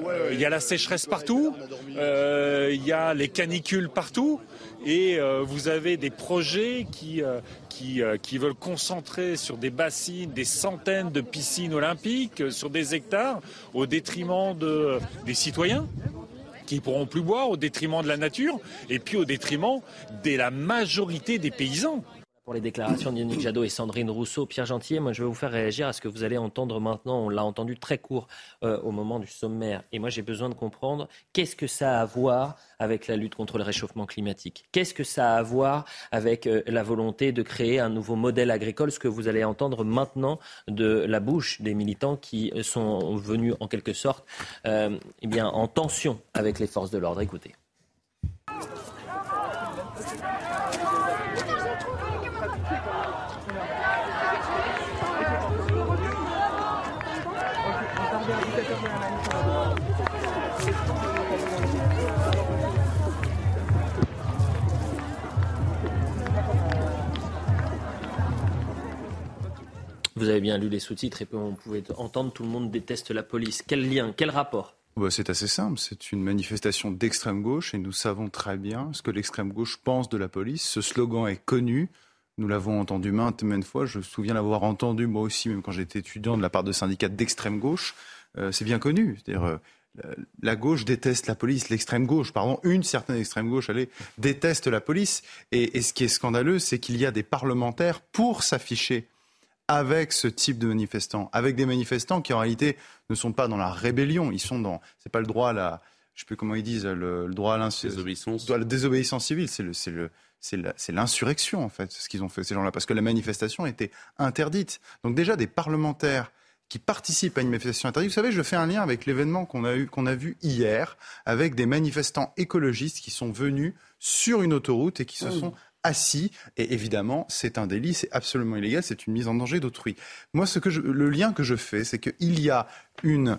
Euh, Il y a la sécheresse partout, il y a les canicules partout, et euh, vous avez des projets qui, euh, qui, euh, qui veulent concentrer sur des bassines, des centaines de piscines olympiques, sur des hectares, au détriment de, des citoyens qui pourront plus boire, au détriment de la nature, et puis au détriment de la majorité des paysans. Pour les déclarations d'Yannick Jadot et Sandrine Rousseau. Pierre Gentillet, moi je vais vous faire réagir à ce que vous allez entendre maintenant. On l'a entendu très court euh, au moment du sommaire. Et moi j'ai besoin de comprendre qu'est-ce que ça a à voir avec la lutte contre le réchauffement climatique? Qu'est-ce que ça a à voir avec euh, la volonté de créer un nouveau modèle agricole? Ce que vous allez entendre maintenant de la bouche des militants qui sont venus en quelque sorte euh, eh bien, en tension avec les forces de l'ordre. Écoutez. Vous avez bien lu les sous-titres et on pouvait entendre tout le monde déteste la police. Quel lien Quel rapport? Bah, c'est assez simple, c'est une manifestation d'extrême gauche et nous savons très bien ce que l'extrême gauche pense de la police. Ce slogan est connu, nous l'avons entendu maintes, maintes fois. Je me souviens l'avoir entendu moi aussi, même quand j'étais étudiant, de la part de syndicats d'extrême gauche. Euh, c'est bien connu. C'est-à-dire, euh, la gauche déteste la police, l'extrême gauche, pardon, une certaine extrême gauche, allez, déteste la police. Et, ce qui est scandaleux, c'est qu'il y a des parlementaires pour s'afficher avec ce type de manifestants, avec des manifestants qui en réalité ne sont pas dans la rébellion, ils sont dans, c'est pas le droit à la, je sais plus comment ils disent, le, droit à l'insurrection, la désobéissance civile, c'est le, c'est le, c'est l'insurrection en fait, ce qu'ils ont fait ces gens-là, parce que la manifestation était interdite. Donc déjà des parlementaires qui participent à une manifestation interdite. Vous savez, je fais un lien avec l'événement qu'on a, eu, qu'on a vu hier, avec des manifestants écologistes qui sont venus sur une autoroute et qui se sont assis. Et évidemment, c'est un délit, c'est absolument illégal, c'est une mise en danger d'autrui. Moi, ce que je, le lien que je fais, c'est qu'il y a une,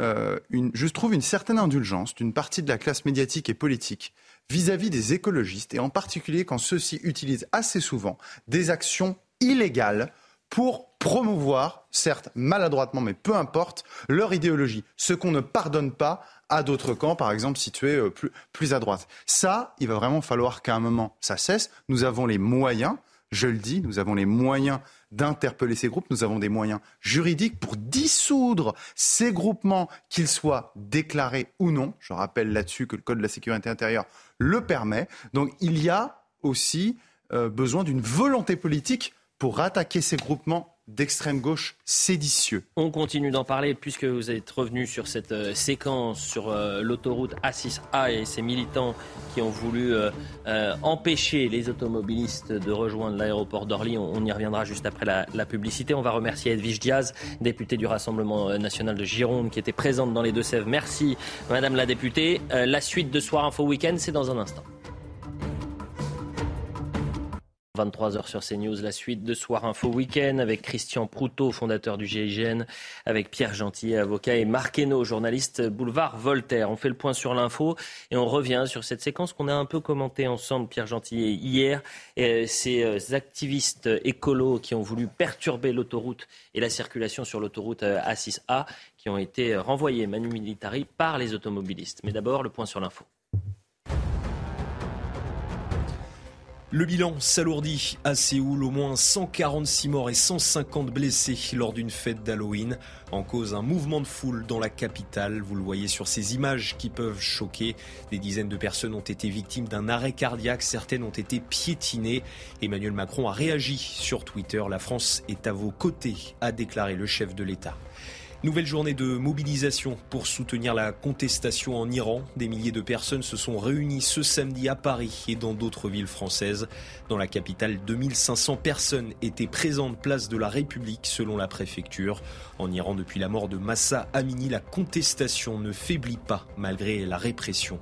euh, une, je trouve une certaine indulgence d'une partie de la classe médiatique et politique vis-à-vis -vis des écologistes, et en particulier quand ceux-ci utilisent assez souvent des actions illégales pour promouvoir, certes maladroitement, mais peu importe, leur idéologie. Ce qu'on ne pardonne pas à d'autres camps, par exemple situés euh, plus, plus à droite. Ça, il va vraiment falloir qu'à un moment, ça cesse. Nous avons les moyens, je le dis, nous avons les moyens d'interpeller ces groupes. Nous avons des moyens juridiques pour dissoudre ces groupements, qu'ils soient déclarés ou non. Je rappelle là-dessus que le Code de la sécurité intérieure le permet. Donc il y a aussi euh, besoin d'une volonté politique pour attaquer ces groupements d'extrême gauche séditieux. On continue d'en parler puisque vous êtes revenu sur cette euh, séquence sur euh, l'autoroute A6A et ces militants qui ont voulu euh, empêcher les automobilistes de rejoindre l'aéroport d'Orly. On, y reviendra juste après la, publicité. On va remercier Edwige Diaz, députée du Rassemblement national de Gironde, qui était présente dans les Deux-Sèvres. Merci, Madame la députée. la suite de Soir Info Week-end, c'est dans un instant. 23h sur CNews, la suite de Soir Info Week-end avec Christian Proutot, fondateur du GIGN, avec Pierre Gentillet, avocat, et Marc Hainaut, journaliste boulevard Voltaire. On fait le point sur l'info et on revient sur cette séquence qu'on a un peu commentée ensemble, Pierre Gentillet, hier. Et ces euh, activistes écolos qui ont voulu perturber l'autoroute et la circulation sur l'autoroute euh, A6A qui ont été renvoyés manu militari par les automobilistes. Mais d'abord, le point sur l'info. Le bilan s'alourdit à Séoul, au moins 146 morts et 150 blessés lors d'une fête d'Halloween. En cause, un mouvement de foule dans la capitale. Vous le voyez sur ces images qui peuvent choquer. Des dizaines de personnes ont été victimes d'un arrêt cardiaque, certaines ont été piétinées. Emmanuel Macron a réagi sur Twitter. La France est à vos côtés, a déclaré le chef de l'État. Nouvelle journée de mobilisation pour soutenir la contestation en Iran. Des milliers de personnes se sont réunies ce samedi à Paris et dans d'autres villes françaises. Dans la capitale, 2500 personnes étaient présentes place de la République selon la préfecture. En Iran, depuis la mort de Massa Amini, la contestation ne faiblit pas malgré la répression.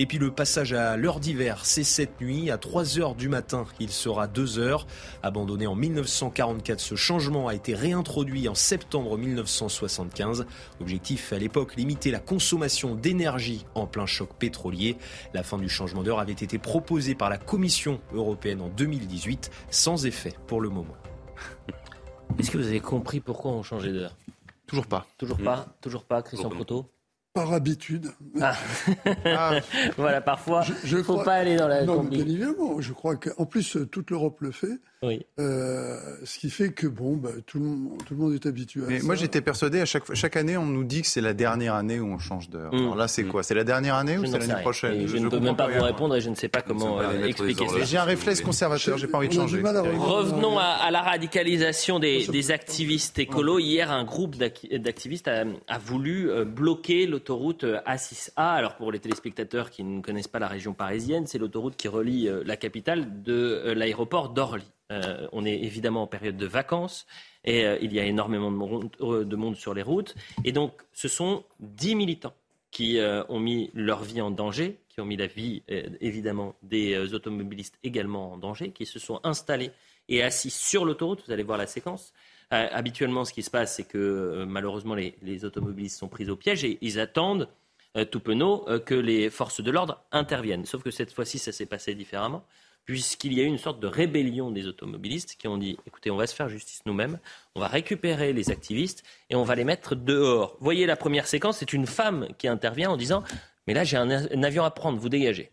Et puis le passage à l'heure d'hiver, c'est cette nuit à 3 heures du matin. Il sera 2 heures. Abandonné en 1944, ce changement a été réintroduit en septembre 1975. Objectif à l'époque, limiter la consommation d'énergie en plein choc pétrolier. La fin du changement d'heure avait été proposée par la Commission européenne en 2018, sans effet pour le moment. Est-ce que vous avez compris pourquoi on changeait d'heure? Toujours pas. Toujours pas Toujours pas, Christian Proto? Par habitude. Ah. voilà, parfois, il ne faut pas aller dans la non, Bien évidemment, je crois qu'en plus, toute l'Europe le fait. Oui. Euh, ce qui fait que bon, bah, tout, le monde, tout, le monde, est habitué à Mais ça. Moi, j'étais persuadé, à chaque, chaque année, on nous dit que c'est la dernière année où on change d'heure. Mm. Alors là, c'est quoi? C'est la dernière année Je ou c'est l'année prochaine? Et je, ne peux même pas vous répondre et je ne sais pas comment euh, expliquer ça. J'ai un réflexe conservateur, j'ai pas envie de changer. Revenons à, à la radicalisation des, des activistes écolos. Hier, un groupe d'ac- d'activistes a, a voulu euh, bloquer l'autoroute euh, A6A. Alors pour les téléspectateurs qui ne connaissent pas la région parisienne, c'est l'autoroute qui relie euh, la capitale de euh, l'aéroport d'Orly. Euh, on est évidemment en période de vacances et euh, il y a énormément de monde, euh, de monde sur les routes. Et donc ce sont 10 militants qui euh, ont mis leur vie en danger, qui ont mis la vie euh, évidemment des euh, automobilistes également en danger, qui se sont installés et assis sur l'autoroute. Vous allez voir la séquence. Euh, habituellement, ce qui se passe, c'est que euh, malheureusement les, automobilistes sont pris au piège et ils attendent euh, tout penaud que les forces de l'ordre interviennent. Sauf que cette fois-ci, ça s'est passé différemment, puisqu'il y a eu une sorte de rébellion des automobilistes qui ont dit écoutez, on va se faire justice nous-mêmes, on va récupérer les activistes et on va les mettre dehors. Voyez la première séquence, c'est une femme qui intervient en disant mais là j'ai un avion à prendre, vous dégagez.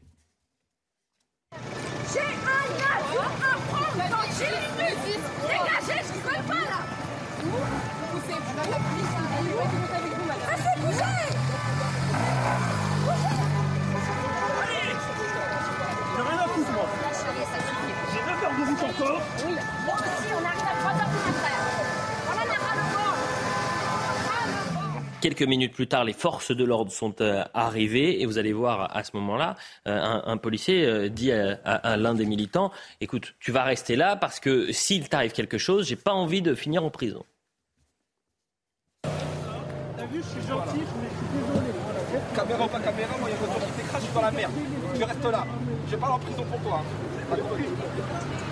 Quelques minutes plus tard, les forces de l'ordre sont euh, arrivées et vous allez voir à ce moment-là, euh, un, un policier euh, dit à, à- à l'un des militants "Écoute, tu vas rester là parce que s'il t'arrive quelque chose, j'ai pas envie de finir en prison." T'as vu, je suis gentil, mais je suis désolé. Caméra ou pas caméra, moi, il y a une voiture qui t'écrase, je suis dans la merde. Tu restes là. Je vais pas aller en prison pour toi. hein.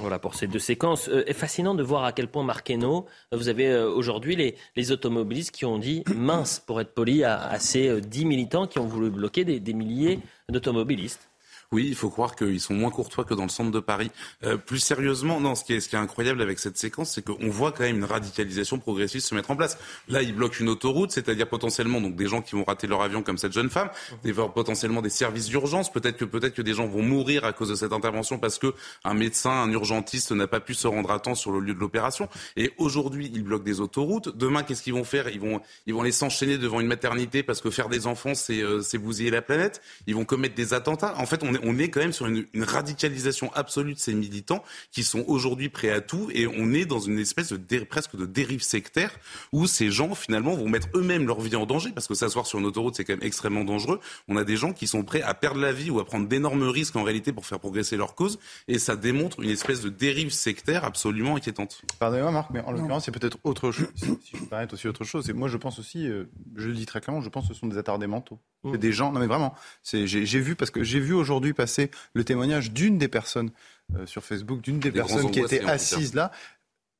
Voilà pour ces deux séquences. Euh, fascinant de voir à quel point Marqueno, vous avez euh, aujourd'hui les, automobilistes qui ont dit mince, pour être poli, à, ces euh, 10 militants qui ont voulu bloquer des milliers d'automobilistes. Oui, il faut croire qu'ils sont moins courtois que dans le centre de Paris. Euh, plus sérieusement, non, ce qui, est, ce qui est incroyable avec cette séquence, c'est qu'on voit quand même une radicalisation progressive se mettre en place. Là, ils bloquent une autoroute, c'est-à-dire potentiellement donc des gens qui vont rater leur avion comme cette jeune femme, des, potentiellement des services d'urgence. Peut-être que peut-être que des gens vont mourir à cause de cette intervention parce que un médecin, un urgentiste n'a pas pu se rendre à temps sur le lieu de l'opération. Et aujourd'hui, ils bloquent des autoroutes. Demain, qu'est-ce qu'ils vont faire? Ils vont ils vont les s'enchaîner devant une maternité parce que faire des enfants, c'est euh, c'est bousiller la planète. Ils vont commettre des attentats. En fait, on est on est quand même sur une, une radicalisation absolue de ces militants qui sont aujourd'hui prêts à tout et on est dans une espèce de dé- presque de dérive sectaire où ces gens finalement vont mettre eux-mêmes leur vie en danger parce que s'asseoir sur une autoroute c'est quand même extrêmement dangereux. On a des gens qui sont prêts à perdre la vie ou à prendre d'énormes risques en réalité pour faire progresser leur cause et ça démontre une espèce de dérive sectaire absolument inquiétante. Pardonnez-moi Marc, mais en l'occurrence c'est peut-être autre chose. Si, je peux aussi autre chose, c'est moi je pense aussi, euh, je le dis très clairement, je pense que ce sont des attardés mentaux. C'est des gens, non mais vraiment, j'ai vu parce que j'ai vu aujourd'hui passer le témoignage d'une des personnes euh, sur Facebook, d'une des, personnes qui cas. assises là.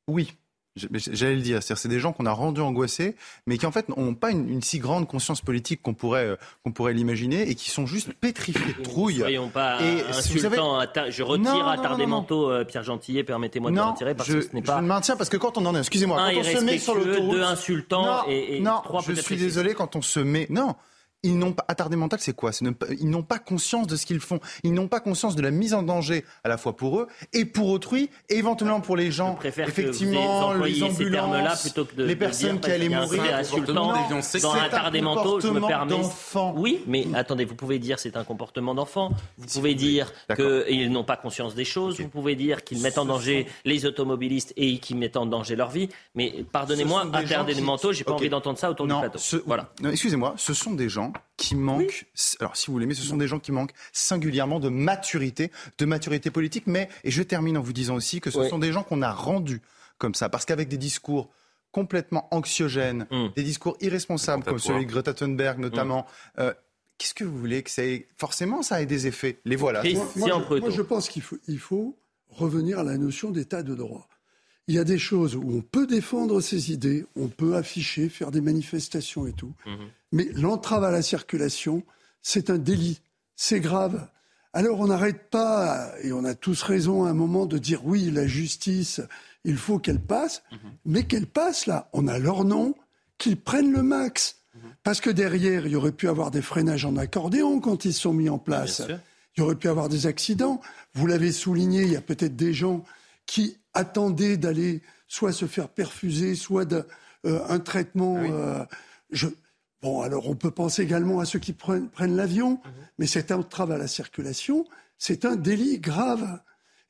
Oui. je- J'allais le dire, c'est-à-dire c'est des gens qu'on a rendus angoissés, mais qui en fait n'ont pas une, une si grande conscience politique qu'on pourrait euh, qu'on pourrait l'imaginer et qui sont juste pétrifiés de trouille. Soyons pas Et euh, si vous savez- insultants. Atta- Je retire Non, non, attardé non, non. manteau, euh, Pierre Gentillet, permettez-moi de le retirer parce je, que ce n'est je pas le maintiens parce que quand on en est, excusez-moi, un quand on se met sur irrespectueux, l'autoroute, deux insultants non, et, et non, trois je suis désolé quand on se met, non. Ils n'ont pas attardé mental, c'est quoi? C'est ne Ils n'ont pas conscience de ce qu'ils font. Ils n'ont pas conscience de la mise en danger à la fois pour eux et pour autrui, et éventuellement pour les gens. préfère que Effectivement, vous les employiez ces termes-là ambulances, plutôt que de les de personnes dire qui allaient mourir. insultant dans attardé manteau, je me comportement permets. d'enfant. Oui, mais attendez, vous pouvez dire c'est un comportement d'enfant. Vous pouvez dire qu'ils n'ont pas conscience des choses. Vous pouvez dire qu'ils mettent en danger les automobilistes et qu'ils mettent en danger leur vie. Mais pardonnez-moi, sont attardé de manteau, j'ai pas envie d'entendre ça autour Non, du plateau. ce- Voilà. Excusez-moi, ce sont des gens qui manquent, alors si vous mais ce sont des gens qui manquent singulièrement de maturité, de maturité politique, mais, et je termine en vous disant aussi que ce Oui. sont des gens qu'on a rendus comme ça, parce qu'avec des discours complètement anxiogènes, Hum. des discours irresponsables comme celui de Greta Thunberg notamment, euh, qu'est-ce que vous voulez que ça ait Forcément, ça ait des effets. Les voilà. Moi, moi, je, Breton. moi, je pense qu'il faut, il faut revenir à la notion d'état de droit. Il y a des choses où on peut défendre ses idées, on peut afficher, faire des manifestations et tout, Mhm. mais l'entrave à la circulation, c'est un délit, c'est grave. Alors on n'arrête pas, et on a tous raison à un moment de dire oui, la justice, il faut qu'elle passe, Mhm. mais qu'elle passe là. On a leur nom, qu'ils prennent le max. Parce que derrière, il y aurait pu avoir des freinages en accordéon quand ils sont mis en place. Il y aurait pu avoir des accidents. Vous l'avez souligné, il y a peut-être des gens qui attendaient d'aller soit se faire perfuser, soit de, euh, un traitement. Euh, je... Bon, alors on peut penser également à ceux qui prennent, prennent l'avion, Mhm. mais c'est un entrave à la circulation, c'est un délit grave.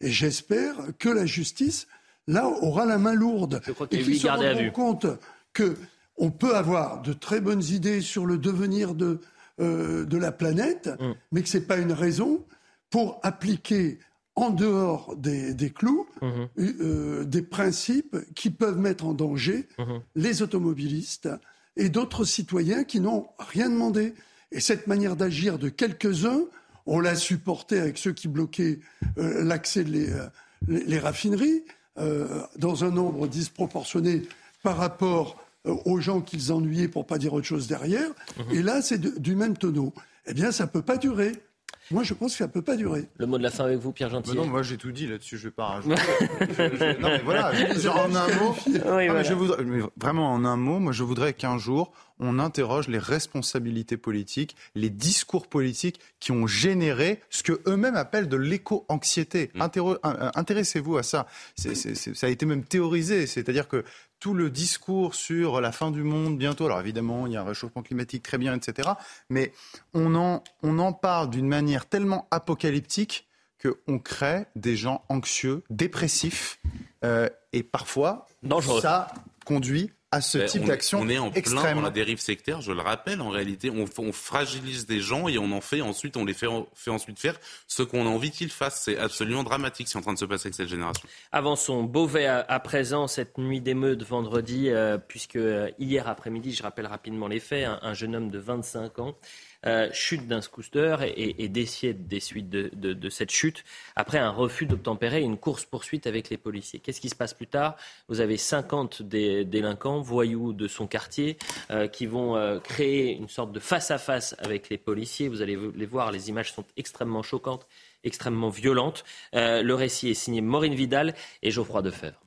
Et j'espère que la justice, là, aura la main lourde. Je crois qu'il se rendront compte que on peut avoir de très bonnes idées sur le devenir de, euh, de la planète, Mm. mais que ce n'est pas une raison pour appliquer en dehors des, des clous Mhm. euh, des principes qui peuvent mettre en danger Mhm. les automobilistes et d'autres citoyens qui n'ont rien demandé. Et cette manière d'agir de quelques-uns, on l'a supporté avec ceux qui bloquaient euh, l'accès des les raffineries euh, dans un nombre disproportionné par rapport euh, aux gens qu'ils ennuyaient pour pas dire autre chose derrière. Mhm. Et là, c'est du même tonneau. Eh bien, ça peut pas durer. Moi, je pense que ça peut pas durer. Le mot de la fin avec vous, Pierre Gentil. Non, moi j'ai tout dit là-dessus, je vais pas rajouter. Je- je- non mais voilà, genre, en un mot, Oui, Non, mais voilà. je voudrais, mais vraiment en un mot, moi je voudrais qu'un jour on interroge les responsabilités politiques, les discours politiques qui ont généré ce que eux-mêmes appellent de l'éco-anxiété. Interro- euh, Intéressez-vous à ça. Ça a été même théorisé, c'est-à-dire que tout le discours sur la fin du monde bientôt, alors évidemment il y a un réchauffement climatique très bien, etc. Mais on en, on en parle d'une manière tellement apocalyptique qu'on crée des gens anxieux, dépressifs, euh, et parfois Dangereux. ça conduit à ce Ben, type on est- d'action On est en plein dans la dérive sectaire, je le rappelle. En réalité, on, on fragilise des gens et on en fait ensuite, on les fait, fait ensuite faire ce qu'on a envie qu'ils fassent. C'est absolument dramatique ce qui est en train de se passer avec cette génération. Avançons. Beauvais à, à présent, cette nuit d'émeute vendredi, euh, puisque euh, hier après-midi, je rappelle rapidement les faits, un, un jeune homme de 25 ans euh, chute d'un scooter et, et, des suites de, cette chute après un refus d'obtempérer une course-poursuite avec les policiers. Qu'est-ce qui se passe plus tard? Vous avez 50 des délinquants, voyous de son quartier, euh, qui vont euh, créer une sorte de face-à-face avec les policiers. Vous allez les voir, les images sont extrêmement choquantes, extrêmement violentes. Le récit est signé Maureen Vidal et Geoffroy Defebvre.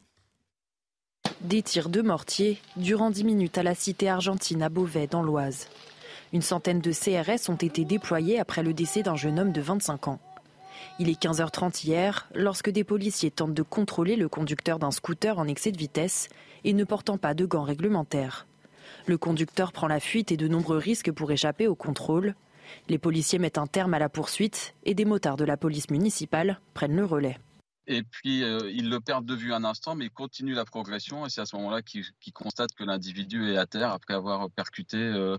Des tirs de mortier durant 10 minutes à la cité argentine à Beauvais, dans l'Oise. Une centaine de CRS ont été déployés après le décès d'un jeune homme de 25 ans. Il est 15h30 hier lorsque des policiers tentent de contrôler le conducteur d'un scooter en excès de vitesse et ne portant pas de gants réglementaires. Le conducteur prend la fuite et de nombreux risques pour échapper au contrôle. Les policiers mettent un terme à la poursuite et des motards de la police municipale prennent le relais. Et puis, euh, ils le perdent de vue un instant, mais ils continuent la progression. Et c'est à ce moment-là qu'ils qu'ils constatent que l'individu est à terre après avoir percuté, euh,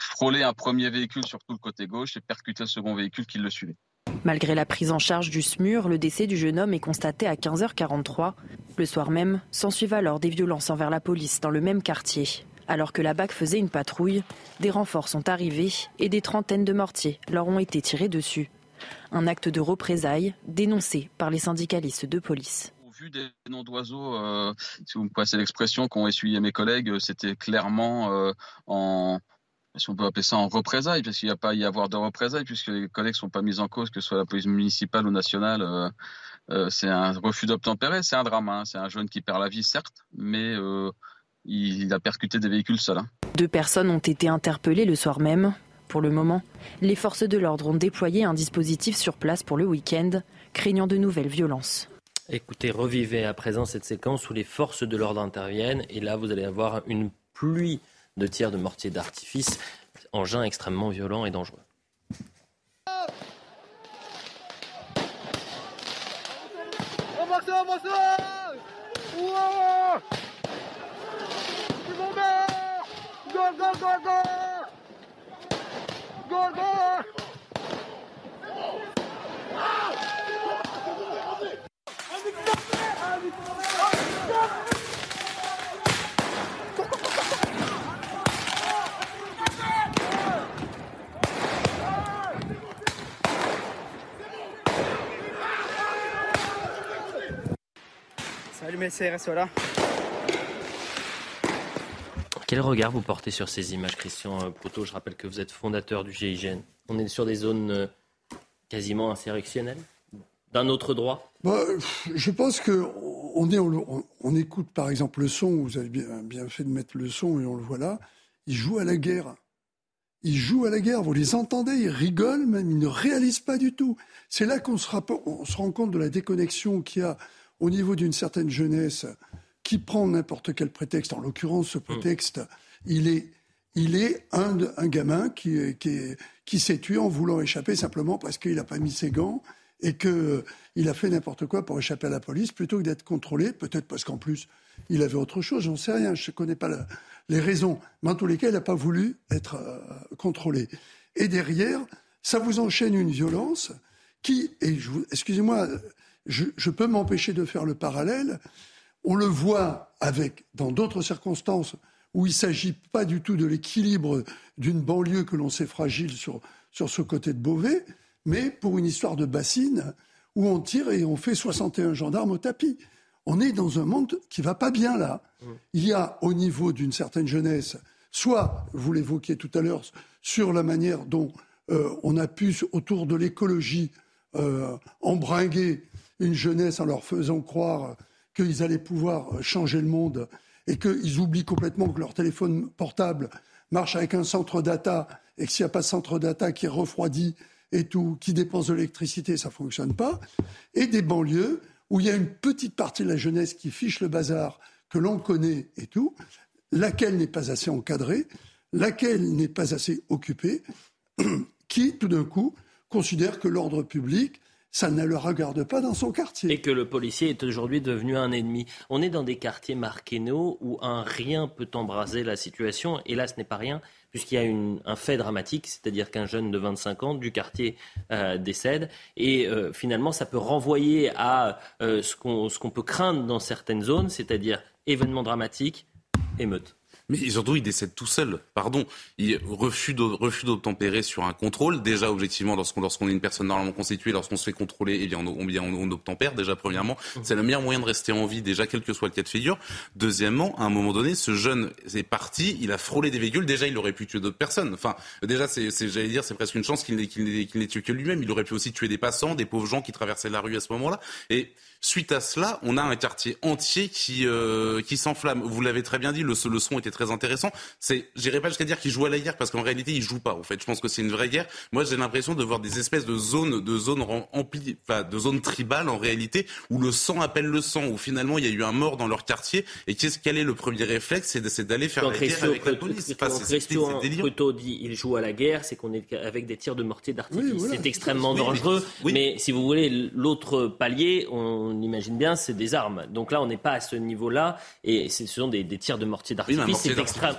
frôlé un premier véhicule sur tout le côté gauche et percuté le second véhicule qui le suivait. Malgré la prise en charge du SMUR, le décès du jeune homme est constaté à 15h43. Le soir même, s'ensuivent alors des violences envers la police dans le même quartier. Alors que la BAC faisait une patrouille, des renforts sont arrivés et des trentaines de mortiers leur ont été tirés dessus. Un acte de représailles dénoncé par les syndicalistes de police. Au vu des noms d'oiseaux, euh, si vous me passez l'expression qu'ont essuyé mes collègues, euh, c'était clairement euh, en, si on peut appeler ça en représailles, parce qu'il n'y a pas à y avoir de représailles, puisque les collègues ne sont pas mis en cause, que ce soit la police municipale ou nationale. euh, c'est un refus d'obtempérer, c'est un drame. hein. C'est un jeune qui perd la vie, certes, mais il a percuté des véhicules seuls. hein. Deux personnes ont été interpellées le soir même. Pour le moment, les forces de l'ordre ont déployé un dispositif sur place pour le week-end, craignant de nouvelles violences. Écoutez, revivez à présent cette séquence où les forces de l'ordre interviennent et là vous allez avoir une pluie de tirs de mortier d'artifice, engin extrêmement violent et dangereux. Go, go, go, go Go, go Salut mes CRS, voilà. Quel regard vous portez sur ces images, Christian euh, Proto Je rappelle que vous êtes fondateur du GIGN. On est sur des zones euh, quasiment insurrectionnelles D'un autre droit? Bah, je pense que on, est, on, on écoute par exemple le son, vous avez bien, fait de mettre le son et on le voit là. ils jouent à la guerre. Ils jouent à la guerre, vous les entendez, ils rigolent, même ils ne réalisent pas du tout. C'est là qu'on se, on se rend compte de la déconnexion qu'il y a au niveau d'une certaine jeunesse qui prend n'importe quel prétexte. En l'occurrence, ce prétexte, il est, il est un, un gamin qui, qui, qui s'est tué en voulant échapper simplement parce qu'il n'a pas mis ses gants et qu'il a fait n'importe quoi pour échapper à la police plutôt que d'être contrôlé, peut-être parce qu'en plus il avait autre chose, j'en sais rien, je ne connais pas les raisons, mais en tous les cas, il n'a pas voulu être euh, contrôlé. Et derrière, ça vous enchaîne une violence qui, et excusez-moi, je, je, peux m'empêcher de faire le parallèle, on le voit avec, dans d'autres circonstances où il ne s'agit pas du tout de l'équilibre d'une banlieue que l'on sait fragile sur, sur ce côté de Beauvais, mais pour une histoire de bassine où on tire et on fait 61 gendarmes au tapis. On est dans un monde qui va pas bien là. Il y a au niveau d'une certaine jeunesse, soit, vous l'évoquiez tout à l'heure, sur la manière dont euh, on a pu, autour de l'écologie, euh, embringuer une jeunesse en leur faisant croire qu'ils allaient pouvoir changer le monde et qu'ils oublient complètement que leur téléphone portable marche avec un centre data et que s'il n'y a pas de centre data qui est refroidi et tout, qui dépense de l'électricité, ça ne fonctionne pas, et des banlieues où il y a une petite partie de la jeunesse qui fiche le bazar, que l'on connaît et tout, laquelle n'est pas assez encadrée, laquelle n'est pas assez occupée, qui, tout d'un coup, considère que l'ordre public, ça ne le regarde pas dans son quartier. Et que le policier est aujourd'hui devenu un ennemi. On est dans des quartiers marquénaux où un rien peut embraser la situation, et là ce n'est pas rien, puisqu'il y a un fait dramatique, c'est-à-dire qu'un jeune de 25 ans du quartier euh, décède. Et euh, finalement, ça peut renvoyer à euh, ce qu'on peut craindre dans certaines zones, c'est-à-dire événements dramatiques, émeutes. Mais surtout, il décède tout seul. Pardon. Il refuse d'obtempérer sur un contrôle. Déjà, objectivement, lorsqu'on est une personne normalement constituée, lorsqu'on se fait contrôler, eh bien, on, obtempère. Déjà, premièrement, c'est le meilleur moyen de rester en vie, déjà, quel que soit le cas de figure. Deuxièmement, à un moment donné, ce jeune est parti, il a frôlé des véhicules. Déjà, il aurait pu tuer d'autres personnes. Enfin, déjà, c'est, j'allais dire, c'est presque une chance qu'il n'ait, tué que lui-même. Il aurait pu aussi tuer des passants, des pauvres gens qui traversaient la rue à ce moment-là. Et Suite à cela, on a un quartier entier qui euh, qui s'enflamme. Vous l'avez très bien dit, le, le son était très intéressant. C'est, j'irai pas jusqu'à dire qu'il joue à la guerre parce qu'en réalité, il joue pas. En fait, je pense que c'est une vraie guerre. Moi, j'ai l'impression de voir des espèces de zones, de zones remplies, enfin, de zones tribales en réalité, où le sang appelle le sang, où finalement il y a eu un mort dans leur quartier. Et qu'est-ce quel est le premier réflexe, c'est d'aller faire la guerre avec la police. C'est dit, il joue à la guerre, c'est qu'on est avec des tirs de mortier d'artifice. c'est extrêmement dangereux. mais si vous voulez, l'autre palier, on imagine bien, c'est des armes. Donc là, on n'est pas à ce niveau-là, et ce sont des, des tirs de mortier d'artifice. c'est extrêmement.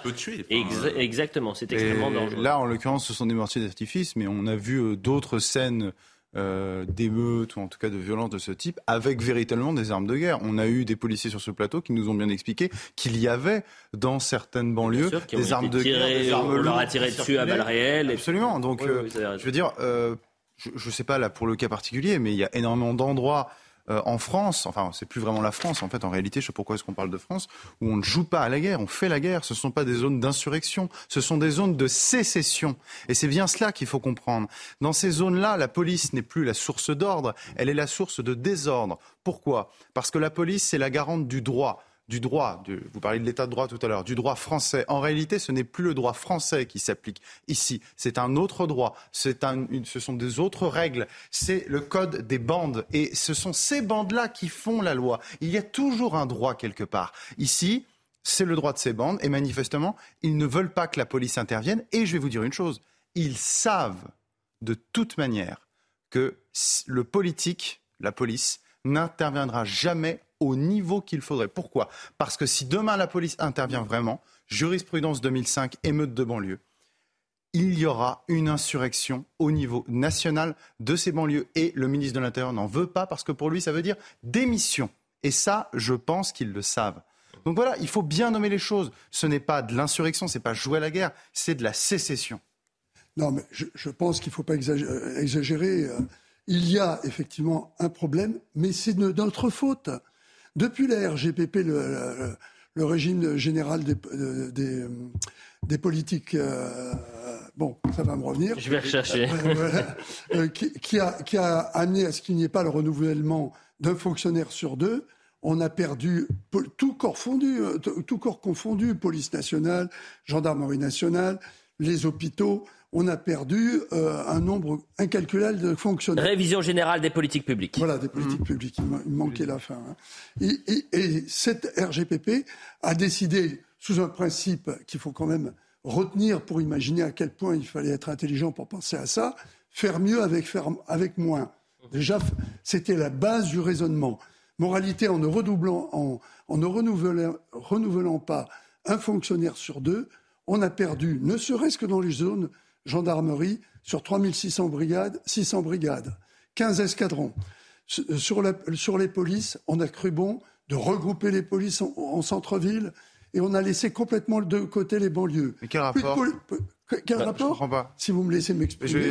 exactement, c'est extrêmement dangereux. Là, en l'occurrence, ce sont des mortiers d'artifice, mais on a vu euh, d'autres scènes. Euh, d'émeutes ou en tout cas de violences de ce type avec véritablement des armes de guerre. On a eu des policiers sur ce plateau qui nous ont bien expliqué qu'il y avait dans certaines banlieues des armes de guerre, des armes on leur a tiré dessus à balles réelles. Absolument. Donc, euh, je veux dire, euh, je ne sais pas là pour le cas particulier, mais il y a énormément d'endroits euh, en France, enfin c'est plus vraiment la France en fait, en réalité, je sais pourquoi est-ce qu'on parle de France, où on ne joue pas à la guerre, on fait la guerre, ce ne sont pas des zones d'insurrection, ce sont des zones de sécession. Et c'est bien cela qu'il faut comprendre. Dans ces zones-là, la police n'est plus la source d'ordre, elle est la source de désordre. Pourquoi? Parce que la police, c'est la garante du droit du droit, vous parlez de l'état de droit tout à l'heure, du droit français. En réalité, ce n'est plus le droit français qui s'applique ici. C'est un autre droit. C'est un, ce sont des autres règles. C'est le code des bandes. Et ce sont ces bandes-là qui font la loi. Il y a toujours un droit quelque part. Ici, c'est le droit de ces bandes. Et manifestement, ils ne veulent pas que la police intervienne. Et je vais vous dire une chose. Ils savent de toute manière que le politique, la police, n'interviendra jamais au niveau qu'il faudrait. Pourquoi? Parce que si demain la police intervient vraiment, jurisprudence 2005, émeute de banlieue, il y aura une insurrection au niveau national de ces banlieues. Et le ministre de l'Intérieur n'en veut pas parce que pour lui, ça veut dire démission. Et ça, je pense qu'ils le savent. Donc voilà, il faut bien nommer les choses. Ce n'est pas de l'insurrection, ce n'est pas jouer à la guerre, c'est de la sécession. Non, mais je, pense qu'il ne faut pas euh, exagérer. Euh, il y a effectivement un problème, mais c'est de notre faute. Depuis la RGPP, le, le, régime général des, des, des politiques, euh, bon, ça va me revenir. Je vais rechercher. Euh, qui, qui, a, qui a amené à ce qu'il n'y ait pas le renouvellement d'un fonctionnaire sur deux. on a perdu tout corps, fondu, euh, tout corps confondu, police nationale, gendarmerie nationale, les hôpitaux. On a perdu euh, un nombre incalculable de fonctionnaires. Révision générale des politiques publiques. Voilà, des politiques Mmh. publiques. Il, ma- il manquait la fin. hein. Et, et- et cette RGPP a décidé, sous un principe qu'il faut quand même retenir pour imaginer à quel point il fallait être intelligent pour penser à ça, faire mieux avec, faire, avec moins. Déjà, c'était la base du raisonnement. Moralité, en ne redoublant, en, en ne renouvelant, renouvelant pas un fonctionnaire sur deux, on a perdu, ne serait-ce que dans les zones gendarmerie, sur 3600 brigades, 600 brigades, 15 escadrons. S- Sur, la- sur les polices, on a cru bon de regrouper les polices en, en centre-ville et on a laissé complètement de côté les banlieues. Mais quel Plus de Quel Bah, rapport pas. Si vous me laissez m'exprimer.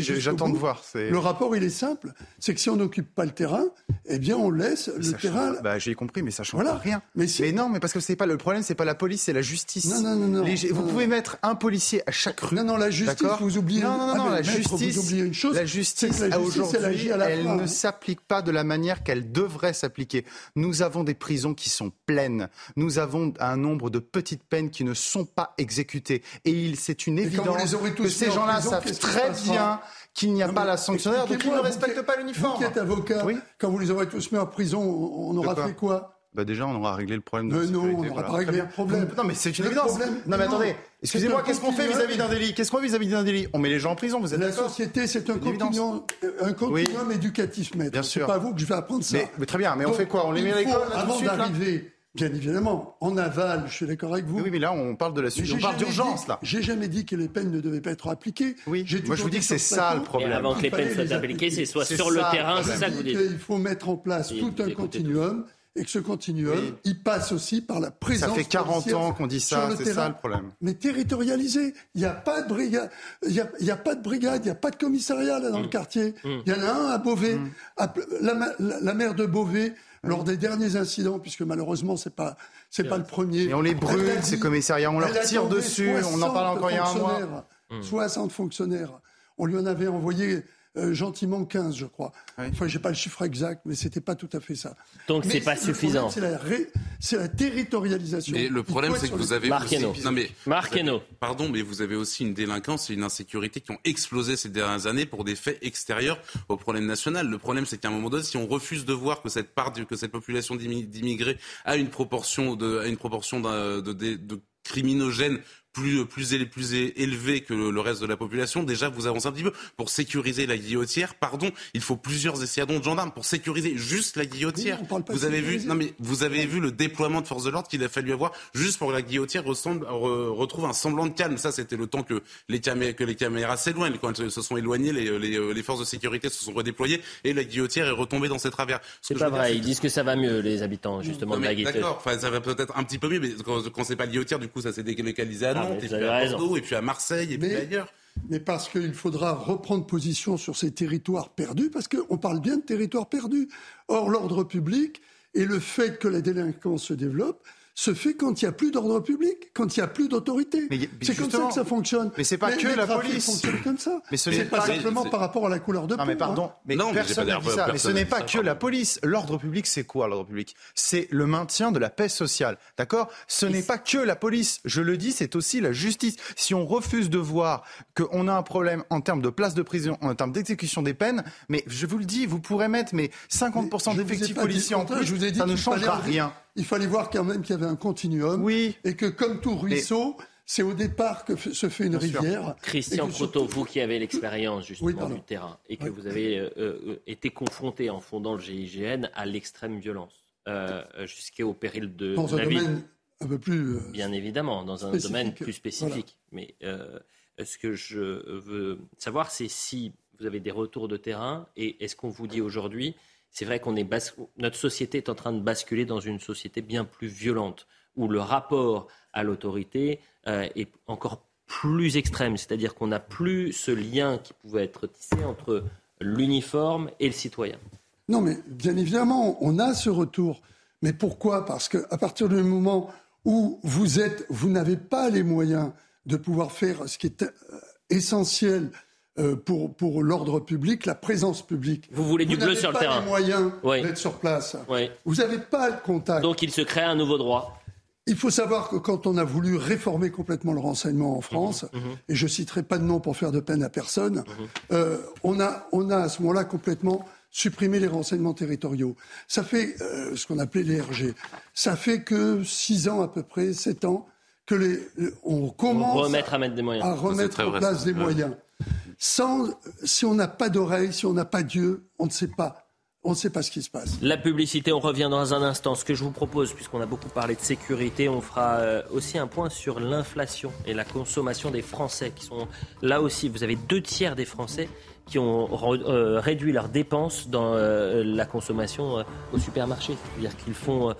J'attends de voir, Le rapport, il est simple. C'est que si on n'occupe pas le terrain, eh bien, on laisse le terrain. bah, j'ai compris, mais ça change Voilà. pas rien. Mais, non, mais parce que c'est pas le problème, c'est pas la police, c'est la justice. Non, non, non, non. Vous Non, pouvez non. mettre un policier à chaque rue. Non, non, la justice, vous oubliez- Non, non, non, Ah, mais la maître, vous justice. oubliez une chose, la justice, justice, aujourd'hui, elle fin, ne hein. s'applique pas de la manière qu'elle devrait s'appliquer. Nous avons des prisons qui sont pleines. Nous avons un nombre de petites peines qui ne sont pas exécutées. Et c'est une évidence les aurez tous que mis ces en gens-là savent très bien qu'il n'y a Non, pas la sanctionnaire, donc ils ne respectent pas l'uniforme. Vous qui êtes avocat, Oui. quand vous les aurez tous mis en prison, on aura fait quoi? Bah déjà, on aura réglé le problème de Mais la non, sécurité, on n'aura voilà. pas réglé le problème. Non, mais c'est une Le évidence. problème- non, mais non. attendez, C'est excusez-moi, un qu'est-ce qu'on fait vis-à-vis d'un délit? Qu'est-ce qu'on fait vis-à-vis d'un délit? On met les gens en prison, vous êtes La société, c'est un continuum, un continuum éducatif, maître. Bien C'est sûr. pas à vous que je vais apprendre ça. Mais- mais très bien, mais on fait quoi? On les met à l'école, Avant d'arriver, bien évidemment, en aval, je suis d'accord avec vous. Oui, mais là, on parle de la suite. On parle d'urgence, là. J'ai jamais dit que les peines ne devaient pas être appliquées. Oui, J'ai moi, je vous dis que c'est ce ça, le problème. Et avant que les peines soient appliquées, c'est soit sur le terrain, c'est ça que vous dites. Il faut mettre en place Et tout un continuum et que ce continuum, Oui. il passe aussi par la présence. Ça fait 40 policière ans qu'on dit ça, c'est ça le problème. Mais territorialisé. Il n'y a pas de brigade, il y a, il y a pas de brigade, il n'y a pas de commissariat là dans le quartier. Il y en a un à Beauvais, à- la, la- la maire de Beauvais. Lors des derniers incidents, puisque malheureusement c'est pas c'est pas le premier. Et on les brûle, ces dit- commissariat, on leur tire dessus, on en 60 encore il y a un mois. fonctionnaires, 60 fonctionnaires. On lui en avait envoyé euh, gentiment 15, je crois. Enfin, j'ai pas le chiffre exact, mais c'était pas tout à fait ça. Donc, Mais c'est pas suffisant. C'est la, ré- c'est la territorialisation. Mais le problème, c'est que vous avez Marc aussi... Non, mais. Pardon, mais vous avez aussi une délinquance et une insécurité qui ont explosé ces dernières années pour des faits extérieurs au problème national. Le problème, c'est qu'à un moment donné, si on refuse de voir que cette part, du- que cette population d'immi- d'immigrés a une proportion de, a une proportion d'un- de, de, de criminogènes plus, plus, plus élevé que le reste de la population, déjà vous avancez un petit peu. Pour sécuriser la guillotière, pardon, il faut plusieurs escadrons de gendarmes pour sécuriser juste la guillotière. Oui, vous avez vu, non mais vous avez vu le déploiement de forces de l'ordre qu'il a fallu avoir juste pour que la guillotière ressemble, re- retrouve un semblant de calme. Ça, c'était le temps que les caméras, que les caméras s'éloignent. Quand elles se sont éloignées, les, les, les forces de sécurité se sont redéployées et la guillotière est retombée dans ses travers. Ce C'est pas dire, vrai, ils disent que ça va mieux, les habitants, justement, non, de la. D'accord, enfin, ça va peut-être un petit peu mieux, mais quand, quand c'est pas guillotière, du coup, ça s'est délocalisé à Nantes, et puis à raison. Bordeaux, et puis à Marseille, et puis Mais- ailleurs. Mais parce qu'il faudra reprendre position sur ces territoires perdus, parce qu'on parle bien de territoires perdus. Or, l'ordre public et le fait que la délinquance se développe se fait quand il n'y a plus d'ordre public, quand il n'y a plus d'autorité. C'est comme ça que ça fonctionne. Mais c'est pas que la police. fonctionnent comme ça. Mais ce c'est n'est pas, pas- simplement par rapport à la couleur de peau. Non mais pardon, hein. mais Non, mais personne pas n'a dit- ça. Mais ce n'est pas ça, que pardon. la police. L'ordre public, c'est quoi l'ordre public? C'est le maintien de la paix sociale, d'accord? Ce n'est pas que la police. Je le dis, c'est aussi la justice. Si on refuse de voir qu'on a un problème en termes de place de prison, en termes d'exécution des peines, mais je vous le dis, vous pourrez mettre mais 50% Je vous ai d'effectifs policiers en plus, je vous ai dit ça ne changera rien. Il fallait voir quand même qu'il y avait un continuum. Oui. Et que comme tout ruisseau, c'est au départ que se fait une Bien sûr. rivière. Christian Proto, surtout- vous qui avez l'expérience justement Oui, du terrain et que vous avez euh, euh, été confronté en fondant le GIGN à l'extrême violence, euh, jusqu'au péril de Dans un vie. domaine un peu plus. Bien évidemment, dans un domaine plus spécifique. Mais ce que je veux savoir, c'est si vous avez des retours de terrain et est-ce qu'on vous dit aujourd'hui, c'est vrai qu'on est notre société est en train de basculer dans une société bien plus violente où le rapport à l'autorité euh, est encore plus extrême, c'est-à-dire qu'on n'a plus ce lien qui pouvait être tissé entre l'uniforme et le citoyen. Non, mais bien évidemment, on a ce retour. Mais pourquoi? Parce qu'à partir du moment où vous êtes, vous n'avez pas les moyens de pouvoir faire ce qui est euh, essentiel euh, pour, pour l'ordre public, la présence publique. Vous voulez du bleu sur le terrain Vous n'avez pas les moyens Oui. d'être sur place. Oui. Vous n'avez pas le contact. Donc il se crée un nouveau droit. Il faut savoir que quand on a voulu réformer complètement le renseignement en France, Mhm, et je citerai pas de nom pour faire de peine à personne, euh, on, a, on a à ce moment-là complètement supprimé les renseignements territoriaux. Ça fait euh, ce qu'on appelait les RG. Ça fait que six ans à peu près, sept ans, que les, on commence remettre à mettre des moyens. à remettre en place des moyens. Sans, si on n'a pas d'oreille, si on n'a pas Dieu, on ne sait pas. On ne sait pas ce qui se passe. La publicité, on revient dans un instant. Ce que je vous propose, puisqu'on a beaucoup parlé de sécurité, on fera euh, aussi un point sur l'inflation et la consommation des Français, qui sont là aussi. Vous avez deux tiers des Français qui ont euh, réduit leurs dépenses dans euh, la consommation euh, au supermarché. C'est-à-dire qu'ils font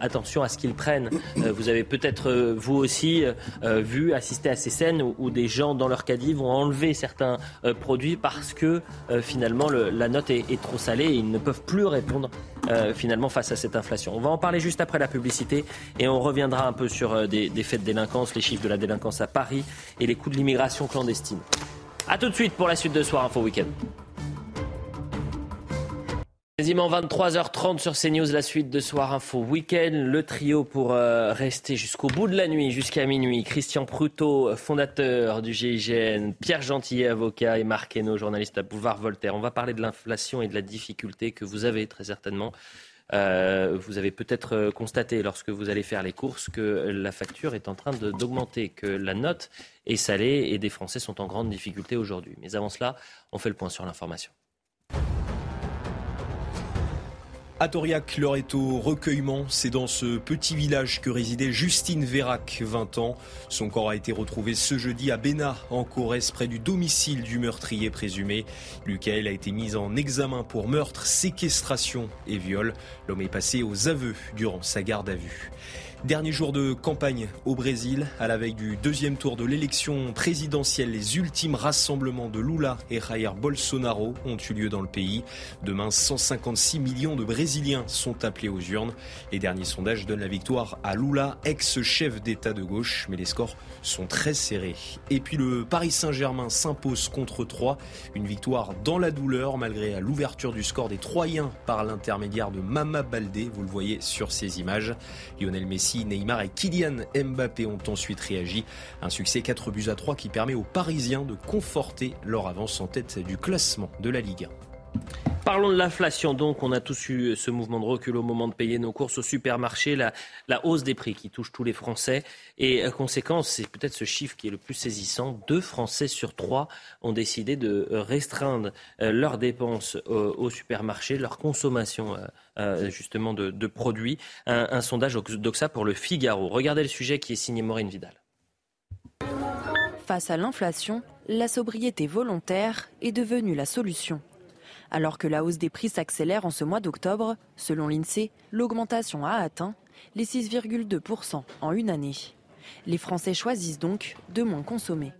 attention à ce qu'ils prennent. Vous avez peut-être, vous aussi, vu, assisté à ces scènes où, des gens, dans leur caddie, vont enlever certains produits parce que finalement le- la note est, trop salée et ils ne peuvent plus répondre finalement face à cette inflation. On va en parler juste après la publicité et on reviendra un peu sur des faits de délinquance, les chiffres de la délinquance à Paris et les coûts de l'immigration clandestine. A tout de suite pour la suite de Soir Info Week-end. Quasiment 23h30 sur CNews, la suite de Soir Info Week-end. Le trio pour euh, rester jusqu'au bout de la nuit, jusqu'à minuit. Christian Prutot, fondateur du GIGN, Pierre Gentillet, avocat, et Marc Hainaut, journaliste à Boulevard Voltaire. On va parler de l'inflation et de la difficulté que vous avez très certainement. Euh, vous avez peut-être euh, constaté lorsque vous allez faire les courses que la facture est en train d'augmenter, que la note est salée et des Français sont en grande difficulté aujourd'hui. Mais avant cela, on fait le point sur l'information. À Toriac, l'heure est au recueillement. C'est dans ce petit village que résidait Justine Vérac, 20 ans. Son corps a été retrouvé ce jeudi à Bénat, en Corrèze, près du domicile du meurtrier présumé. Lucael a été mis en examen pour meurtre, séquestration et viol. L'homme est passé aux aveux durant sa garde à vue. Dernier jour de campagne au Brésil, à la veille du deuxième tour de l'élection présidentielle, les ultimes rassemblements de Lula et Jair Bolsonaro ont eu lieu dans le pays. Demain, 156 millions de Brésiliens sont appelés aux urnes. Les derniers sondages donnent la victoire à Lula, ex-chef d'État de gauche, mais les scores sont très serrés. Et puis le Paris Saint-Germain s'impose contre 3, une victoire dans la douleur malgré l'ouverture du score des Troyens par l'intermédiaire de Mama Baldé, vous le voyez sur ces images. Lionel Messi, Neymar et Kylian Mbappé ont ensuite réagi. Un succès 4 buts à 3 qui permet aux Parisiens de conforter leur avance en tête du classement de la Ligue 1. Parlons de l'inflation. Donc, on a tous eu ce mouvement de recul au moment de payer nos courses au supermarché, la, hausse des prix qui touche tous les Français. Et euh, conséquence, c'est peut-être ce chiffre qui est le plus saisissant. Deux Français sur trois ont décidé de restreindre euh, leurs dépenses au supermarché, leur consommation euh, justement de, de produits. Un, un sondage d'Oxa pour le Figaro. Regardez le sujet qui est signé Maureen Vidal. Face à l'inflation, la sobriété volontaire est devenue la solution. Alors que la hausse des prix s'accélère en ce mois d'octobre, selon l'INSEE, l'augmentation a atteint les 6,2% en une année. Les Français choisissent donc de moins consommer.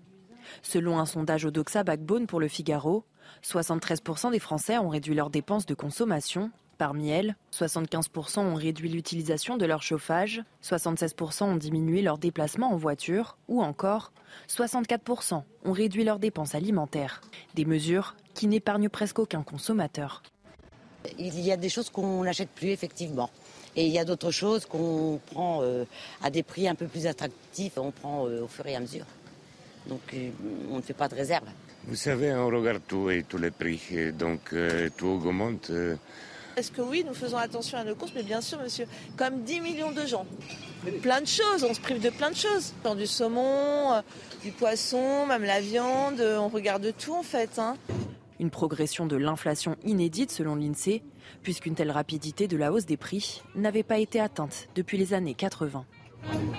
Selon un sondage Odoxa Backbone pour le Figaro, 73% des Français ont réduit leurs dépenses de consommation. Parmi elles, 75% ont réduit l'utilisation de leur chauffage, 76% ont diminué leurs déplacements en voiture ou encore 64% ont réduit leurs dépenses alimentaires. Des mesures qui n'épargnent presque aucun consommateur. Il y a des choses qu'on n'achète plus, effectivement. Et il y a d'autres choses qu'on prend euh, à des prix un peu plus attractifs, on prend euh, au fur et à mesure. Donc euh, on ne fait pas de réserve. Vous savez, on regarde tout et tous les prix, et donc euh, tout augmente. Euh, Est-ce que oui, nous faisons attention à nos courses Mais bien sûr, monsieur, comme 10 millions de gens. Plein de choses, on se prive de plein de choses. Du saumon, euh, du poisson, même la viande, euh, on regarde tout en fait. hein. Une progression de l'inflation inédite selon l'INSEE, puisqu'une telle rapidité de la hausse des prix n'avait pas été atteinte depuis les années 80.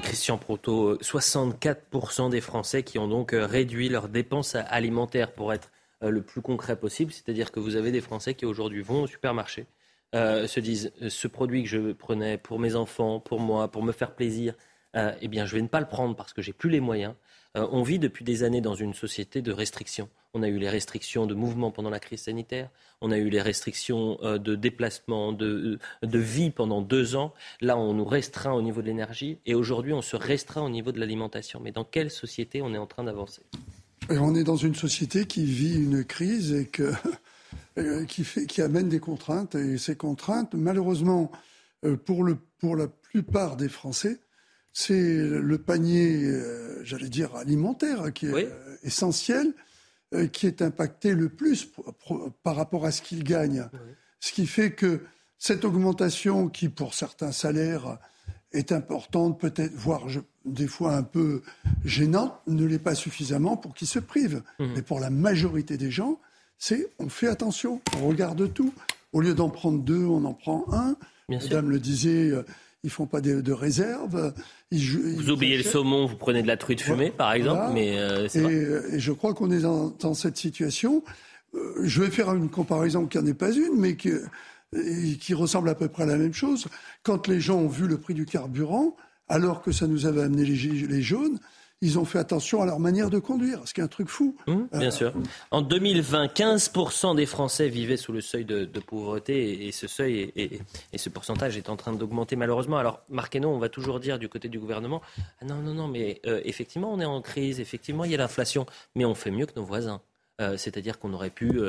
Christian Proto, 64% des Français qui ont donc euh, réduit leurs dépenses alimentaires pour être euh, le plus concret possible. C'est-à-dire que vous avez des Français qui aujourd'hui vont au supermarché, euh, se disent euh, ce produit que je prenais pour mes enfants, pour moi, pour me faire plaisir, euh, eh bien je vais ne pas le prendre parce que j'ai plus les moyens. On vit depuis des années dans une société de restrictions. On a eu les restrictions de mouvement pendant la crise sanitaire, on a eu les restrictions de déplacement, de, de vie pendant deux ans. Là, on nous restreint au niveau de l'énergie et aujourd'hui, on se restreint au niveau de l'alimentation. Mais dans quelle société on est en train d'avancer? On est dans une société qui vit une crise et que, qui, fait, qui amène des contraintes. Et ces contraintes, malheureusement, pour, le, pour la plupart des Français, c'est le panier, j'allais dire, alimentaire qui est essentiel, qui est impacté le plus par rapport à ce qu'ils gagnent. Ce qui fait que cette augmentation qui, pour certains salaires, est importante, peut-être, voire des fois un peu gênante, ne l'est pas suffisamment pour qu'ils se privent. Mmh. Mais pour la majorité des gens, c'est on fait attention, on regarde tout. Au lieu d'en prendre deux, on en prend un. Madame le disait, euh, ils font pas de, réserve. vous oubliez le saumon, vous prenez de la truite fumée, par exemple. Mais euh, et, et, je crois qu'on est dans, dans, cette situation. Euh, je vais faire une comparaison qui n'en est pas une, mais qui ressemble à peu près à la même chose. Quand les gens ont vu le prix du carburant, alors que ça nous avait amené les jaunes, ils ont fait attention à leur manière de conduire, ce qui est un truc fou. Mmh, bien euh, sûr. En 2020, 15% des Français vivaient sous le seuil de, pauvreté et, ce seuil et, ce pourcentage est en train d'augmenter malheureusement. Alors, Marqueno, on va toujours dire du côté du gouvernement, ah non, non, non, mais euh, effectivement, on est en crise, effectivement, il y a l'inflation, mais on fait mieux que nos voisins. Euh, c'est-à-dire qu'on aurait pu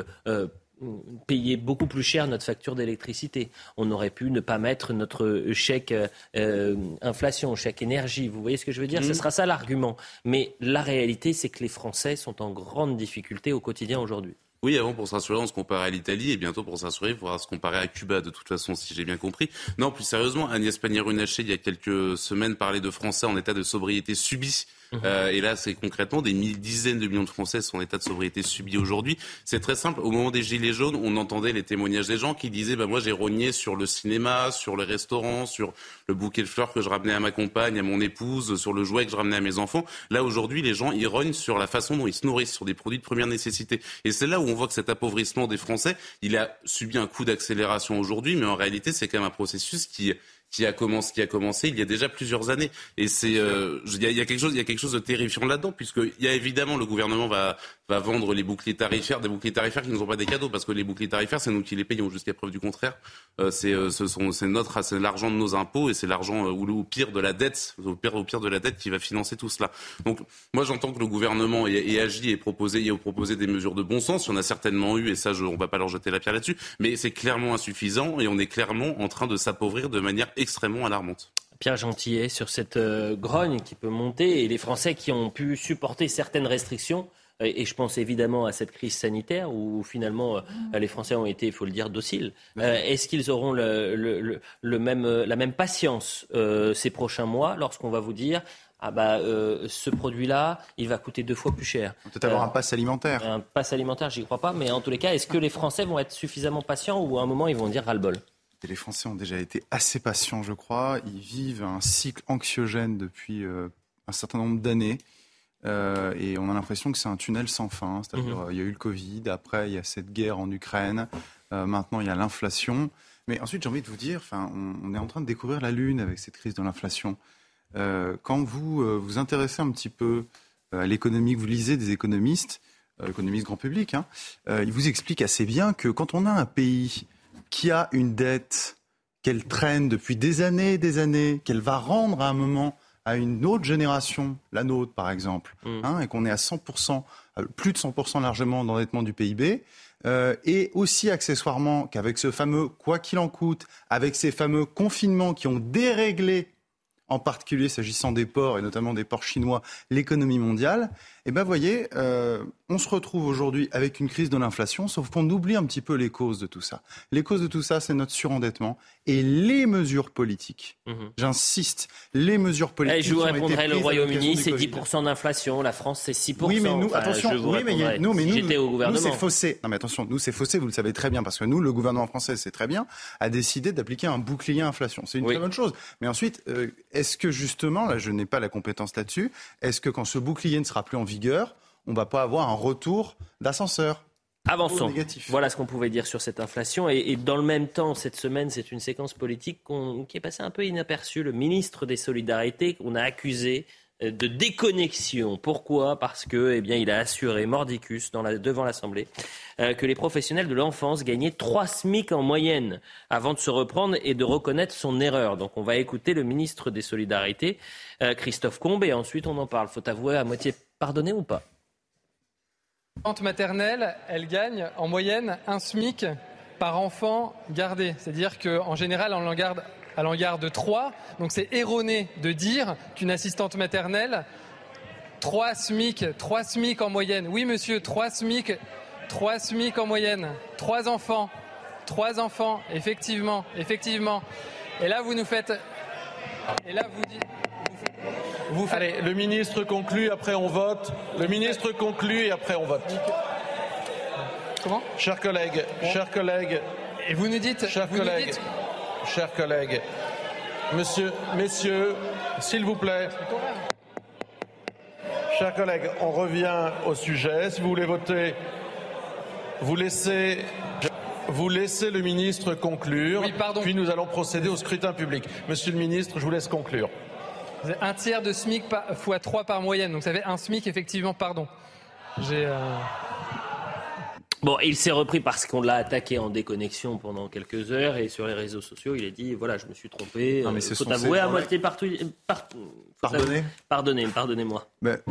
payer beaucoup plus cher notre facture d'électricité. On aurait pu ne pas mettre notre chèque euh, inflation, chèque énergie. Vous voyez ce que je veux dire? Ce mmh. sera ça l'argument. Mais la réalité, c'est que les Français sont en grande difficulté au quotidien aujourd'hui. Oui, avant, pour s'assurer, on se comparait à l'Italie, et bientôt, pour s'assurer, il faudra se comparer à Cuba, de toute façon, si j'ai bien compris. Non, plus sérieusement, Agnès Pannier-Runacher, il y a quelques semaines, parlait de Français en état de sobriété subie Euh, et là, c'est concrètement des dizaines de millions de Français sont en état de sobriété subi aujourd'hui. C'est très simple. Au moment des Gilets jaunes, on entendait les témoignages des gens qui disaient bah, Moi, j'ai rogné sur le cinéma, sur le restaurant, sur le bouquet de fleurs que je ramenais à ma compagne, à mon épouse, sur le jouet que je ramenais à mes enfants. Là, aujourd'hui, les gens, ils rognent sur la façon dont ils se nourrissent, sur des produits de première nécessité. Et c'est là où on voit que cet appauvrissement des Français, il a subi un coup d'accélération aujourd'hui, mais en réalité, c'est quand même un processus qui qui a commencé, qui a commencé il y a déjà plusieurs années. Et c'est, euh, il y, a quelque chose, il y a quelque chose de terrifiant là-dedans, puisque il y a évidemment le gouvernement va va vendre les boucliers tarifaires, des boucliers tarifaires qui ne sont pas des cadeaux, parce que les boucliers tarifaires, c'est nous qui les payons jusqu'à preuve du contraire. Euh, c'est euh, ce sont, c'est notre, c'est l'argent de nos impôts et c'est l'argent euh, ou au pire de la dette, au pire, au pire de la dette qui va financer tout cela. Donc, moi, j'entends que le gouvernement ait, agi et proposé, ait proposé des mesures de bon sens. Il y en a certainement eu, et ça, je, on va pas leur jeter la pierre là-dessus, mais c'est clairement insuffisant et on est clairement en train de s'appauvrir de manière extrêmement alarmante. Pierre Gentillet sur cette grogne qui peut monter et les Français qui ont pu supporter certaines restrictions et je pense évidemment à cette crise sanitaire où finalement euh, les Français ont été, il faut le dire, dociles. Euh, est-ce qu'ils auront le, même, euh, la même patience ces prochains mois lorsqu'on va vous dire ah bah ce produit-là, il va coûter deux fois plus cher. Peut-être avoir un pass alimentaire. Un pass alimentaire, j'y crois pas, mais en tous les cas, est-ce que les Français vont être suffisamment patients ou à un moment ils vont dire ras-le-bol? Les Français ont déjà été assez patients, je crois. Ils vivent un cycle anxiogène depuis un certain nombre d'années. Euh, et on a l'impression que c'est un tunnel sans fin. C'est-à-dire, mhm. il y a eu le Covid, après, il y a cette guerre en Ukraine, euh, maintenant, il y a l'inflation. Mais ensuite, j'ai envie de vous dire, enfin, on, est en train de découvrir la Lune avec cette crise de l'inflation. Euh, quand vous vous intéressez un petit peu à l'économie, que vous lisez des économistes, économistes grand public, hein, ils vous expliquent assez bien que quand on a un pays qui a une dette qu'elle traîne depuis des années et des années, qu'elle va rendre à un moment à une autre génération, la nôtre par exemple, mm. hein, et qu'on est à 100%, euh, plus de 100% largement d'endettement du PIB, euh, et aussi accessoirement qu'avec ce fameux quoi qu'il en coûte, avec ces fameux confinements qui ont déréglé, en particulier s'agissant des ports et notamment des ports chinois, l'économie mondiale, eh ben, voyez, euh, on se retrouve aujourd'hui avec une crise de l'inflation, sauf qu'on oublie un petit peu les causes de tout ça. Les causes de tout ça, c'est notre surendettement et les mesures politiques. Mhm. J'insiste, les mesures eh, politiques. je vous répondrai, le Royaume-Uni, c'est 10% d'inflation, la France, c'est 6%. Oui, mais nous, attention, oui, mais, nous, mais nous, gouvernement. c'est faussé. Non, mais attention, nous, c'est faussé, vous le savez très bien, parce que nous, le gouvernement français, c'est très bien, a décidé d'appliquer un bouclier inflation. C'est une très bonne chose. Mais ensuite, euh, est-ce que justement, là, je n'ai pas la compétence là-dessus, est-ce que quand ce bouclier ne sera plus en vigueur, on ne va pas avoir un retour d'ascenseur. Avançons. Voilà ce qu'on pouvait dire sur cette inflation. Et, dans le même temps, cette semaine, c'est une séquence politique qui est passée un peu inaperçue. Le ministre des Solidarités, qu'on a accusé de déconnexion. Pourquoi? Parce que, eh bien, il a assuré mordicus devant l'Assemblée euh, que les professionnels de l'enfance gagnaient 3 SMIC en moyenne avant de se reprendre et de reconnaître son erreur. Donc, on va écouter le ministre des Solidarités, euh, Christophe Combe, et ensuite on en parle. Faut avouer à moitié pardonner ou pas? Maternelle, elle gagne en moyenne un SMIC par enfant gardé. C'est-à-dire qu'en général, on en garde, elle en garde 3. Donc c'est erroné de dire qu'une assistante maternelle, 3 SMIC, 3 SMIC en moyenne. Oui, monsieur, 3 SMIC, 3 SMIC en moyenne. 3 enfants. 3 enfants, effectivement, effectivement. Et là, vous nous faites. Et là, vous dites. Vous faites... Allez, le ministre conclut, après on vote. Le ministre conclut et après on vote. Comment? Chers collègues, chers collègues. Et vous nous dites. Chers vous nous collègues, dites- chers collègues. Monsieur, messieurs, s'il vous plaît. Chers collègues, on revient au sujet. Si vous voulez voter, vous laissez, vous laissez le ministre conclure. Puis nous allons procéder au scrutin public. Monsieur le ministre, je vous laisse conclure. Vous avez un tiers de SMIC par, fois 3 par moyenne. Donc ça fait un SMIC, effectivement, pardon. J'ai. euh, Bon, il s'est repris parce qu'on l'a attaqué en déconnexion pendant quelques heures et sur les réseaux sociaux, il a dit voilà, je me suis trompé. Non, mais euh, ce faut avouer à moitié partout. par- Pardonnez Pardonnez, pardonnez-moi. Mais,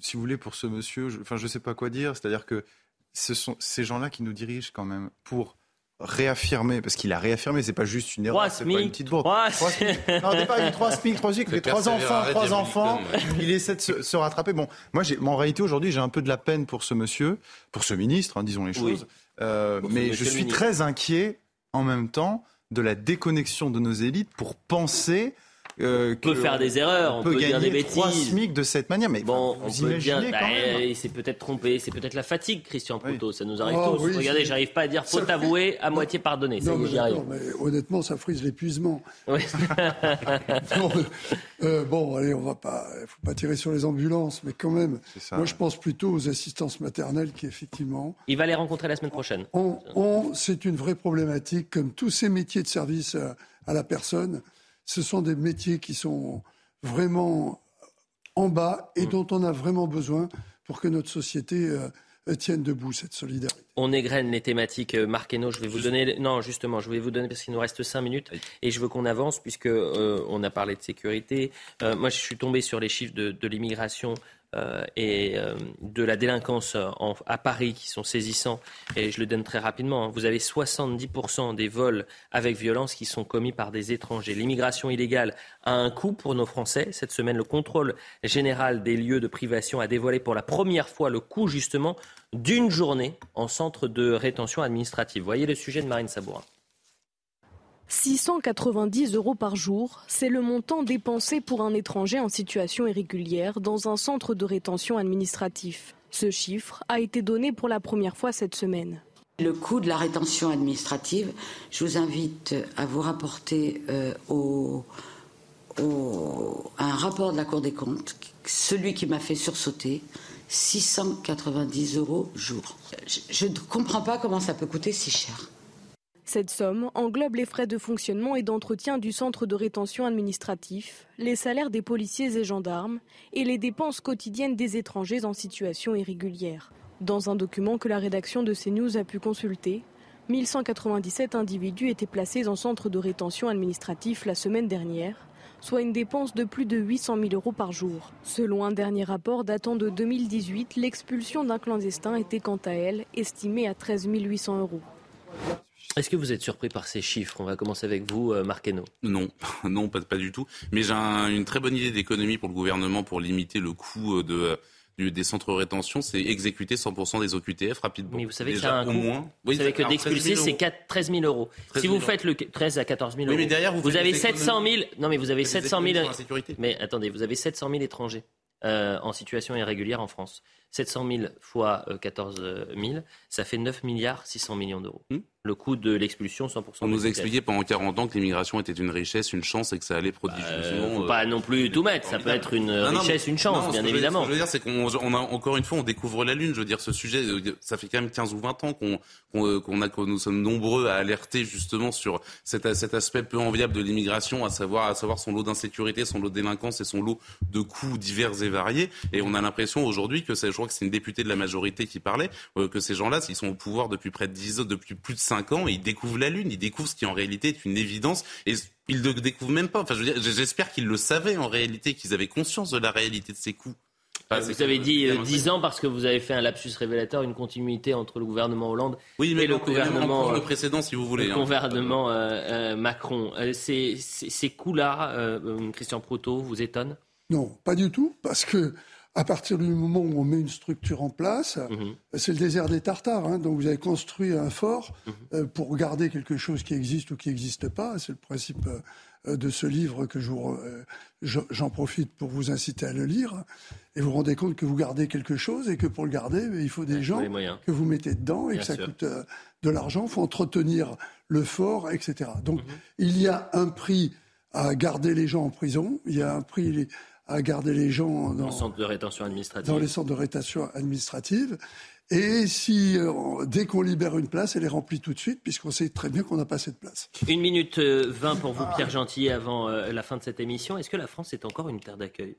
si vous voulez, pour ce monsieur, je, enfin, je sais pas quoi dire. C'est-à-dire que ce sont ces gens-là qui nous dirigent quand même pour réaffirmer, parce qu'il a réaffirmé, c'est pas juste une erreur, c'est pas une petite bourde. trois Trois SMIC. Non, on n'est pas eu trois SMIC, trois SMIC, Le mais père trois Sévère, enfants, arrête trois de dire enfants. Milton, Il essaie de se, se rattraper. Bon, moi, en réalité, aujourd'hui, j'ai un peu de la peine pour ce monsieur, pour ce ministre, hein, disons les Oui. choses. Euh, mais je suis ministre. très inquiet en même temps de la déconnexion de nos élites pour penser euh, On peut faire des erreurs, on peut, dire des bêtises. SMIC de cette manière. Mais Bon, vous on peut dire, imaginez bah, quand même. il s'est peut-être trompé, c'est peut-être la fatigue, Christian Proutot, ça nous arrive Oh, tous. oui, Regardez, j'arrive pas à dire faut Ça- avouer, à moitié pardonner, ça Non, mais d'accord, mais honnêtement, ça frise l'épuisement. Oui. Non, euh, bon, allez, on va pas, faut pas tirer sur les ambulances, mais quand même, ça, moi ouais. je pense plutôt aux assistances maternelles qui effectivement Il va les rencontrer la semaine prochaine. ont- c'est une vraie problématique, comme tous ces métiers de service à, à la personne. Ce sont des métiers qui sont vraiment en bas Mm. et dont on a vraiment besoin pour que notre société euh, tienne debout cette solidarité. On égrène les thématiques. euh, Marc Hainaut, je vais vous donner. Non, justement, je vais vous donner parce qu'il nous reste cinq minutes et je veux qu'on avance puisque euh, on a parlé de sécurité. Euh, moi, je suis tombé sur les chiffres de, de l'immigration. Euh, et euh, de la délinquance en- à Paris qui sont saisissants. Et je le donne très rapidement. hein. Vous avez 70% des vols avec violence qui sont commis par des étrangers. L'immigration illégale a un coût pour nos Français. Cette semaine, le contrôle général des lieux de privation a dévoilé pour la première fois le coût justement d'une journée en centre de rétention administrative. Voyez le sujet de Marine Sabourin. 690 euros par jour, c'est le montant dépensé pour un étranger en situation irrégulière dans un centre de rétention administratif. Ce chiffre a été donné pour la première fois cette semaine. Le coût de la rétention administrative, je vous invite à vous rapporter euh, au, à un rapport de la Cour des comptes, celui qui m'a fait sursauter, 690 euros jour. Je ne comprends pas comment ça peut coûter si cher. Cette somme englobe les frais de fonctionnement et d'entretien du centre de rétention administratif, les salaires des policiers et gendarmes et les dépenses quotidiennes des étrangers en situation irrégulière. Dans un document que la rédaction de CNews a pu consulter, 1197 individus étaient placés en centre de rétention administratif la semaine dernière, soit une dépense de plus de 800 000 euros par jour. Selon un dernier rapport datant de 2018, l'expulsion d'un clandestin était quant à elle estimée à 13 800 euros. Est-ce que vous êtes surpris par ces chiffres? On va commencer avec vous, euh, Marc Hainaut. Non, non, pas, pas du tout. Mais j'ai un- une très bonne idée d'économie pour le gouvernement pour limiter le coût de, euh, des centres de rétention, c'est exécuter 100% des OQTF rapidement. Mais vous savez que Déjà, ça a un au coût. moins. Vous savez que d'expulser, 13 000 c'est euros. 4 13 000 euros. 13 Si 000 vous faites le 13 à 14 000 Oui, euros, mais derrière, vous avez des 700 000. économies. Non, mais vous avez Vous faites des 700 000. économies sur la sécurité. Mais attendez, vous avez 700 000 étrangers euh, en situation irrégulière en France. 700 000 fois euh, 14 000, ça fait 9 milliards 600 millions d'euros. Le coût de l'expulsion, 100%. Hmm On nous expliqué pendant 40 ans que l'immigration était une richesse, une chance et que ça allait prodigieusement. Euh, faut euh, pas non plus tout mettre. Ça peut être une Non, non, richesse, mais- une chance, non, bien évidemment. Ce que je veux dire, c'est qu'on on a, encore une fois, on découvre la Lune. Je veux dire, ce sujet, euh, ça fait quand même 15 ou 20 ans qu'on qu'on euh, qu'on a, que nous sommes nombreux à alerter justement sur cet, cet aspect peu enviable de l'immigration, à savoir, à savoir son lot d'insécurité, son lot de délinquance et son lot de coûts divers et variés. Et on a l'impression aujourd'hui que je crois que c'est une députée de la majorité qui parlait, euh, que ces gens-là, ils sont au pouvoir depuis près de 10 ans, depuis plus de 5 ans, et ils découvrent la Lune, ils découvrent ce qui en réalité est une évidence. Et ils ne le découvrent même pas. Enfin, je veux dire, j'espère qu'ils le savaient en réalité, qu'ils avaient conscience de la réalité de ces coûts. Enfin, vous avez dit euh, c'est 10 ans parce que vous avez fait un lapsus révélateur, une continuité entre le gouvernement Hollande Oui, mais et le gouvernement, le euh, précédent, si vous voulez. le hein. gouvernement euh, euh, Macron. Euh, ces, ces- ces coups-là, euh, euh, Christian Proto, vous étonnent? Non, pas du tout, parce que à partir du moment où on met une structure en place, Mhm. c'est le désert des Tartares. hein. donc vous avez construit un fort Mhm. euh, pour garder quelque chose qui existe ou qui n'existe pas. C'est le principe euh, de ce livre que je vous, euh, je- j'en profite pour vous inciter à le lire. Et vous vous rendez compte que vous gardez quelque chose et que pour le garder, il faut des gens que vous mettez dedans et Bien que ça sûr. coûte euh, de l'argent. Il faut entretenir le fort, etc. Donc Mhm. il y a un prix à garder les gens en prison. Il y a un prix à garder les gens dans, en centre de rétention administrative dans les centres de rétention administrative. Et si, euh, dès qu'on libère une place, elle est remplie tout de suite, puisqu'on sait très bien qu'on n'a pas assez de place. Une minute euh, vingt pour vous, Pierre Gentil, avant euh, la fin de cette émission. Est-ce que la France est encore une terre d'accueil?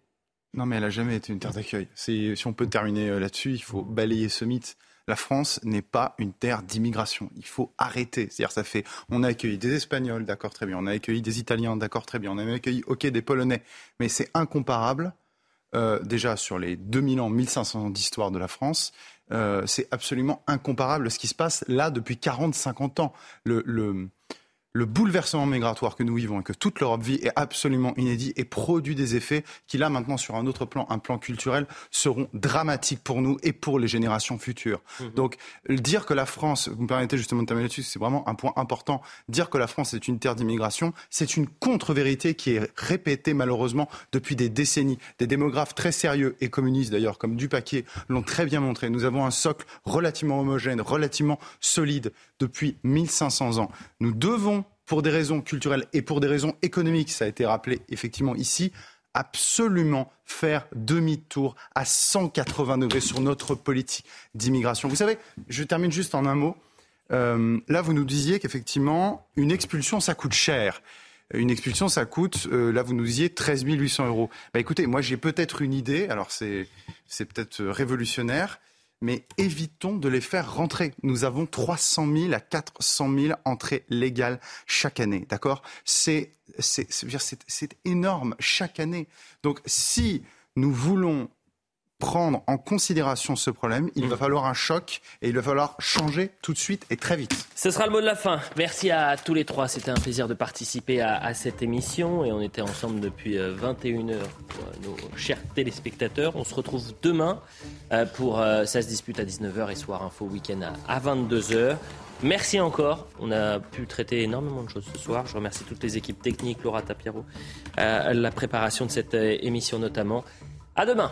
Non, mais elle a jamais été une terre d'accueil. Si on peut terminer euh, là-dessus, il faut balayer ce mythe. La France n'est pas une terre d'immigration. Il faut arrêter. C'est-à-dire, ça fait, on a accueilli des Espagnols, d'accord, très bien. On a accueilli des Italiens, d'accord, très bien. On a accueilli, ok, des Polonais. Mais c'est incomparable. euh, déjà sur les 2000 ans, 1500 ans d'histoire de la France, euh, c'est absolument incomparable ce qui se passe là depuis 40-50 ans. Le, le bouleversement migratoire que nous vivons et que toute l'Europe vit est absolument inédit et produit des effets qui, là, maintenant, sur un autre plan, un plan culturel, seront dramatiques pour nous et pour les générations futures. Mhm. Donc, dire que la France, vous me permettez justement de terminer là-dessus, c'est vraiment un point important, dire que la France est une terre d'immigration, c'est une contre-vérité qui est répétée malheureusement depuis des décennies. Des démographes très sérieux et communistes d'ailleurs, comme Dupaquier, l'ont très bien montré. Nous avons un socle relativement homogène, relativement solide depuis 1500 ans. Nous devons, pour des raisons culturelles et pour des raisons économiques, ça a été rappelé effectivement ici, absolument faire demi-tour à 180 degrés sur notre politique d'immigration. Vous savez, je termine juste en un mot. Euh, là, vous nous disiez qu'effectivement, une expulsion, ça coûte cher. Une expulsion, ça coûte, euh, là, vous nous disiez 13 800 euros. Bah, écoutez, moi, j'ai peut-être une idée. Alors, c'est, peut-être euh, révolutionnaire, mais évitons de les faire rentrer. Nous avons 300 000 à 400 000 entrées légales chaque année, d'accord? C'est, énorme chaque année. Donc, si nous voulons prendre en considération ce problème, il va falloir un choc et il va falloir changer tout de suite et très vite. Ce sera le mot de la fin. Merci à tous les trois. C'était un plaisir de participer à, à cette émission. Et on était ensemble depuis euh, 21h pour euh, nos chers téléspectateurs. On se retrouve demain euh, pour euh, Ça se dispute à 19h et Soir Info Week-end à, à 22h. Merci encore. On a pu traiter énormément de choses ce soir. Je remercie toutes les équipes techniques, Laura Tapiero, euh, la préparation de cette euh, émission notamment. À demain.